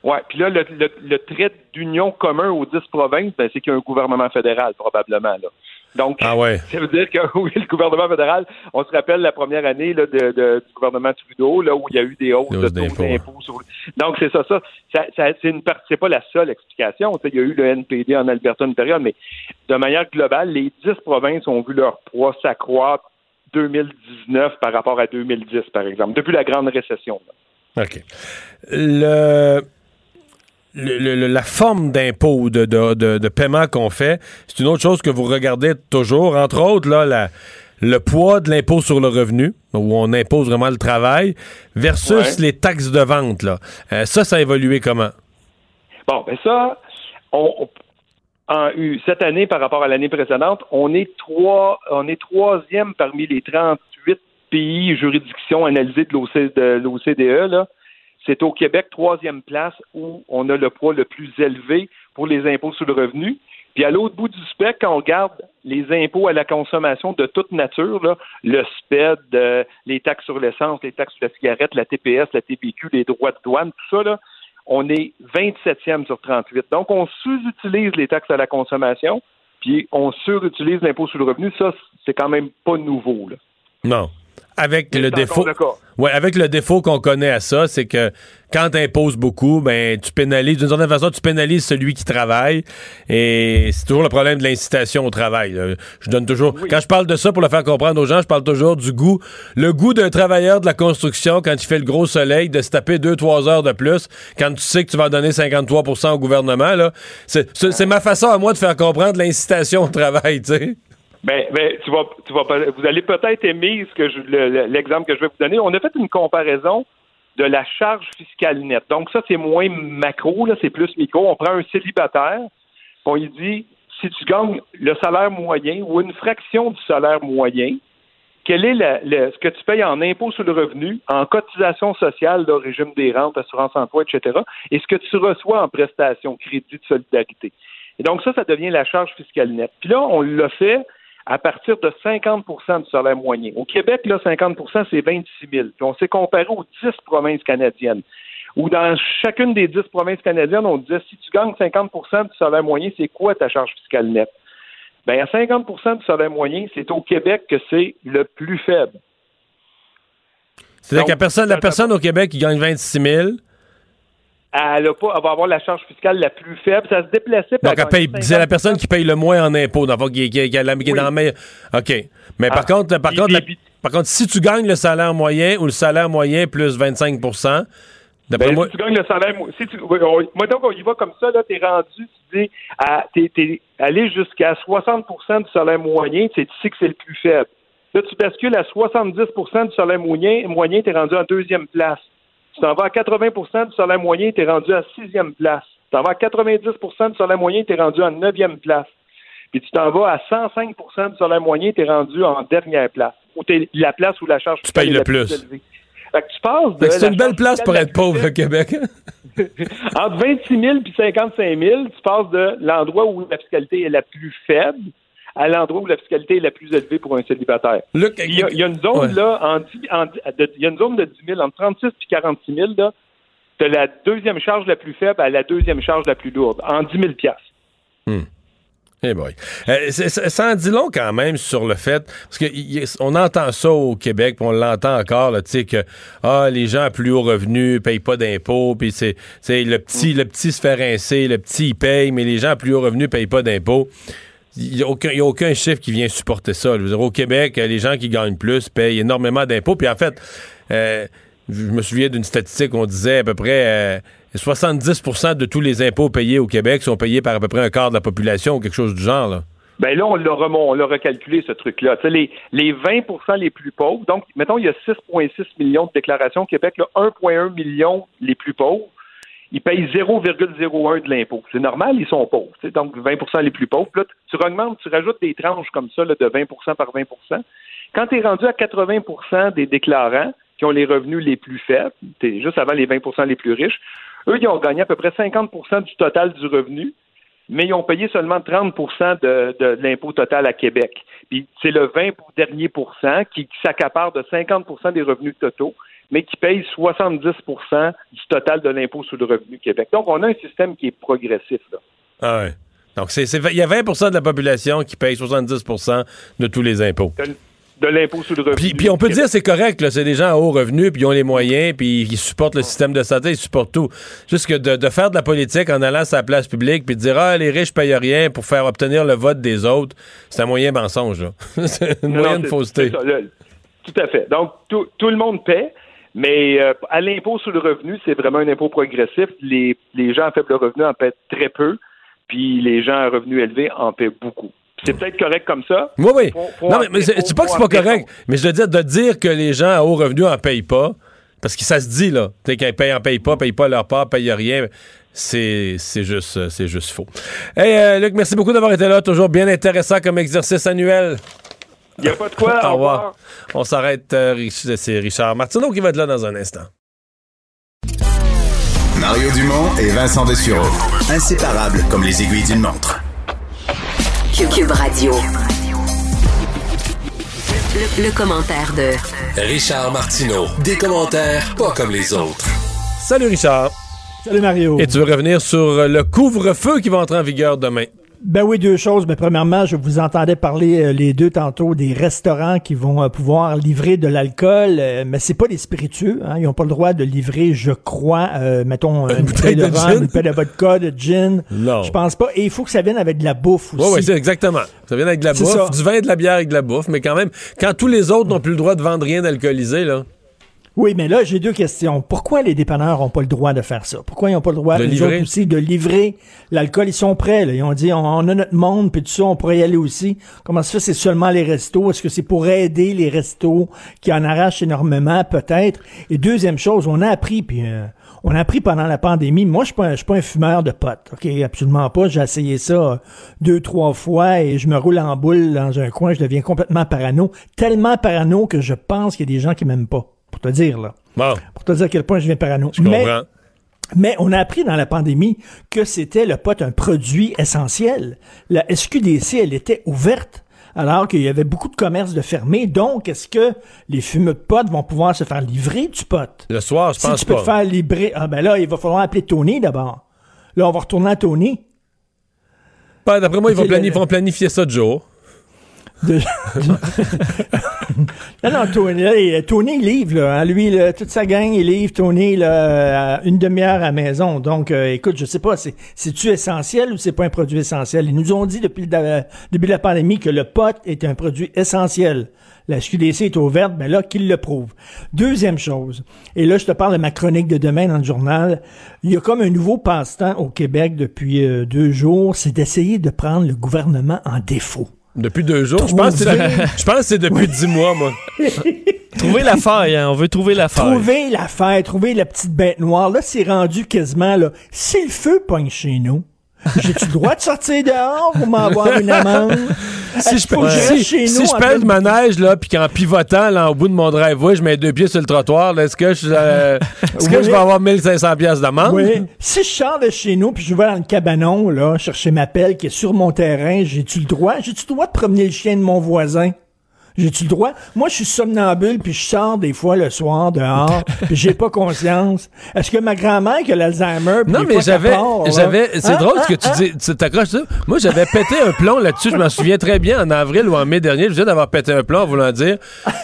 Ouais, puis là, le, le, le trait d'union commun aux 10 provinces, ben, c'est qu'il y a un gouvernement fédéral, probablement, là. Donc, Ah ouais. ça veut dire que oui, le gouvernement fédéral, on se rappelle la première année là, de, de- du gouvernement Trudeau, là, où il y a eu des hausses de taux d'impôts. sur- Donc, c'est ça, ça. ça, ça- c'est une part- c'est pas la seule explication. Il y a eu le NPD en Alberta une période, mais de manière globale, les 10 provinces ont vu leur poids s'accroître 2019 par rapport à 2010, par exemple, depuis la grande récession. là. OK. Le, le- le- la forme d'impôt, de, de, de- de paiement qu'on fait, c'est une autre chose que vous regardez toujours. Entre autres, là, la- le poids de l'impôt sur le revenu, où on impose vraiment le travail, versus Ouais. les taxes de vente. Là. Euh, ça, ça a évolué comment? Bon, ben ça, on, en, cette année par rapport à l'année précédente, on est trois, on est troisième parmi les 38 pays juridictions analysées de l'OC- de l'OCDE. là. C'est au Québec, troisième place, où on a le poids le plus élevé pour les impôts sur le revenu. Puis à l'autre bout du spectre, quand on regarde les impôts à la consommation de toute nature, le SPED, euh, les taxes sur l'essence, les taxes sur la cigarette, la TPS, la TPQ, les droits de douane, tout ça, on est 27e sur 38. Donc, on sous-utilise les taxes à la consommation, puis on surutilise l'impôt sur le revenu. Ça, c'est quand même pas nouveau. Non. Avec le défaut. Ouais, avec le défaut qu'on connaît à ça, c'est que quand tu imposes beaucoup, ben tu pénalises d'une certaine façon, tu pénalises celui qui travaille et c'est toujours le problème de l'incitation au travail. là. Je donne toujours quand je parle de ça pour le faire comprendre aux gens, je parle toujours du goût, le goût d'un travailleur de la construction quand il fait le gros soleil de se taper deux trois heures de plus quand tu sais que tu vas donner 53% au gouvernement là, c'est ma façon à moi de faire comprendre l'incitation au travail, tu sais. Ben, ben, tu vas, tu vas, vous allez peut-être aimer ce que je- le- l'exemple que je vais vous donner. On a fait une comparaison de la charge fiscale nette. Donc ça, c'est moins macro, là, c'est plus micro. On prend un célibataire, on lui dit si tu gagnes le salaire moyen ou une fraction du salaire moyen, quel est ce que tu payes en impôt sur le revenu, en cotisation sociale, le régime des rentes, assurance emploi, etc., et ce que tu reçois en prestation, crédit de solidarité. Et donc ça, ça devient la charge fiscale nette. Puis là, on l'a fait à partir de 50% du salaire moyen. Au Québec, là, 50% c'est 26 000. Puis on s'est comparé aux 10 provinces canadiennes. Ou dans chacune des dix provinces canadiennes, on disait si tu gagnes 50% du salaire moyen, c'est quoi ta charge fiscale nette? Bien, à 50% du salaire moyen, c'est au Québec que c'est le plus faible. C'est-à-dire que la personne, la personne au Québec qui gagne 26 000, elle, a pas, elle va avoir la charge fiscale la plus faible. Ça se déplaçait. Donc, elle paye- c'est la personne qui paye le moins en impôts. Dans, qui, dans la OK. Mais par Ah. contre, par contre, la- par contre, si tu gagnes le salaire moyen ou le salaire moyen plus 25 d'après Ben, moi. si tu gagnes le salaire, si tu, on- moi donc on y va comme ça, là, t'es rendu, tu dis, à, t'es, t'es allé jusqu'à 60% du salaire moyen, c'est ici que c'est le plus faible. Là, tu bascules à 70% du salaire moyen, moyen, t'es rendu en deuxième place. Tu t'en vas à 80% du salaire moyen, t'es rendu à sixième place. Tu t'en vas à 90% du salaire moyen, t'es rendu en neuvième place. Puis tu t'en vas à 105% du salaire moyen, t'es rendu en dernière place. Ou t'es la place où la charge Tu payes le plus. élevée. Fait que tu passes de c'est une belle place pour être plus pauvre au Québec. entre 26 000 et 55 000, tu passes de l'endroit où la fiscalité est la plus faible à l'endroit où la fiscalité est la plus élevée pour un célibataire. Il, y a, il y a une zone Ouais. là, en, de- il y a une zone de 10 000, entre 36 et 46 000, là, de la deuxième charge la plus faible à la deuxième charge la plus lourde, en 10 000 piastres. Eh boy. Euh, ça en dit long quand même sur le fait, parce que y- on entend ça au Québec, puis on l'entend encore, tu sais, que ah, les gens à plus haut revenu payent pas d'impôts, puis c'est c'est le petit, le petit se fait rincer, le petit il paye, mais les gens à plus haut revenu payent pas d'impôts. Il n'y a, aucun- a aucun chiffre qui vient supporter ça. Au Québec, euh, les gens qui gagnent plus payent énormément d'impôts. Puis en fait, euh, je me souviens d'une statistique, on disait à peu près euh, 70% de tous les impôts payés au Québec sont payés par à peu près un quart de la population ou quelque chose du genre. Là. Ben là, on l'a on l'a recalculé, ce truc-là. Les, les 20% les plus pauvres, donc, mettons, il y a 6,6 millions de déclarations au Québec, là, 1,1 million les plus pauvres, ils payent 0,01 de l'impôt. C'est normal, ils sont pauvres. Donc, 20% les plus pauvres. Puis Là, tu tu rajoutes des tranches comme ça de 20% par 20% Quand tu es rendu à 80% des déclarants qui ont les revenus les plus faibles, tu juste avant les 20% les plus riches, eux, ils ont gagné à peu près 50% du total du revenu mais ils ont payé seulement 30 de, de l'impôt total à Québec. Puis c'est le 20 dernier pourcent qui, qui s'accapare de 50% des revenus totaux, mais qui paye 70% du total de l'impôt sur le revenu Québec. Donc, on a un système qui est progressif. Là. Ah ouais. Donc, il y a 20% de la population qui paye 70% de tous les impôts. De, de l'impôt sur le revenu. Puis, puis on peut dire c'est correct, c'est des gens à haut revenu, puis ils ont les moyens, puis ils supportent le système de santé, ils supportent tout. Juste que de, de faire de la politique en allant sur la place publique, puis de dire ah les riches payent rien pour faire obtenir le vote des autres, c'est un moyen mensonge. là. c'est une Non, moyenne fausseté. c'est ça, le- tout à fait. Donc, tout, tout le monde paie, mais euh, à l'impôt sur le revenu, c'est vraiment un impôt progressif. Les, les gens à faible revenu en paient très peu, puis les gens à revenus élevés en paient beaucoup. C'est peut-être correct comme ça. Oui, oui. Non, mais, c'est pas que c'est pas correct, mais je veux dire, de dire que les gens à haut revenu en payent pas, parce que ça se dit, là, tu sais, qu'ils payent, en payent pas, payent pas leur part, payent rien, c'est juste, c'est juste faux. Hey, euh, Luc, merci beaucoup d'avoir été là, toujours bien intéressant comme exercice annuel. Il n'y a pas de quoi. Au revoir. On s'arrête, euh, Rich- c'est Richard Martineau qui va être là dans un instant. Mario Dumont et Vincent Dessureau. Inséparables comme les aiguilles d'une montre. Cube Radio. Le, le commentaire de Richard Martineau. Des commentaires pas comme les autres. Salut Richard. Salut Mario. Et tu veux revenir sur euh, le couvre-feu qui va entrer en vigueur demain? Ben oui, deux choses. Mais premièrement, je vous entendais parler euh, les deux tantôt des restaurants qui vont euh, pouvoir livrer de l'alcool, euh, mais c'est pas des spiritueux. Hein. Ils ont pas le droit de livrer, je crois, euh, mettons une, bouteille de, gin? une bouteille de vodka, de gin. Non. Je pense pas. Et il faut que ça vienne avec de la bouffe aussi. Oui, oui, c'est exactement. Ça vient avec de la bouffe, ça. du vin et de la bière avec de la bouffe, mais quand même, quand tous les autres n'ont plus le droit de vendre rien d'alcoolisé, là. Oui, mais là, j'ai deux questions. Pourquoi les dépanneurs n'ont pas le droit de faire ça? Pourquoi ils n'ont pas le droit, De livrer? autres aussi, de livrer l'alcool? Ils sont prêts, là. Ils ont dit, on, on a notre monde, puis tout ça, on pourrait y aller aussi. Comment ça fait, c'est seulement les restos? Est-ce que c'est pour aider les restos qui en arrachent énormément, peut-être? Et deuxième chose, on a appris, puis euh, on a appris pendant la pandémie. Moi, je suis pas, je suis pas un fumeur de potes, OK? Absolument pas. J'ai essayé ça euh, deux, trois fois et je me roule en boule dans un coin. Je deviens complètement parano. Tellement parano que je pense qu'il y a des gens qui m'aiment pas. Pour te dire, là. Pour te dire à quel point je viens parano. Je Mais, comprends. mais on a appris dans la pandémie que c'était le pot un produit essentiel. La SQDC, elle était ouverte alors qu'il y avait beaucoup de commerces de fermés. Donc, est-ce que les fumeux de pot vont pouvoir se faire livrer du pot? Le soir, je si pense tu peux pas. te faire livrer, ah ben là, il va falloir appeler Tony d'abord. Là, on va retourner à Tony. Pas- D'après moi, ils vont, planifier, le- vont planifier ça de jour. De- non, non, Tony, là, Tony il livre, là, hein. lui, là, toute sa gang, il livre Tony là, à une demi-heure à la maison. Donc, euh, écoute, je sais pas, c'est, c'est-tu essentiel ou c'est pas un produit essentiel? Ils nous ont dit depuis le da- début de la pandémie que le pot est un produit essentiel. La SQDC est ouverte, ben là, qu'il le prouve. Deuxième chose, et là, je te parle de ma chronique de demain dans le journal, il y a comme un nouveau passe-temps au Québec depuis euh, deux jours, c'est d'essayer de prendre le gouvernement en défaut. Depuis deux jours. Je pense, que c'est- Trouver- je pense que c'est depuis dix mois, moi. Trouver la faille, hein, on veut trouver la faille. Trouver l'affaire, trouver la petite bête noire. Là, c'est rendu quasiment, là, si le feu pogne chez nous, j'ai-tu le droit de sortir dehors pour m'avoir une amende? Si je, je si- chez si nous je en pèse train ma de- neige, là, puis qu'en pivotant, là, au bout de mon driveway, je mets deux pieds sur le trottoir, est-ce que je, euh, est-ce que Oui. je vais avoir 1500 pièces d'amende? Oui. Si je sors de chez nous puis je vais dans le cabanon, là, chercher ma pelle qui est sur mon terrain, j'ai-tu le droit? J'ai-tu le droit de promener le chien de mon voisin? J'ai-tu le droit? Moi, je suis somnambule puis je sors des fois le soir dehors puis j'ai pas conscience. Est-ce que ma grand-mère qui a l'Alzheimer puis Non, mais j'avais, j'avais, c'est Hein? drôle ce que Hein? tu dis, tu t'accroches ça? Moi, j'avais pété un plomb là-dessus, je m'en souviens très bien, en avril ou en mai dernier, je viens d'avoir pété un plomb en voulant dire,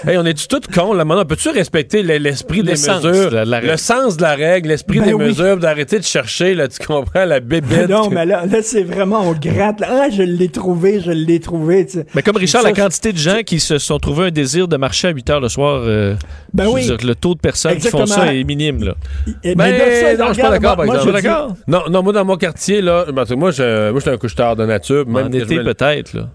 hey, on est-tu tout con, là, maintenant, peux-tu respecter le- l'esprit des mesures, la- la le sens de la règle, l'esprit Ben des oui. mesures, d'arrêter de chercher, là, tu comprends, la bébête. Non, mais là, là c'est vraiment, on gratte. là. Ah, je l'ai trouvé, je l'ai trouvé. tu. Mais comme Richard, Ça, la quantité de gens qui se sont trouvés un désir de marcher à 8 heures le soir, euh, Ben oui. dire, le taux de personnes qui font ça est minime. Là. Et- Ben, mais ça, non, je suis pas d'accord, par moi, exemple. je dis- Non, non, moi, dans mon quartier, là, ben, moi, je, moi, je suis un couche-tard de nature. Même en été, peut-être. Là.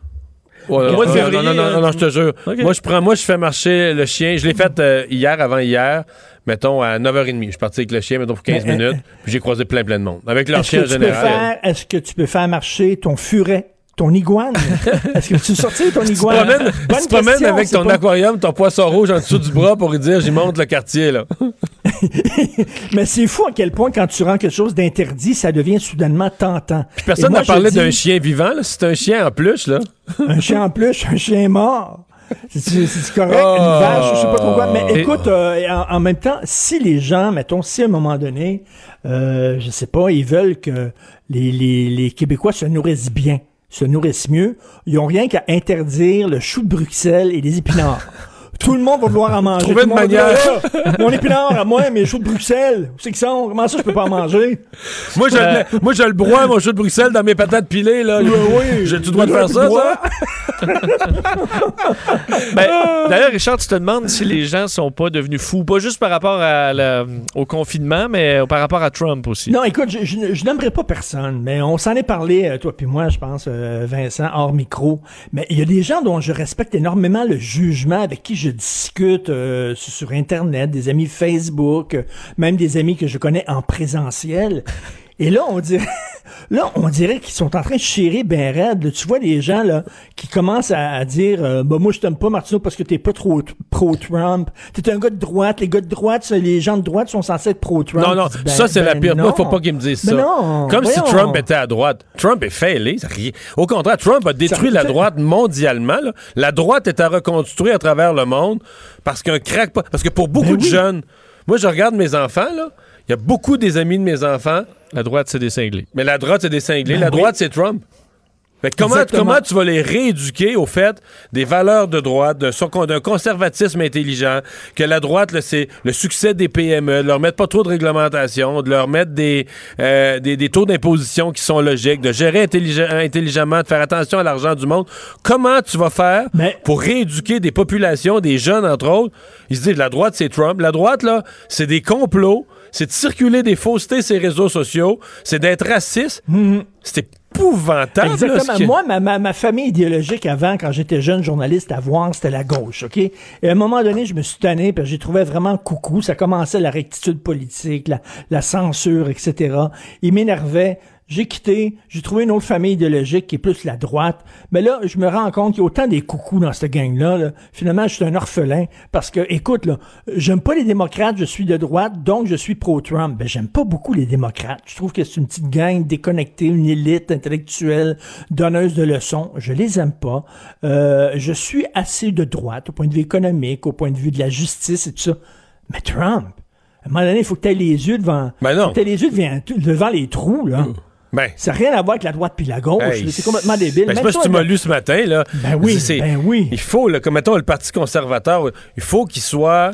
Ouais, mois de non, février, Non, non, non, non, je te jure. Moi, je prends, moi, je fais marcher le chien. Je l'ai fait euh, hier, avant hier, mettons, à 9h30. Je suis parti avec le chien, mettons, pour 15 Mais, euh, minutes. Puis j'ai croisé plein, plein de monde. Avec leur Est-ce chien que, en tu peux général. faire, est-ce que tu peux faire marcher ton furet, ton iguane? Est-ce que tu sortis ton Tu te iguane? promènes, Bonne tu te promènes question, avec ton pas- aquarium, ton poisson rouge en dessous du bras pour lui dire j'y monte le quartier, là. Mais c'est fou à quel point, quand tu rends quelque chose d'interdit, ça devient soudainement tentant. Puis personne n'a parlé dis, d'un chien vivant, là. C'est un chien en plus, là. Un chien en plus, un chien mort. C'est- correct, Oh. une vache, je sais pas trop quoi. Mais écoute, euh, en, en même temps, si les gens, mettons, si à un moment donné, euh, je sais pas, ils veulent que les, les, les Québécois se nourrissent bien, se nourrissent mieux, ils ont rien qu'à interdire le chou de Bruxelles et les épinards. Tout le monde va vouloir en manger. Trouver Tout une manière. Ah, mon épinard à moi, mes choux de Bruxelles, où c'est qu'ils sont? Comment ça, je peux pas en manger? Moi, je, Euh, le- moi, je le broie, mon chou de Bruxelles, dans mes patates pilées, là. Oui, oui. J'ai-tu le droit de faire ça, ça? Ben, D'ailleurs, Richard, tu te demandes si les gens sont pas devenus fous, pas juste par rapport à la- au confinement, mais par rapport à Trump aussi. Non, écoute, je, je, je n'aimerais pas personne, mais on s'en est parlé, euh, toi puis moi, je pense, euh, Vincent, hors micro. Mais il y a des gens dont je respecte énormément le jugement, avec qui je discute euh, sur, Internet, des amis Facebook, euh, même des amis que je connais en présentiel. Et là, on dirait, là, on dirait qu'ils sont en train de chérir ben raide. là. Tu vois des gens là qui commencent à, à dire, euh, bah moi je t'aime pas Martineau parce que t'es pas trop t- pro-Trump. T'es un gars de droite. Les gars de droite, les gens de droite sont censés être pro-Trump. Non, non, dis, ben- ça, c'est la ben pire. Moi, non. faut pas qu'ils me disent Mais ça. non, Comme si. Trump était à droite. Trump est failé. Au contraire, Trump a détruit Ça- la droite mondialement. là. La droite est à reconstruire à travers le monde parce qu'un crack pas. Parce que pour beaucoup Ben de oui. jeunes, moi, je regarde mes enfants, là. Il y a beaucoup des amis de mes enfants, La droite, c'est des cinglés. mais la droite, c'est des cinglés. Ben la oui. droite, c'est Trump. Fait que comment, comment tu vas les rééduquer au fait des valeurs de droite, d'un conservatisme intelligent, que la droite, c'est le succès des PME, de leur mettre pas trop de réglementation, de leur mettre des, euh, des, des taux d'imposition qui sont logiques, de gérer intellige- intelligemment, de faire attention à l'argent du monde. Comment tu vas faire Mais- pour rééduquer des populations, des jeunes entre autres? Ils se disent, la droite, c'est Trump. La droite, là, c'est des complots, c'est de circuler des faussetés sur les réseaux sociaux, c'est d'être raciste. C'est épouvantable. Exactement. Moi, ma, ma, ma famille idéologique avant, quand j'étais jeune journaliste à voir, c'était la gauche, OK? Et à un moment donné, je me suis tanné, puis j'ai trouvé vraiment coucou. Ça commençait la rectitude politique, la, la censure, etc. Il m'énervait. J'ai quitté, j'ai trouvé une autre famille idéologique qui est plus la droite. Mais là, je me rends compte qu'il y a autant des coucous dans cette gang-là. là. Finalement, je suis un orphelin parce que, écoute, là, j'aime pas les démocrates, je suis de droite, donc je suis pro-Trump. Ben, j'aime pas beaucoup les démocrates. Je trouve que c'est une petite gang déconnectée, une élite intellectuelle, donneuse de leçons. Je les aime pas. Euh, je suis assez de droite au point de vue économique, au point de vue de la justice et tout ça. Mais Trump, à un moment donné, il faut que tu aies les yeux devant, Ben non. faut que t'aies les yeux devant, devant les trous, là. Ben. Ça n'a rien à voir avec la droite puis la gauche. Hey, c'est complètement débile. Ben, je sais pas si tu m'as lu ce matin, là. Ben oui, ben oui. Il faut, là, comme mettons le Parti conservateur, il faut qu'il soit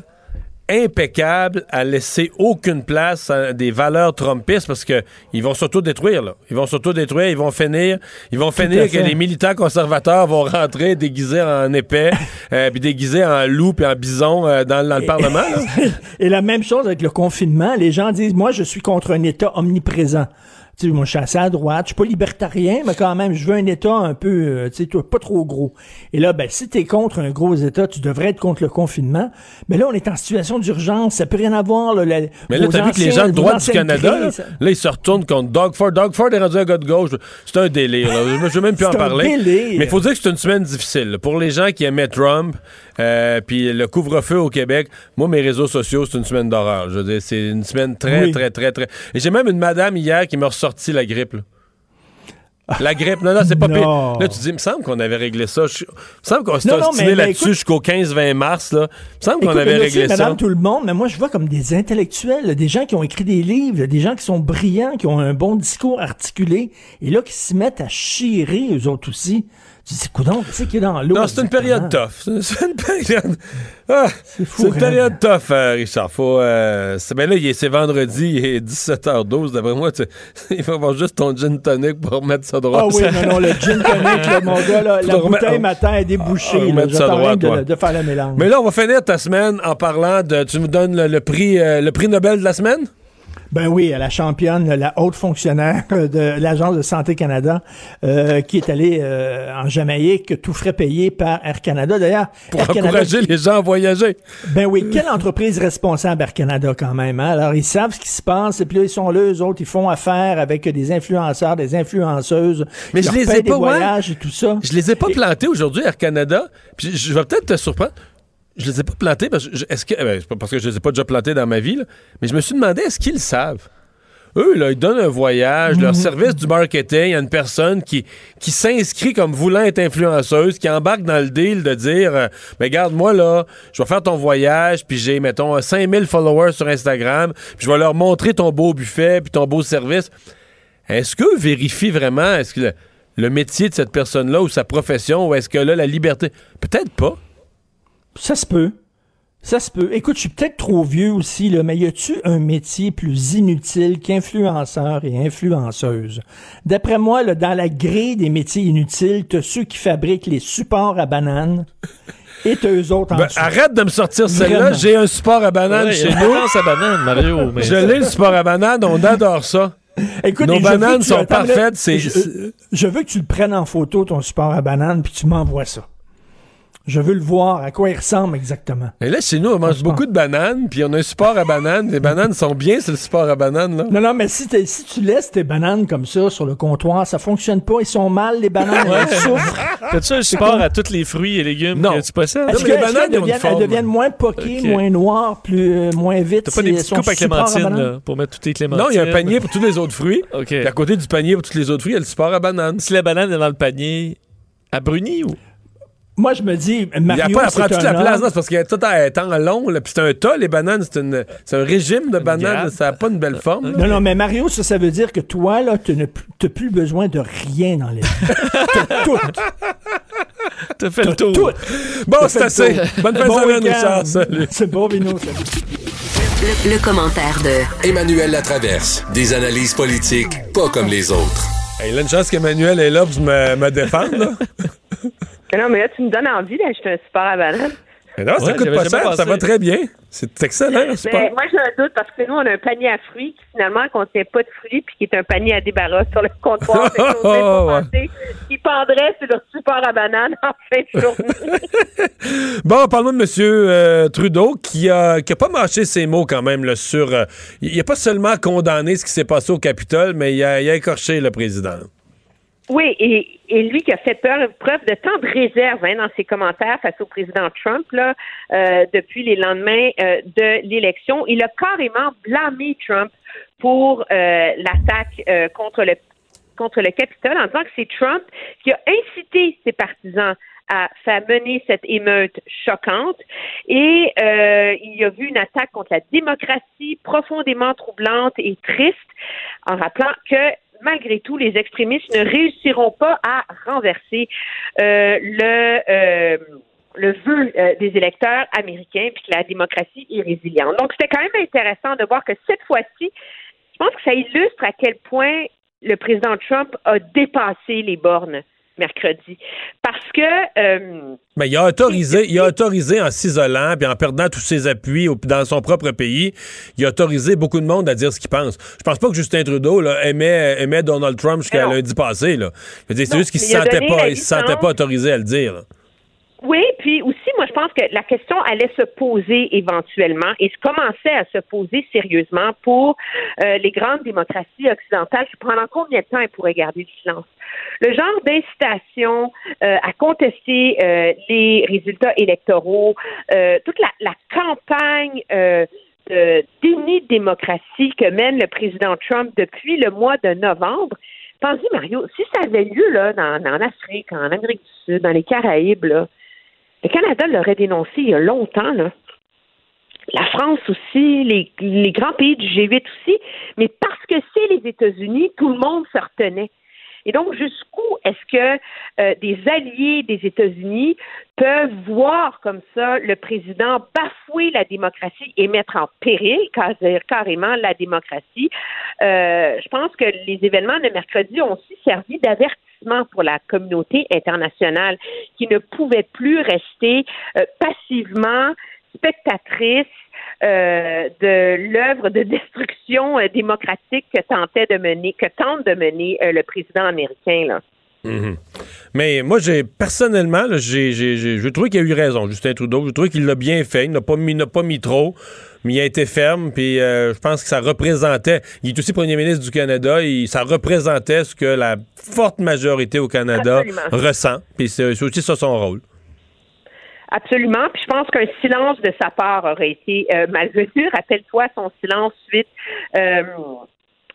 impeccable à laisser aucune place à des valeurs trumpistes parce que ils vont s'auto-détruire, là. Ils vont s'auto-détruire, ils vont finir, ils vont finir que les militants conservateurs vont rentrer déguisés en épais, euh, puis déguisés en loup puis en bison euh, dans, dans le Parlement, là. Et la même chose avec le confinement. Les gens disent, moi, je suis contre un État omniprésent. Moi, je suis assez à droite. Je suis pas libertarien, mais quand même, je veux un État un peu, euh, tu sais, pas trop gros. Et là, ben, si t'es contre un gros État, tu devrais être contre le confinement. Mais là, on est en situation d'urgence. Ça peut rien avoir, là. la- Mais là, t'as vu que les gens de droite du Canada, là, ils se retournent contre Doug Ford. Doug Ford est rendu un gars de gauche. C'est un délire. là. Je veux même plus en parler. délire. Mais il faut dire que c'est une semaine difficile. Pour les gens qui aimaient Trump, euh, puis le couvre-feu au Québec, moi, mes réseaux sociaux, c'est une semaine d'horreur. Je veux dire, c'est une semaine très, Oui. très, très, très... Et j'ai même une madame hier qui m'a ressorti la grippe. là. La grippe, non, non, c'est pas pire. Là, tu dis, il me semble qu'on avait réglé ça. Je- Il me semble qu'on non, obstiné là-dessus jusqu'au 15-20 mars. Là. Il me semble qu'on avait réglé ça. Madame tout le monde, mais moi je vois comme des intellectuels, là, des gens qui ont écrit des livres, des gens qui sont brillants, qui ont un bon discours articulé, et là qui se mettent à chirer eux autres aussi. Tu dis, coudonc, qu'est-ce qu'il y a dans l'eau? Non, c'est une période tough. C'est- C'est une période. Ah, c'est fou, une hein. période tough, euh, Richard. Faut, euh, c'est- ben là, il est- c'est vendredi, il est 17h12. D'après moi, tu- il faut avoir juste ton gin tonic pour remettre ça droit. Ah oui, non, non, le gin tonic, là, mon gars, là, la bouteille matin est débouchée. Ah, là. ça droit, de, de faire le mélange. Mais là, on va finir ta semaine en parlant de. Tu nous donnes le, le prix, euh, le prix Nobel de la semaine? Ben oui, la championne, la haute fonctionnaire de l'Agence de santé Canada, euh, qui est allée euh, en Jamaïque, tout frais payé par Air Canada. D'ailleurs, Pour Air Canada- encourager les gens à voyager. Ben oui, quelle entreprise responsable Air Canada quand même. Hein? Alors, ils savent ce qui se passe, et puis là, ils sont là, eux autres, ils font affaire avec des influenceurs, des influenceuses. Mais je les ai des pas, ouais. voyages et tout ça. Je les ai pas plantés aujourd'hui, Air Canada. Puis je vais peut-être te surprendre. Je les ai pas plantés parce que je- est-ce que eh ben, parce que je les ai pas déjà plantés dans ma vie, là, mais je me suis demandé est-ce qu'ils le savent? Eux, là, ils donnent un voyage, leur service du marketing, il y a une personne qui, qui s'inscrit comme voulant être influenceuse, qui embarque dans le deal de dire euh, Ben, regarde, moi, là, je vais faire ton voyage, puis j'ai, mettons, euh, 5000 followers sur Instagram, puis je vais leur montrer ton beau buffet, puis ton beau service. Est-ce qu'eux vérifient vraiment est-ce que le, le métier de cette personne-là ou sa profession, ou est-ce que là, la liberté? Peut-être pas. Ça se peut. Ça se peut. Écoute, je suis peut-être trop vieux aussi, là, mais y a-tu un métier plus inutile qu'influenceur et influenceuse? D'après moi, là, dans la grille des métiers inutiles, t'as ceux qui fabriquent les supports à bananes et t'as eux autres en Ben, dessous. arrête de me sortir celle-là. J'ai un support à banane Ouais, chez il y a nous. à banane, Mario, mais- Je l'ai, le support à banane. On adore ça. Écoute, Nos et je veux bananes que tu- sont parfaites. Je, je veux que tu le prennes en photo, ton support à banane, puis tu m'envoies ça. Je veux le voir, à quoi il ressemble exactement. Et là, chez nous, on mange beaucoup de bananes, puis on a un support à banane. Les bananes sont bien, c'est le support à banane, là. Non, non, mais si, t'es- si tu laisses tes bananes comme ça sur le comptoir, ça fonctionne pas. Ils sont mal, les bananes. Ouais. Elles souffrent. T'as-tu un support à tous les fruits et légumes Non. que tu possèdes? Est-ce que- est-ce qu'elles deviennent, elles deviennent moins poquées, moins noires, plus, euh, moins vite? T'as pas des petites elles coupes à clémentine là, pour mettre toutes tes clémentines? Non, il y a un panier pour tous les autres fruits. OK. Puis à côté du panier pour tous les autres fruits, il y a le support à banane. Si la banane est dans le panier, à bruni ou? Moi, je me dis, Il y a Mario, prendre c'est toute la place, c'est parce qu'il a tout un temps long, là, puis c'est un tas, les bananes, c'est, une, c'est un régime de bananes, ça n'a pas une belle forme. là. Non, non, mais Mario, ça, ça veut dire que toi, là, tu n'as plus besoin de rien dans les T'as tout. T'as fait le T'as tour. tout. Bon, T'as c'est assez. Bonne fin de Bon semaine. Richard. Salut. C'est bon, Vino. salut. Le, le commentaire de Emmanuel Latraverse. Des analyses politiques pas comme les autres. Il a une chance qu'Emmanuel est là pour me, me défendre. Là. Non, mais là, tu me donnes envie d'acheter un support à banane. Mais non, ça Ouais, coûte pas cher, ça va très bien. C'est excellent. Mais moi, j'ai un doute parce que nous, on a un panier à fruits qui finalement contient pas de fruits puis qui est un panier à débarras sur le comptoir. Pas Oh, ouais. penser qu'il pendrait sur le support à banane en fin de journée. bon, parlons de M. Euh, Trudeau qui a, qui a pas mâché ses mots quand même là, sur. Euh, il a pas seulement condamné ce qui s'est passé au Capitole, mais il a, il a écorché le président. Oui, et, lui qui a fait preuve de tant de réserve hein, dans ses commentaires face au président Trump là, euh, depuis les lendemains euh, de l'élection, il a carrément blâmé Trump pour euh, l'attaque contre le contre le Capitole en disant que c'est Trump qui a incité ses partisans à faire mener cette émeute choquante. Et il y a vu une attaque contre la démocratie profondément troublante et triste, en rappelant que malgré tout, les extrémistes ne réussiront pas à renverser euh, le euh, le vœu euh, des électeurs américains, puis que la démocratie est résiliente. Donc, c'était quand même intéressant de voir que cette fois-ci, je pense que ça illustre à quel point le président Trump a dépassé les bornes mercredi. Parce que. Euh, Mais il a autorisé, il a autorisé en s'isolant puis en perdant tous ses appuis dans son propre pays, il a autorisé beaucoup de monde à dire ce qu'il pense. Je pense pas que Justin Trudeau là, aimait, aimait Donald Trump jusqu'à lundi passé. Là. c'est juste qu'il ne se sentait pas, il se sentait pas autorisé à le dire. Là. Oui, puis aussi, moi, je pense que la question allait se poser éventuellement et commençait à se poser sérieusement pour euh, les grandes démocraties occidentales. Pendant combien de temps elles pourraient garder le silence? Le genre d'incitation euh, à contester euh, les résultats électoraux, toute la, la campagne de déni de démocratie que mène le président Trump depuis le mois de novembre, Pensez, Mario, si ça avait lieu là, dans, en Afrique, en Amérique du Sud, dans les Caraïbes, là, le Canada l'aurait dénoncé il y a longtemps, là. La France aussi, les, les grands pays du G8 aussi, mais parce que c'est les États-Unis, tout le monde se retenait. Et donc, jusqu'où est-ce que euh, des alliés des États-Unis peuvent voir comme ça le président bafouer la démocratie et mettre en péril carrément la démocratie? Euh, je pense que les événements de mercredi ont aussi servi d'avertissement pour la communauté internationale qui ne pouvait plus rester euh, passivement spectatrice euh, de l'œuvre de destruction euh, démocratique que tentait de mener, que tente de mener euh, le président américain là. Mhm. Mais moi, j'ai personnellement, je trouve qu'il a eu raison, Justin Trudeau. Je trouve qu'il l'a bien fait. Il n'a pas mis, pas mis trop, mais il a été ferme. Puis je pense que ça représentait. Il est aussi premier ministre du Canada. Et ça représentait ce que la forte majorité au Canada ressent. Puis c'est aussi ça son rôle. Absolument. Puis je pense qu'un silence de sa part aurait été euh, malvenu. Rappelle-toi son silence suite euh,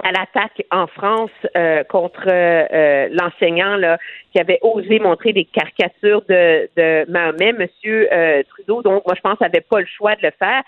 à l'attaque en France euh, contre euh, l'enseignant là, qui avait osé montrer des caricatures de, de Mahomet, Monsieur Trudeau. Donc, moi, je pense n'avait pas le choix de le faire.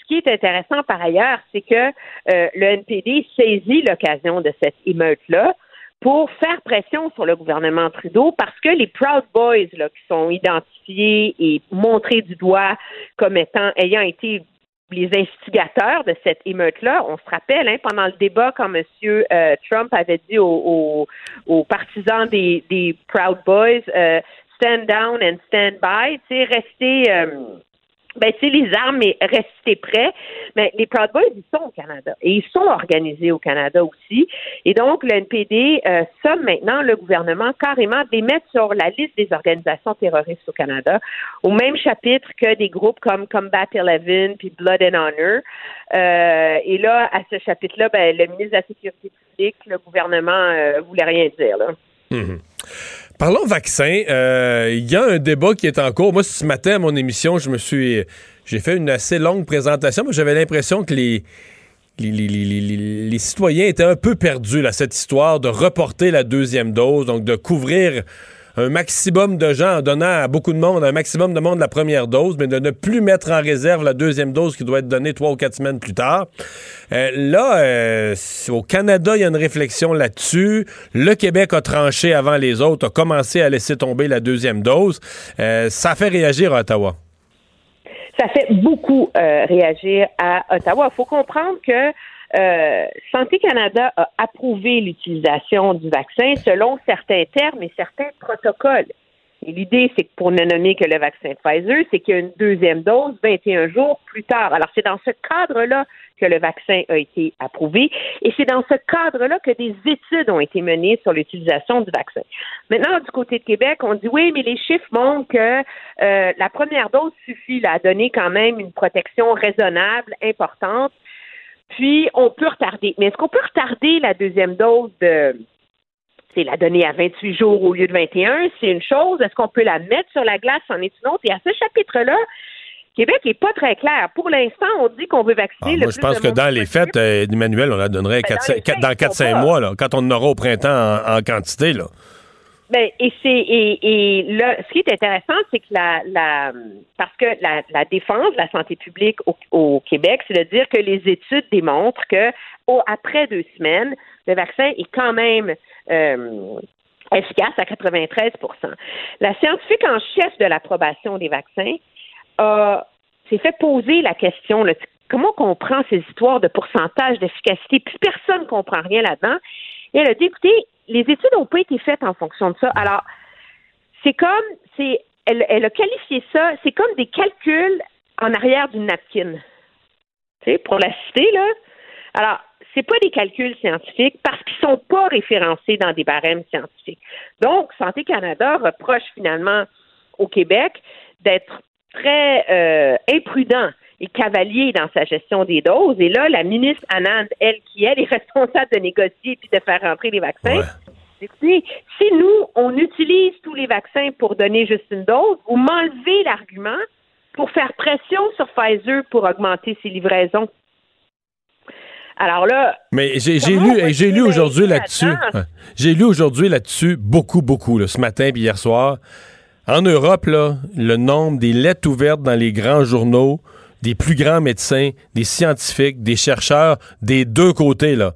Ce qui est intéressant par ailleurs, c'est que le NPD saisit l'occasion de cette émeute-là pour faire pression sur le gouvernement Trudeau parce que les Proud Boys là, qui sont identifiés et montrés du doigt comme étant ayant été les instigateurs de cette émeute-là, on se rappelle, hein, pendant le débat, quand M. Euh, Trump avait dit aux, partisans des, des Proud Boys, euh, stand down and stand by, tu sais, rester euh, ben, tu les armes, mais restez prêts. Mais les Proud Boys, ils sont au Canada et ils sont organisés au Canada aussi. Et donc, le NPD euh, somme maintenant le gouvernement carrément de les mettre sur la liste des organisations terroristes au Canada, au même chapitre que des groupes comme Combat 11 puis Blood and Honor. Euh, et là, à ce chapitre-là, ben, le ministre de la Sécurité publique, le gouvernement euh, voulait rien dire. Là. Mhm. Parlons vaccin. Euh, il y a un débat qui est en cours. Moi, ce matin, à mon émission, je me suis. J'ai fait une assez longue présentation. Moi, j'avais l'impression que les. Les, citoyens étaient un peu perdus à cette histoire de reporter la deuxième dose, donc de couvrir un maximum de gens en donnant à beaucoup de monde un maximum de monde la première dose, mais de ne plus mettre en réserve la deuxième dose qui doit être donnée trois ou quatre semaines plus tard. Euh, là, euh, au Canada, il y a une réflexion là-dessus. Le Québec a tranché avant les autres, a commencé à laisser tomber la deuxième dose. Euh, ça fait réagir à Ottawa ça fait beaucoup réagir à Ottawa. Il faut comprendre que euh, Santé Canada a approuvé l'utilisation du vaccin selon certains termes et certains protocoles. Et l'idée, c'est que pour ne nommer que le vaccin Pfizer, c'est qu'il y a une deuxième dose 21 jours plus tard. Alors, c'est dans ce cadre-là que le vaccin a été approuvé et c'est dans ce cadre-là que des études ont été menées sur l'utilisation du vaccin. Maintenant, du côté de Québec, on dit oui, mais les chiffres montrent que euh, la première dose suffit à donner quand même une protection raisonnable, importante. Puis, on peut retarder. Mais est-ce qu'on peut retarder la deuxième dose de c'est la donner à 28 jours au lieu de 21, c'est une chose. Est-ce qu'on peut la mettre sur la glace? En est une autre? Et à ce chapitre-là, Québec n'est pas très clair. Pour l'instant, on dit qu'on veut vacciner ah, le Moi, je pense que dans les fêtes, euh, Emmanuel, on la donnerait Ben, dans les fêtes, dans ils 4-5 sont mois, là, quand on en aura au printemps en, en quantité. Là. Ben, et c'est et, et là, ce qui est intéressant, c'est que la, la parce que la, la défense de la santé publique au, au Québec, c'est de dire que les études démontrent que au, après deux semaines, le vaccin est quand même euh, efficace à 93% La scientifique en chef de l'approbation des vaccins a s'est fait poser la question là, comment on comprend ces histoires de pourcentage d'efficacité, puis personne ne comprend rien là-dedans. Et elle a dit écoutez, les études n'ont pas été faites en fonction de ça. Alors, c'est comme, c'est, elle, a qualifié ça, c'est comme des calculs en arrière d'une napkin. Tu sais, pour la citer, là. Alors, c'est pas des calculs scientifiques parce qu'ils sont pas référencés dans des barèmes scientifiques. Donc, Santé Canada reproche finalement au Québec d'être très euh, imprudent et cavalier dans sa gestion des doses. Et là, la ministre Anand, elle, qui elle est responsable de négocier puis de faire rentrer les vaccins, écoutez, si nous, on utilise tous les vaccins pour donner juste une dose, vous m'enlevez l'argument pour faire pression sur Pfizer pour augmenter ses livraisons. Alors là. Mais j'ai lu, et j'ai lu aujourd'hui là-dessus. J'ai lu aujourd'hui là-dessus beaucoup, beaucoup, là, ce matin puis hier soir. En Europe, là, le nombre des lettres ouvertes dans les grands journaux, des plus grands médecins, des scientifiques, des chercheurs, des deux côtés, là.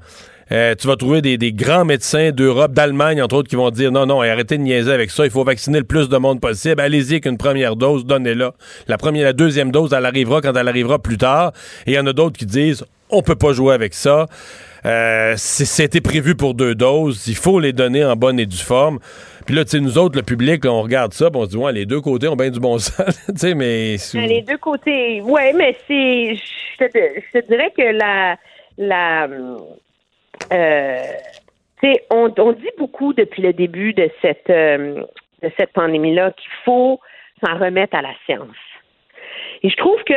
Euh, tu vas trouver des, des grands médecins d'Europe, d'Allemagne, entre autres, qui vont dire non, non, arrêtez de niaiser avec ça, il faut vacciner le plus de monde possible. Allez-y avec une première dose, donnez-la. La première, la deuxième dose, elle arrivera quand elle arrivera plus tard. Et il y en a d'autres qui disent on peut pas jouer avec ça. Euh, C'était prévu pour deux doses. Il faut les donner en bonne et due forme. Puis là, tu sais, nous autres, le public, là, on regarde ça, puis on se dit, ouais, les deux côtés ont bien du bon sens. tu sais, mais. Ben, Les deux côtés. Oui, mais c'est. Je te, dirais que la. la euh, tu sais, on, on dit beaucoup depuis le début de cette, euh, de cette pandémie-là qu'il faut s'en remettre à la science. Et je trouve que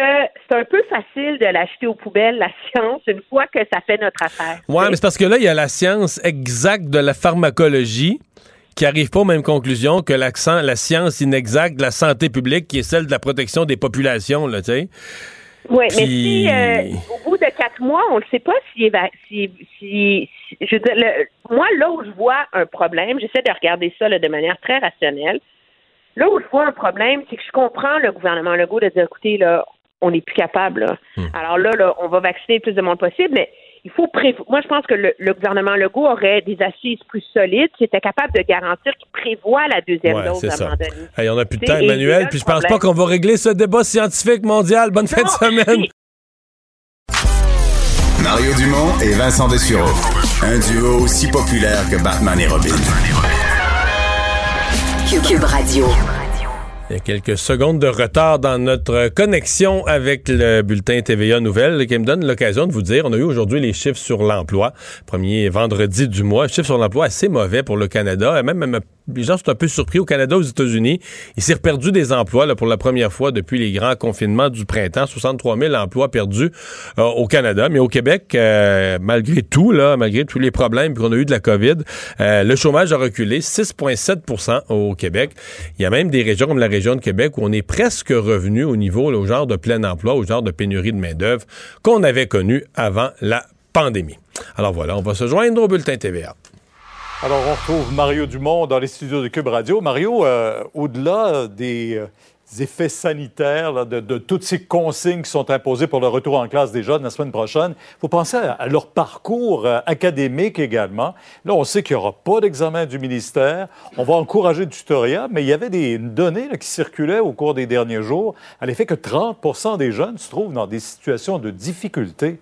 c'est un peu facile de l'acheter aux poubelles, la science, une fois que ça fait notre affaire. Ouais, mais c'est parce que là, il y a la science exacte de la pharmacologie qui arrive pas aux mêmes conclusions que l'accent, la science inexacte de la santé publique qui est celle de la protection des populations, là, tu sais. Oui, mais si euh, au bout de quatre mois, on ne sait pas si, si, si, si- je veux dire, le- moi, là où je vois un problème, j'essaie de regarder ça là, de manière très rationnelle. Là où je vois un problème, c'est que je comprends le gouvernement Legault de dire, écoutez, là, on n'est plus capable. là. Alors là, là, on va vacciner le plus de monde possible, mais il faut prévoir. Moi, je pense que le, le gouvernement Legault aurait des assises plus solides, qui était capable de garantir qu'il prévoit la deuxième Ouais, dose à un moment donné. Hey, on a plus de temps, Emmanuel, puis je pense pas qu'on va régler ce débat scientifique mondial. Bonne fin de semaine. Mario Dumont et Vincent Dessureau. Un duo aussi populaire que Batman et Robin. Cube Radio. Il y a quelques secondes de retard dans notre connexion avec le bulletin TVA Nouvelles qui me donne l'occasion de vous dire, on a eu aujourd'hui les chiffres sur l'emploi, premier vendredi du mois, chiffres sur l'emploi assez mauvais pour le Canada, et même, même les gens sont un peu surpris au Canada, aux États-Unis, il s'est perdu des emplois là, pour la première fois depuis les grands confinements du printemps, 63 000 emplois perdus euh, au Canada, mais au Québec, euh, malgré tout, là, malgré tous les problèmes qu'on a eu de la COVID, euh, le chômage a reculé 6,7% au Québec. Il y a même des régions comme la région de Québec où on est presque revenu au niveau, au genre de plein emploi, au genre de pénurie de main-d'œuvre qu'on avait connu avant la pandémie. Alors voilà, on va se joindre au bulletin TVA. Alors, on retrouve Mario Dumont dans les studios de Cube Radio. Mario, euh, au-delà des euh, effets sanitaires, de, toutes ces consignes qui sont imposées pour le retour en classe des jeunes la semaine prochaine, il faut penser à, leur parcours euh, académique également. Là, on sait qu'il n'y aura pas d'examen du ministère. On va encourager le tutorat, mais il y avait des données qui circulaient au cours des derniers jours à l'effet que 30 des jeunes se trouvent dans des situations de difficulté.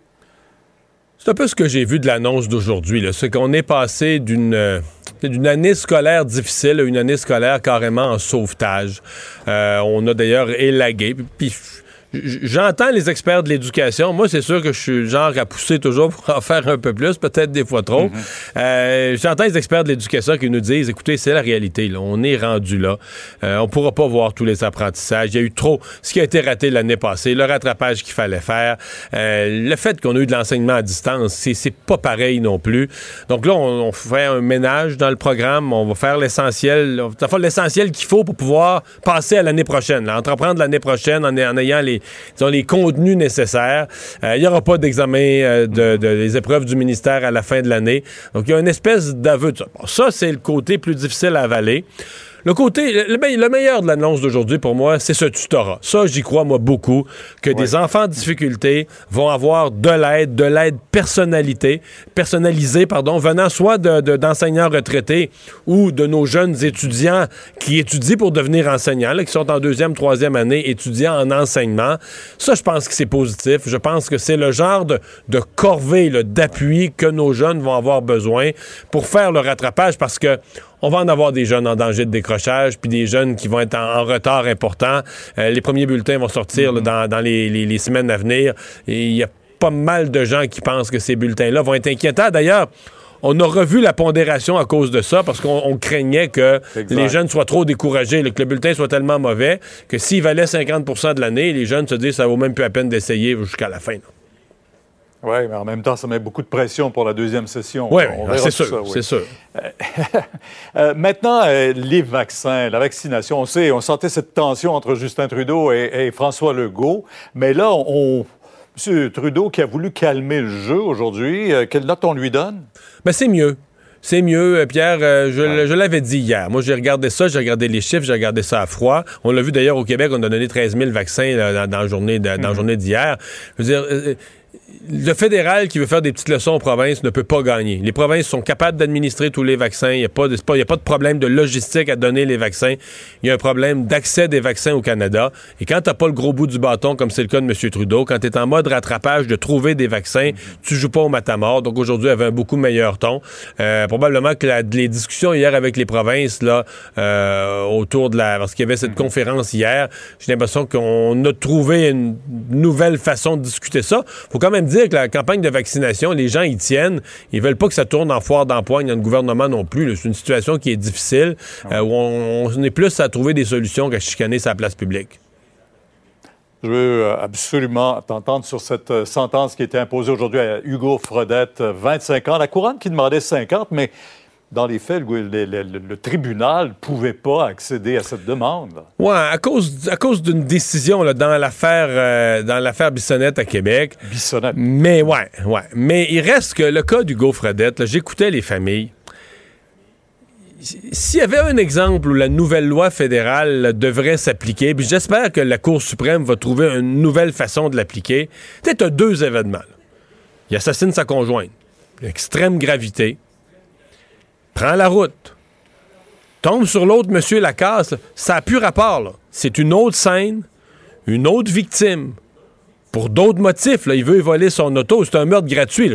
C'est un peu ce que j'ai vu de l'annonce d'aujourd'hui. C'est qu'on est passé d'une euh, d'une année scolaire difficile à une année scolaire carrément en sauvetage. Euh, on a d'ailleurs élagué. Puis, J'entends les experts de l'éducation. Moi, c'est sûr que je suis le genre à pousser toujours pour en faire un peu plus, peut-être des fois trop. Mm-hmm. euh, J'entends les experts de l'éducation qui nous disent, écoutez, c'est la réalité. Là. On est rendu là. Euh, on pourra pas voir tous les apprentissages. Il y a eu trop. Ce qui a été raté l'année passée, le rattrapage qu'il fallait faire, euh, le fait qu'on a eu de l'enseignement à distance, c'est pas pareil non plus. Donc là, on, on, fait un ménage dans le programme. On va faire l'essentiel. L'essentiel qu'il faut pour pouvoir passer à l'année prochaine. Là, entreprendre l'année prochaine en, en ayant les ont les contenus nécessaires. Euh, il n'y aura pas d'examen euh, de, des épreuves du ministère à la fin de l'année. Donc, il y a une espèce d'aveu de ça. ça, c'est le côté plus difficile à avaler. Le côté, le, meilleur de l'annonce d'aujourd'hui pour moi, c'est ce tutorat. Ça, j'y crois, moi, beaucoup, que des enfants en difficulté vont avoir de l'aide, de l'aide personnalité, personnalisée, pardon, venant soit d'enseignants de, retraités ou de nos jeunes étudiants qui étudient pour devenir enseignants, qui sont en deuxième, troisième année, étudiants en enseignement. Ça, je pense que c'est positif. Je pense que c'est le genre de, de corvée, d'appui que nos jeunes vont avoir besoin pour faire le rattrapage parce que on va en avoir des jeunes en danger de décrochage, puis des jeunes qui vont être en, retard important. Euh, les premiers bulletins vont sortir mm-hmm. dans, les, semaines à venir. Et il y a pas mal de gens qui pensent que ces bulletins-là vont être inquiétants. D'ailleurs, on a revu la pondération à cause de ça parce qu'on craignait que les jeunes soient trop découragés, que le bulletin soit tellement mauvais que s'il valait 50% de l'année, les jeunes se disent ça vaut même plus la peine d'essayer jusqu'à la fin. Oui, mais en même temps, ça met beaucoup de pression pour la deuxième session. Oui, c'est sûr, c'est sûr. Euh, maintenant, euh, les vaccins, la vaccination, on sait, on sentait cette tension entre Justin Trudeau et, François Legault, mais là, on, M. Trudeau qui a voulu calmer le jeu aujourd'hui, euh, quelle note on lui donne? Ben, c'est mieux. C'est mieux, Pierre. je, l'avais dit hier. Moi, j'ai regardé ça, j'ai regardé les chiffres, j'ai regardé ça à froid. On l'a vu d'ailleurs au Québec, on a donné 13 000 vaccins dans, la journée, dans la mm-hmm. journée d'hier. Je veux dire, le fédéral qui veut faire des petites leçons aux provinces ne peut pas gagner. Les provinces sont capables d'administrer tous les vaccins. Il n'y a, pas de, a pas de problème de logistique à donner les vaccins. Il y a un problème d'accès des vaccins au Canada. Et quand tu n'as pas le gros bout du bâton, comme c'est le cas de M. Trudeau, quand tu es en mode rattrapage de trouver des vaccins, tu joues pas au matamor. Donc aujourd'hui, il y avait un beaucoup meilleur ton. Euh, probablement que les discussions hier avec les provinces, là, euh, autour de la... Parce qu'il y avait cette mhm. conférence hier, j'ai l'impression qu'on a trouvé une nouvelle façon de discuter ça. faut quand même dire que la campagne de vaccination, les gens y tiennent. Ils veulent pas que ça tourne en foire d'empoigne dans le gouvernement non plus. C'est une situation qui est difficile, euh, où on, est plus à trouver des solutions qu'à chicaner sa place publique. Je veux euh, absolument t'entendre sur cette euh, sentence qui a été imposée aujourd'hui à Hugo Fredette, 25 ans. La couronne qui demandait 50, mais dans les faits, le, tribunal ne pouvait pas accéder à cette demande. Oui, à cause, à cause d'une décision dans l'affaire euh, dans l'affaire Bissonnette à Québec. Bissonnette. Mais ouais, ouais. Mais il reste que le cas d'Hugo Fredette, j'écoutais les familles. S'il y avait un exemple où la nouvelle loi fédérale devrait s'appliquer, puis j'espère que la Cour suprême va trouver une nouvelle façon de l'appliquer, peut-être deux événements. Il assassine sa conjointe, extrême gravité, prend la route, tombe sur l'autre monsieur Lacasse, ça n'a plus rapport. C'est une autre scène, une autre victime. Pour d'autres motifs, il veut voler son auto. C'est un meurtre gratuit.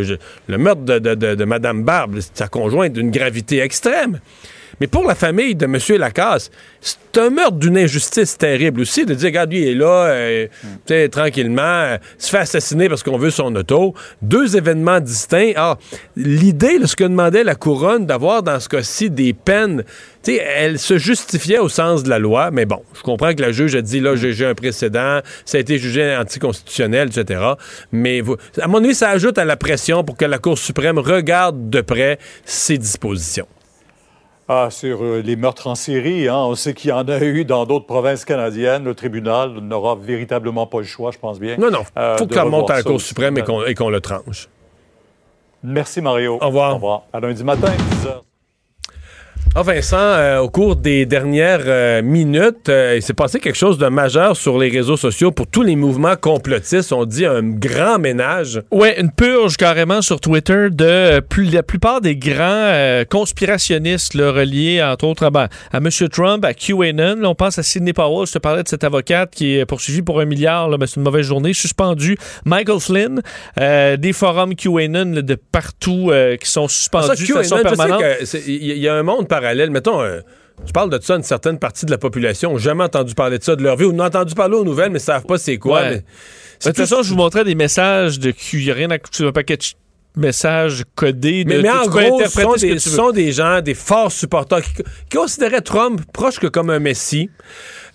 Le meurtre de, de Mme Barbe, sa conjointe, d'une gravité extrême. Mais pour la famille de M. Lacasse, c'est un meurtre d'une injustice terrible aussi de dire, regarde, lui, il est là, euh, mm. tranquillement, euh, se fait assassiner parce qu'on veut son auto. Deux événements distincts. Ah, l'idée, ce que demandait la couronne, d'avoir dans ce cas-ci des peines, elle se justifiait au sens de la loi, mais bon, je comprends que la juge a dit, là, mm. j'ai un précédent, ça a été jugé anticonstitutionnel, etc. Mais à mon avis, ça ajoute à la pression pour que la Cour suprême regarde de près ces dispositions. Ah, sur euh, les meurtres en série, hein, on sait qu'il y en a eu dans d'autres provinces canadiennes. Le tribunal n'aura véritablement pas le choix, je pense bien. Non, non. Il euh, faut que ça remonte à la Cour suprême et qu'on le tranche. Merci, Mario. Au revoir. Au revoir. À lundi matin, 10 h. Ah, Vincent, euh, au cours des dernières euh, minutes, euh, il s'est passé quelque chose de majeur sur les réseaux sociaux pour tous les mouvements complotistes. On dit un grand ménage. Ouais, une purge carrément sur Twitter de plus, la plupart des grands conspirationnistes là, reliés, entre autres, à, ben, à M. Trump, à QAnon. Là, on pense à Sidney Powell. Je te parlais de cette avocate qui est poursuivie pour un milliard, là, mais c'est une mauvaise journée, suspendu. Michael Flynn, des forums QAnon de partout qui sont suspendus Ça, de façon permanente. Il y, y a un monde parallèle. Mettons, euh, je parle de ça, une certaine partie de la population n'a jamais entendu parler de ça de leur vie ou n'ont entendu parler aux nouvelles, mais ne savent pas c'est quoi. Ouais. mais c'est de toute façon, je vous montrais des messages de Q. Il n'y a rien à un paquet de messages codés. De, Mais, mais en gros, ce sont, des, ce sont des gens, des forts supporters qui, qui considéraient Trump proche que comme un messie.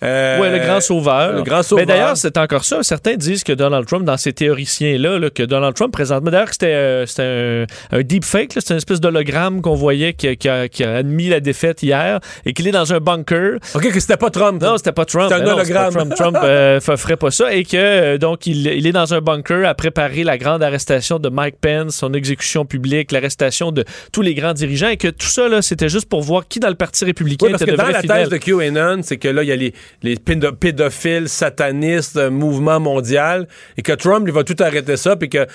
Euh, Ouais, le grand sauveur. Le grand sauveur. Mais d'ailleurs, c'est encore ça. Certains disent que Donald Trump, dans ces théoriciens-là, là, que Donald Trump présentement, d'ailleurs, c'était euh, c'était un, un deepfake, c'était une espèce d'hologramme qu'on voyait qui, a- qui a, qui a admis la défaite hier et qu'il est dans un bunker. OK, que c'était pas Trump. Non, c'était pas Trump. C'est un non, hologramme. pas Trump, Trump euh, ferait pas ça. Et que, euh, donc, il, il est dans un bunker à préparer la grande arrestation de Mike Pence, son exécution publique, l'arrestation de tous les grands dirigeants et que tout ça, là, c'était juste pour voir qui dans le Parti républicain Oui, parce était que dans la thèse de QAnon, c'est que là, il y a les, les pédo- pédophiles, satanistes, euh, mouvement mondial, et que Trump, il va tout arrêter ça, puis que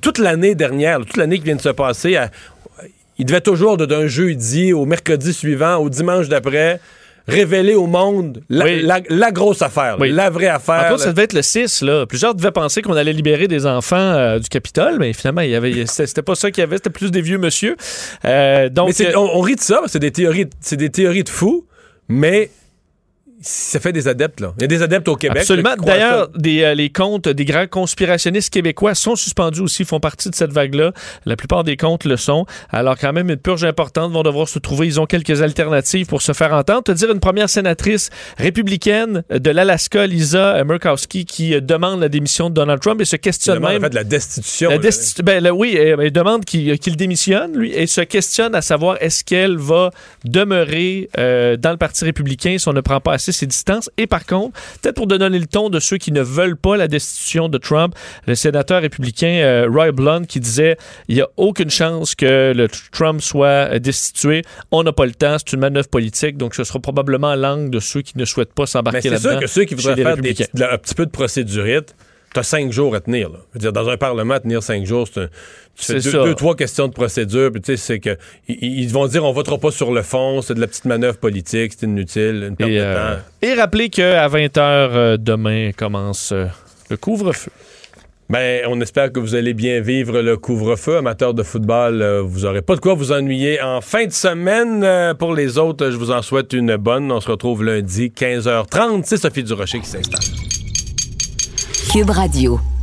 toute l'année dernière, toute l'année qui vient de se passer, à- il devait toujours, de- d'un jeudi au mercredi suivant, au dimanche d'après, révéler au monde la, Oui. la- la grosse affaire, Oui. la vraie affaire. Autres, là. ça devait être le 6. Là. Plusieurs devaient penser qu'on allait libérer des enfants euh, du Capitole, mais finalement, il y avait, c'était pas ça qu'il y avait. C'était plus des vieux monsieur. Euh, donc, Mais on, on rit de ça, c'est des théories, c'est des théories de fous, mais ça fait des adeptes, là. Il y a des adeptes au Québec. Absolument. D'ailleurs, des, euh, les comptes des grands conspirationnistes québécois sont suspendus aussi, font partie de cette vague-là. La plupart des comptes le sont. Alors, quand même, une purge importante vont devoir se trouver. Ils ont quelques alternatives pour se faire entendre. Te dire une première sénatrice républicaine de l'Alaska, Lisa Murkowski, qui euh, demande la démission de Donald Trump et se questionne Demande, en même. fait, la destitution. La là. desti- ben, là, oui, euh, il demande qu'il qu'il démissionne, lui, et se questionne à savoir est-ce qu'elle va demeurer euh, dans le Parti républicain si on ne prend pas assez ses distances. Et par contre, peut-être pour donner le ton de ceux qui ne veulent pas la destitution de Trump, le sénateur républicain euh, Roy Blunt qui disait il n'y a aucune chance que le Trump soit euh, destitué. On n'a pas le temps, c'est une manœuvre politique, donc ce sera probablement l'angle de ceux qui ne souhaitent pas s'embarquer c'est là-dedans. sûr que ceux qui voudraient faire des, un petit peu de procédurite, cinq jours à tenir. Là. Je veux dire, dans un parlement, tenir cinq jours, c'est tu fais deux, trois questions de procédure, puis tu sais, c'est que ils, ils vont dire on votera pas sur le fond, c'est de la petite manœuvre politique, c'est inutile, une perte Et, de euh, temps. et rappelez qu'à 20h demain commence euh, le couvre-feu. Ben, on espère que vous allez bien vivre le couvre-feu. Amateurs de football, euh, vous aurez pas de quoi vous ennuyer en fin de semaine. Euh, pour les autres, je vous en souhaite une bonne. On se retrouve lundi, 15h30. C'est Sophie Durocher qui s'installe. Cube Radio.